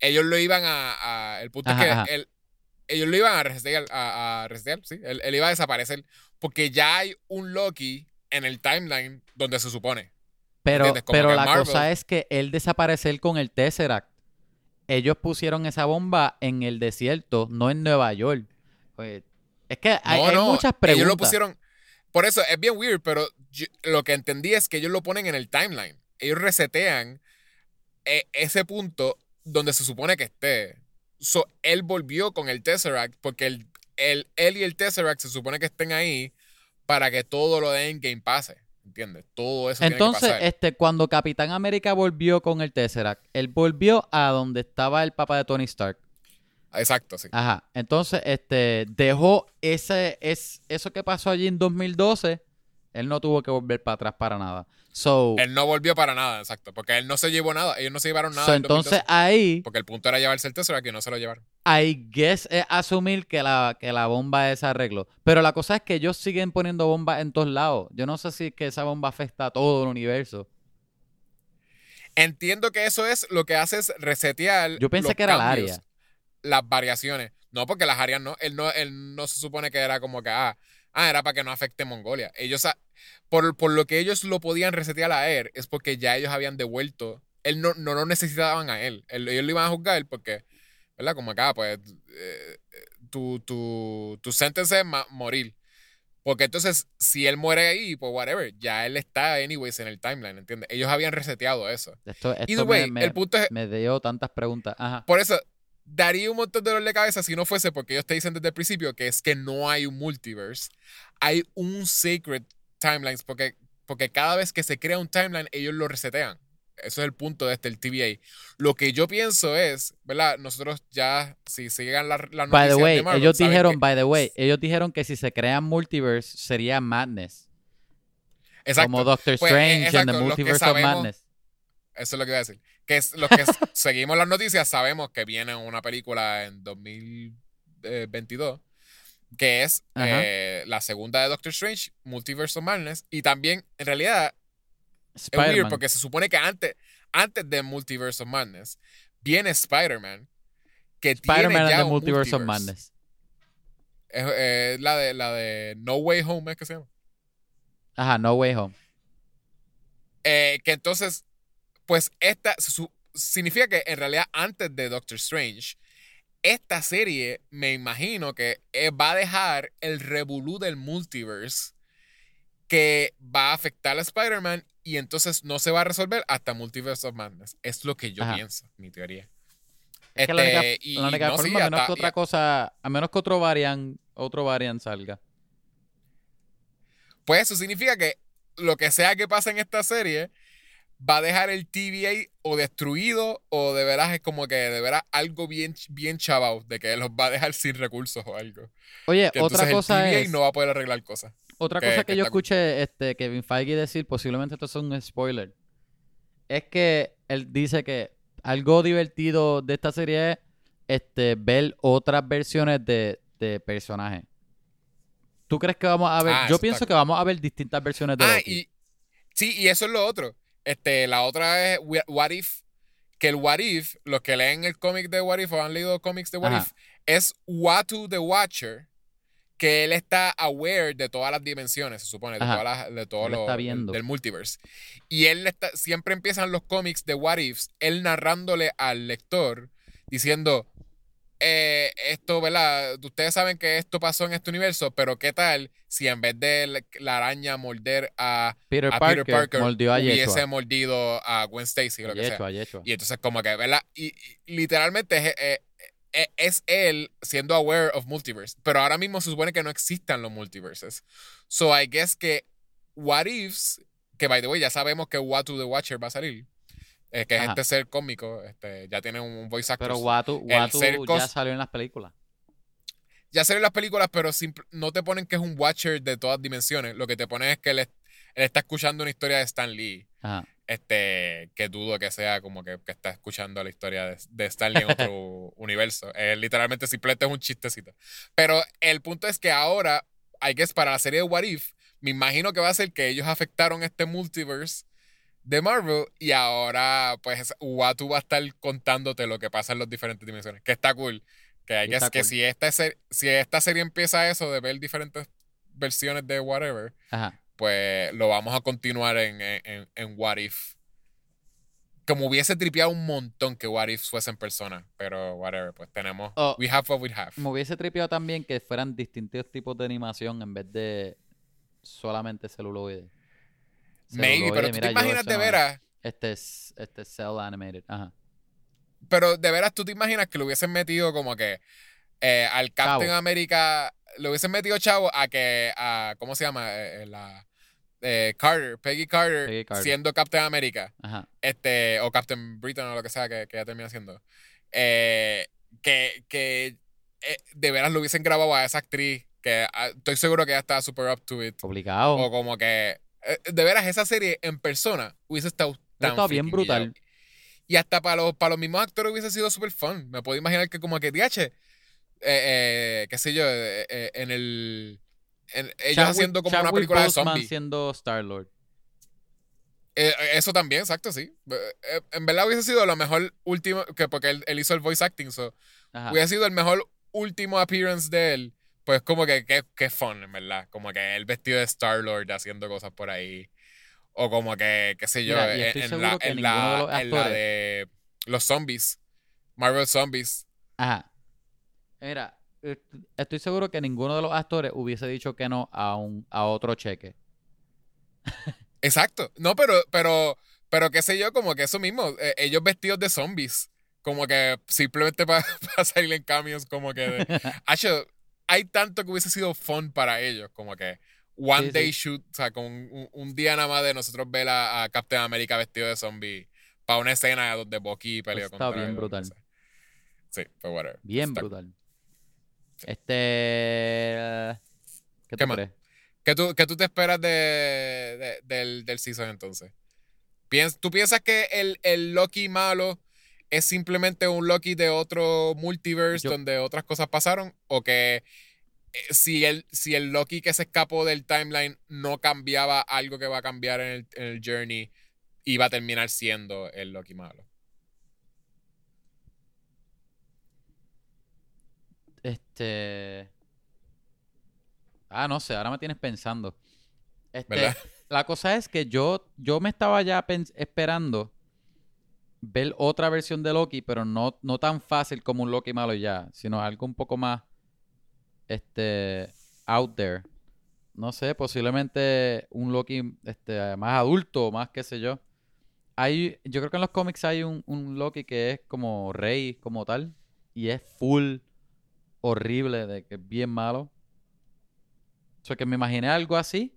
ellos lo iban a. a- el punto Ajá, es ajá. que él- ellos lo iban a resetear. A, a resetear, sí. Él, él iba a desaparecer. Porque ya hay un Loki en el timeline donde se supone. Pero, pero la Marvel- cosa es que él desaparecer con el Tesseract. Ellos pusieron esa bomba en el desierto, no en Nueva York. Pues, es que hay, No, hay no, muchas preguntas. Ellos lo pusieron. Por eso es bien weird, pero yo- lo que entendí es que ellos lo ponen en el timeline. Ellos resetean eh, ese punto donde se supone que esté. So, él volvió con el Tesseract porque el, el- él y el Tesseract se supone que estén ahí para que todo lo de Endgame pase. ¿Entiendes? Todo eso tiene Entonces, que pasar. este, cuando Capitán América volvió con el Tesseract, él volvió a donde estaba el papá de Tony Stark. Exacto, sí. Ajá. Entonces, este, dejó ese, es, eso que pasó allí en 2012. Él no tuvo que volver para atrás para nada. So, Él no volvió para nada, exacto. Porque él no se llevó nada. Ellos no se llevaron nada. so en 2012, entonces ahí, porque el punto era llevarse el Tesseract y no se lo llevaron. I guess es asumir que la, que la bomba es arreglo. Pero la cosa es que ellos siguen poniendo bombas en todos lados. Yo no sé si es que esa bomba afecta a todo el universo. Entiendo que eso es lo que hace es resetear. Yo pensé los que era cambios, área. Las variaciones. No, porque las áreas no. Él no, él no se supone que era como que, ah, ah, era para que no afecte Mongolia. Ellos, ah, por, por lo que ellos lo podían resetear a él, es porque ya ellos habían devuelto. Él no, no lo necesitaban a él. Él- Ellos lo iban a juzgar porque, ¿verdad? Como acá, pues, eh, tu, tu, tu sentence es morir. Porque entonces, si él muere ahí, pues whatever, ya él está anyways en el timeline, ¿entiendes? Ellos habían reseteado eso. Esto, esto way, me- el punto es, me dio tantas preguntas. Ajá. por eso, daría un montón de dolor de cabeza si no fuese porque ellos te dicen desde el principio que es que no hay un multiverse. Hay un sacred timelines porque, porque cada vez que se crea un timeline ellos lo resetean. Eso es el punto de este, el TVA. Lo que yo pienso es, ¿verdad? Nosotros ya, si se llegan las la By the noticias way, de Marvel, ellos dijeron, que- by the way, ellos dijeron que si se crean multiverse sería madness. Exacto. Como Doctor Pues, eh, Strange and exacto, the los que Multiverse of Madness. Eso es lo que iba a decir. Que es, los que seguimos las noticias sabemos que viene una película en 2022 que es eh, la segunda de Doctor Strange, Multiverse of Madness. Y también, en realidad, es weird porque se supone que antes, antes de Multiverse of Madness viene Spider-Man. Que tiene Spider-Man and ya un Multiverse of. Madness. Es eh, la, de, la de No Way Home, ¿es que se llama? Ajá, No Way Home. Eh, que entonces, pues esta su- significa que en realidad antes de Doctor Strange, esta serie me imagino que eh, va a dejar el revolú del multiverse que va a afectar a Spider-Man y entonces no se va a resolver hasta Multiverse of Madness. Es lo que yo Ajá. pienso, mi teoría. Es que la única, Este, y la única no, sí, forma, a menos hasta- que otra y- cosa, a menos que otro variant, otro variant salga. Pues eso significa que lo que sea que pase en esta serie va a dejar el TVA o destruido o de veras es como que de veras algo bien, bien chavao, de que los va a dejar sin recursos o algo. Oye, Que otra cosa el TVA es, no va a poder arreglar cosas. otra que- cosa que, que yo está escuché este, Kevin Feige decir, posiblemente esto es un spoiler, es que él dice que algo divertido de esta serie es este, ver otras versiones de, de personajes. ¿Tú crees que vamos a ver? Ah, yo pienso que vamos a ver distintas versiones de Ah, Loki. y sí, y eso es lo otro. Este, la otra es Wh- What If, que el What If, los que leen el cómic de What If o han leído cómics de What Ajá. If, es Watu the Watcher, que él está aware de todas las dimensiones, se supone, de todas las, de todo lo está del- viendo. del multiverse. Y él está, siempre empiezan los cómics de What Ifs, él narrándole al lector, diciendo, eh, esto, ¿verdad? Ustedes saben que esto pasó en este universo, pero ¿qué tal si en vez de la, araña morder a, Peter, a Parker, Peter Parker mordió a hubiese Yeshua. mordido a Gwen Stacy lo que sea? Yeshua. Y entonces como que, ¿verdad? Y, y literalmente es, eh, eh, es él siendo aware of multiverse. Pero ahora mismo se supone que no existan los multiverses. So I guess que What Ifs, que by the way ya sabemos que What to the Watcher va a salir, eh, que es este ser cómico, este, ya tiene un voice actor. Pero Watu, Watu ya salió en las películas. ya salen las películas, pero no te ponen que es un Watcher de todas dimensiones. Lo que te ponen es que él, él está escuchando una historia de Stan Lee. Ajá. este que dudo que sea como que, que está escuchando la historia de, de Stanley en otro universo. Eh, literalmente simplemente es un chistecito. Pero el punto es que ahora, I guess para la serie de What If, me imagino que va a ser que ellos afectaron este multiverse de Marvel y ahora pues Watu va a estar contándote lo que pasa en las diferentes dimensiones. Que está cool. Que está que si esta, ser- si esta serie empieza eso de ver diferentes versiones de whatever, Ajá. pues lo vamos a continuar en, en, en What If. Como hubiese tripeado un montón que What If fuese en persona, pero whatever, pues tenemos. Oh. we have what we have. Me hubiese tripeado también que fueran distintos tipos de animación en vez de solamente celuloide. Maybe, pero tú te imaginas de veras, Este es, este es cell animated. Ajá. pero de veras tú te imaginas que lo hubiesen metido como que eh, al Captain Chavo. America, lo hubiesen metido chavo a que, a, ¿cómo se llama? Eh, eh, la, eh, Carter, Peggy Carter, Peggy Carter. siendo Captain America. Ajá. este, o Captain Britain o lo que sea que, que ella termina siendo, que, que de veras lo hubiesen grabado a esa actriz, que ah, estoy seguro que ella está super up to it, Obligado. o como que, de veras esa serie en persona hubiese estado tan bien brutal. guillado. Y hasta para los, para los mismos actores hubiese sido super fun. Me puedo imaginar que como que, DH, eh, eh, qué sé yo, eh, eh, en el... en- ellos Chadwick- haciendo como una película de Boseman zombies. siendo Star-Lord. Eh, eso también, exacto, sí. Eh, eh, en verdad hubiese sido lo mejor último, que porque él, él hizo el voice acting, so, hubiese sido el mejor último appearance de él. Pues como que qué qué fun, en verdad. Como que él vestido de Star-Lord haciendo cosas por ahí. O como que, qué sé yo, Mira, en, la, que en, de la, los en la de los zombies. Marvel Zombies. Ajá. Mira, est- estoy seguro que ninguno de los actores hubiese dicho que no a un a otro cheque. Exacto. No, pero, pero, pero qué sé yo, como que eso mismo. eh, ellos vestidos de zombies. como que simplemente para salir en cambios, como que. de- Hacho, hay tanto que hubiese sido fun para ellos, como que. One Sí, day sí. shoot, o sea, con un, un día nada más de nosotros ver a, a Captain America vestido de zombie para una escena donde Bucky peleó Está contra bien él, o brutal. no sé. Sí, pero whatever. Bien Está- brutal. Sí. Este. ¿Qué ¿Qué más? crees? ¿Qué tú, qué tú te esperas de, de- del, del season entonces? ¿Tú piensas que el, el Loki malo es simplemente un Loki de otro multiverse Yo- donde otras cosas pasaron? ¿O que eh, si el, si el Loki que se escapó del timeline no cambiaba algo que va a cambiar en el, en el journey, iba a terminar siendo el Loki malo? Este. Ah, no sé, ahora me tienes pensando. Este, ¿Verdad? la cosa es que yo, yo me estaba ya esperando ver otra versión de Loki, pero no, no tan fácil como un Loki malo ya, sino algo un poco más este out there. No sé, posiblemente un Loki este, más adulto, más qué sé yo. Hay, yo creo que en los cómics hay un, un Loki que es como rey, como tal, y es full horrible, de que es bien malo. O sea, que me imaginé algo así.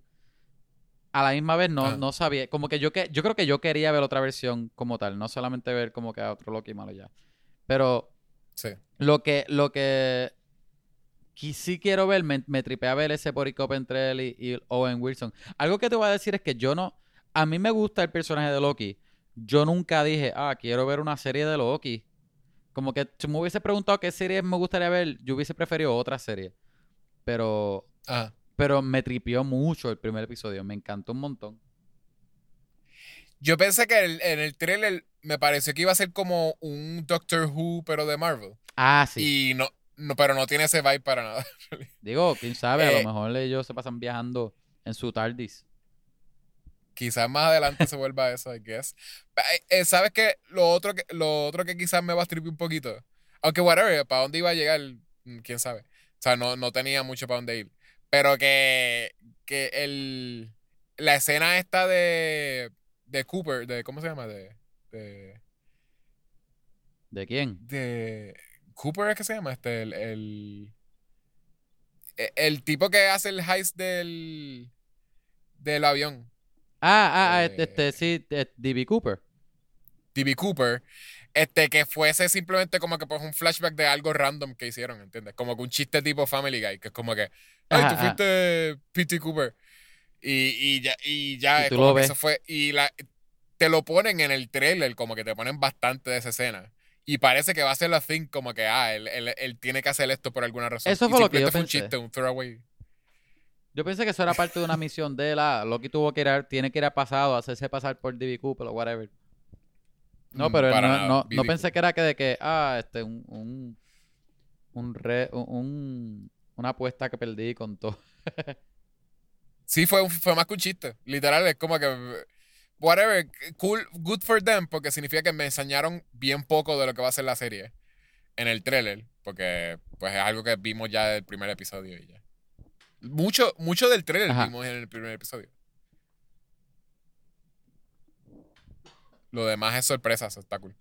A la misma vez no, Ah. no sabía. Como que yo que yo creo que yo quería ver otra versión como tal, no solamente ver como que a otro Loki malo ya. Pero Sí. lo que, lo que sí quiero ver, me, me tripea ver ese poricop entre él y, y Owen Wilson. Algo que te voy a decir es que yo no. A mí me gusta el personaje de Loki. Yo nunca dije, ah, quiero ver una serie de Loki. Como que si me hubiese preguntado qué serie me gustaría ver, yo hubiese preferido otra serie. Pero, Ajá. Pero me tripió mucho el primer episodio. Me encantó un montón. Yo pensé que el- en el trailer me pareció que iba a ser como un Doctor Who, pero de Marvel. Ah, sí. Y no, no, pero no tiene ese vibe para nada. Digo, quién sabe, a Eh, lo mejor ellos se pasan viajando en su TARDIS. Quizás más adelante se vuelva eso, I guess. Eh, eh, ¿Sabes qué? Lo otro que, lo otro que quizás me va a stripir un poquito. Aunque, whatever, para dónde iba a llegar, mm, quién sabe. O sea, no, no tenía mucho para dónde ir. Pero que, que el, la escena esta de, de Cooper, de, ¿cómo se llama? De, de, ¿De quién? de Cooper es que se llama este el, el e- el tipo que hace el heist del del avión Ah, ah, ah, este, Eh, este, sí, eh, D.B. Cooper. D.B. Cooper este que fuese simplemente como que pues un flashback de algo random que hicieron ¿entiendes? como que un chiste tipo Family Guy que es como que ay Ajá, tú fuiste P.T. Cooper y, y ya y ya Y tú como lo que ves. eso fue y la te lo ponen en el trailer como que te ponen bastante de esa escena y parece que va a ser la thing como que ah él, él- él tiene que hacer esto por alguna razón Eso Y fue lo que yo fue un chiste un throwaway Yo pensé que eso era parte de una misión de la Loki tuvo que ir a, tiene que ir al pasado, hacerse pasar por D.B. Cooper o whatever. No, Mm, pero él no, no, no pensé que era que de que, ah, este, un, un, un, re- un- una apuesta que perdí con todo. Sí, fue, un- fue más que un chiste. Literal, es como que. Whatever, cool, good for them, porque significa que me enseñaron bien poco de lo que va a ser la serie en el trailer, porque pues es algo que vimos ya del primer episodio y ya. Mucho, mucho del trailer Ajá. vimos en el primer episodio. Lo demás es sorpresa, eso está cool.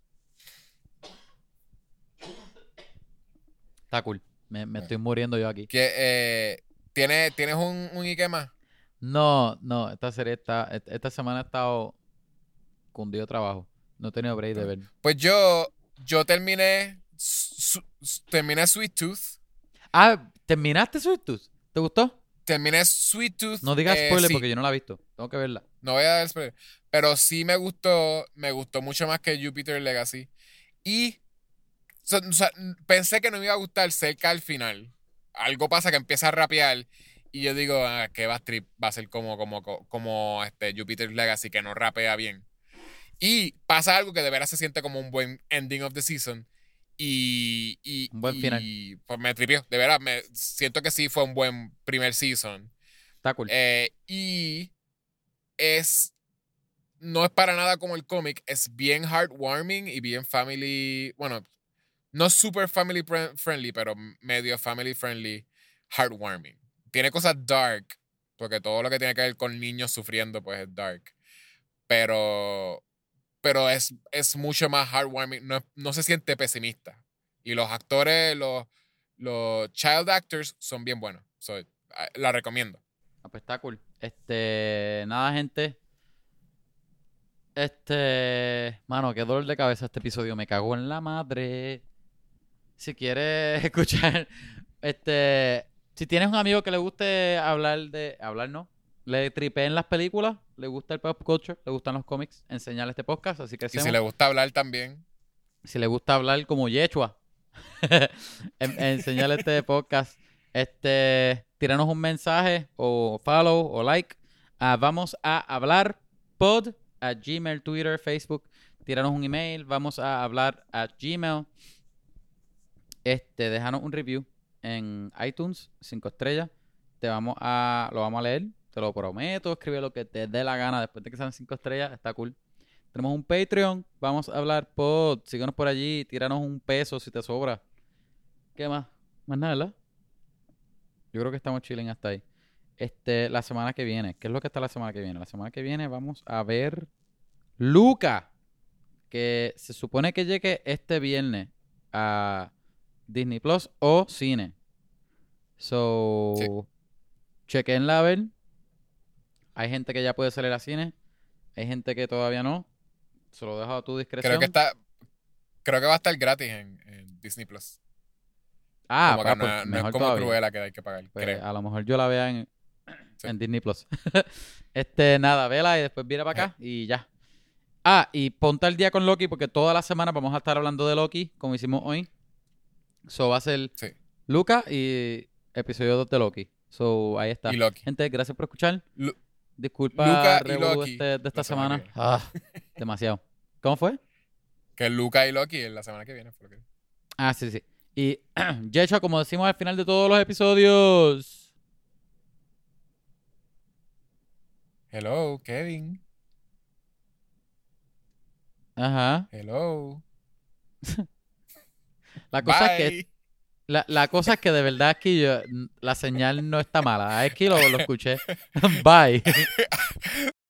Está cool. Me, me estoy muriendo yo aquí. Que, eh, ¿tienes, ¿Tienes un, un Ike más? No, no, esta serie está, et- esta semana he estado cundido trabajo. No he tenido break de ver. Pues yo, yo terminé, su- su- terminé Sweet Tooth. Ah, ¿terminaste Sweet Tooth? ¿Te gustó? Terminé Sweet Tooth. No digas eh, spoiler sí. porque yo no la he visto. Tengo que verla. No voy a dar spoiler. Pero sí me gustó. Me gustó mucho más que Jupiter Legacy. Y. o sea, o sea, pensé que no me iba a gustar cerca al final. Algo pasa que empieza a rapear. Y yo digo, ah, que va trip. Va a ser como, como, como, este Jupiter Legacy, que no rapea bien. Y pasa algo que de veras se siente como un buen ending of the season. Y. y Un buen y, final. Pues me tripió. De veras, me siento que sí fue un buen primer season. Está cool. Eh, y es. No es para nada como el cómic, es bien heartwarming y bien family. Bueno, no super family friendly, pero medio family friendly, heartwarming. Tiene cosas dark, porque todo lo que tiene que ver con niños sufriendo, pues es dark. Pero. pero es, es mucho más heartwarming. No, no se siente pesimista. Y los actores, los, los child actors son bien buenos. So, ah, la recomiendo. Ah, pues. Este, nada, gente. Este, mano, qué dolor de cabeza este episodio. Me cagó en la madre. Si quieres escuchar, este, si tienes un amigo que le guste hablar de, hablar no, le tripeen las películas, le gusta el pop culture, le gustan los cómics, enseñarle este podcast, así que Y si le gusta hablar también, si le gusta hablar como Yechua, en- enseñarle este podcast. Este, tiranos un mensaje o follow o like. a vamos a hablar pod a Gmail, Twitter, Facebook. Tiranos un email. Vamos a hablar a Gmail. Este, déjanos un review en iTunes, cinco estrellas. Te vamos a, lo vamos a leer. Te lo prometo. Escribe lo que te dé la gana después de que sean cinco estrellas. Está cool. Tenemos un Patreon. Vamos a hablar pod. Síguenos por allí. Tíranos un peso si te sobra. ¿Qué más? Más nada, ¿verdad? Yo creo que estamos chilling hasta ahí. Este, la semana que viene. ¿Qué es lo que está la semana que viene? La semana que viene vamos a ver Luca. Que se supone que llegue este viernes a Disney Plus o cine. So, Sí. chequenla a ver. Hay gente que ya puede salir a cine. Hay gente que todavía no. Se lo dejo a tu discreción. creo que está. Creo que va a estar gratis en, en Disney Plus. Ah, como que pues, no, no es mejor como todavía. Cruella que hay que pagar. Pues, creo. a lo mejor yo la vea en, Sí. en Disney Plus. este, nada, vela y después viene para acá y ya. Ah, y ponte al día con Loki porque toda la semana vamos a estar hablando de Loki, como hicimos hoy. So va a ser Sí. Luca y episodio 2 de Loki. So ahí está. Y Loki. Gente, gracias por escuchar. Lu- Disculpa Luca y este- de esta semana Ah, demasiado. ¿Cómo fue? Que Luca y Loki en la semana que viene. fue lo que- Ah, sí, sí. Y Yecho, como decimos al final de todos los episodios. Hello, Kevin. Ajá. Hello. La cosa es que. La, la cosa es que de verdad aquí yo, la señal no está mala. Aquí lo, lo escuché. Bye.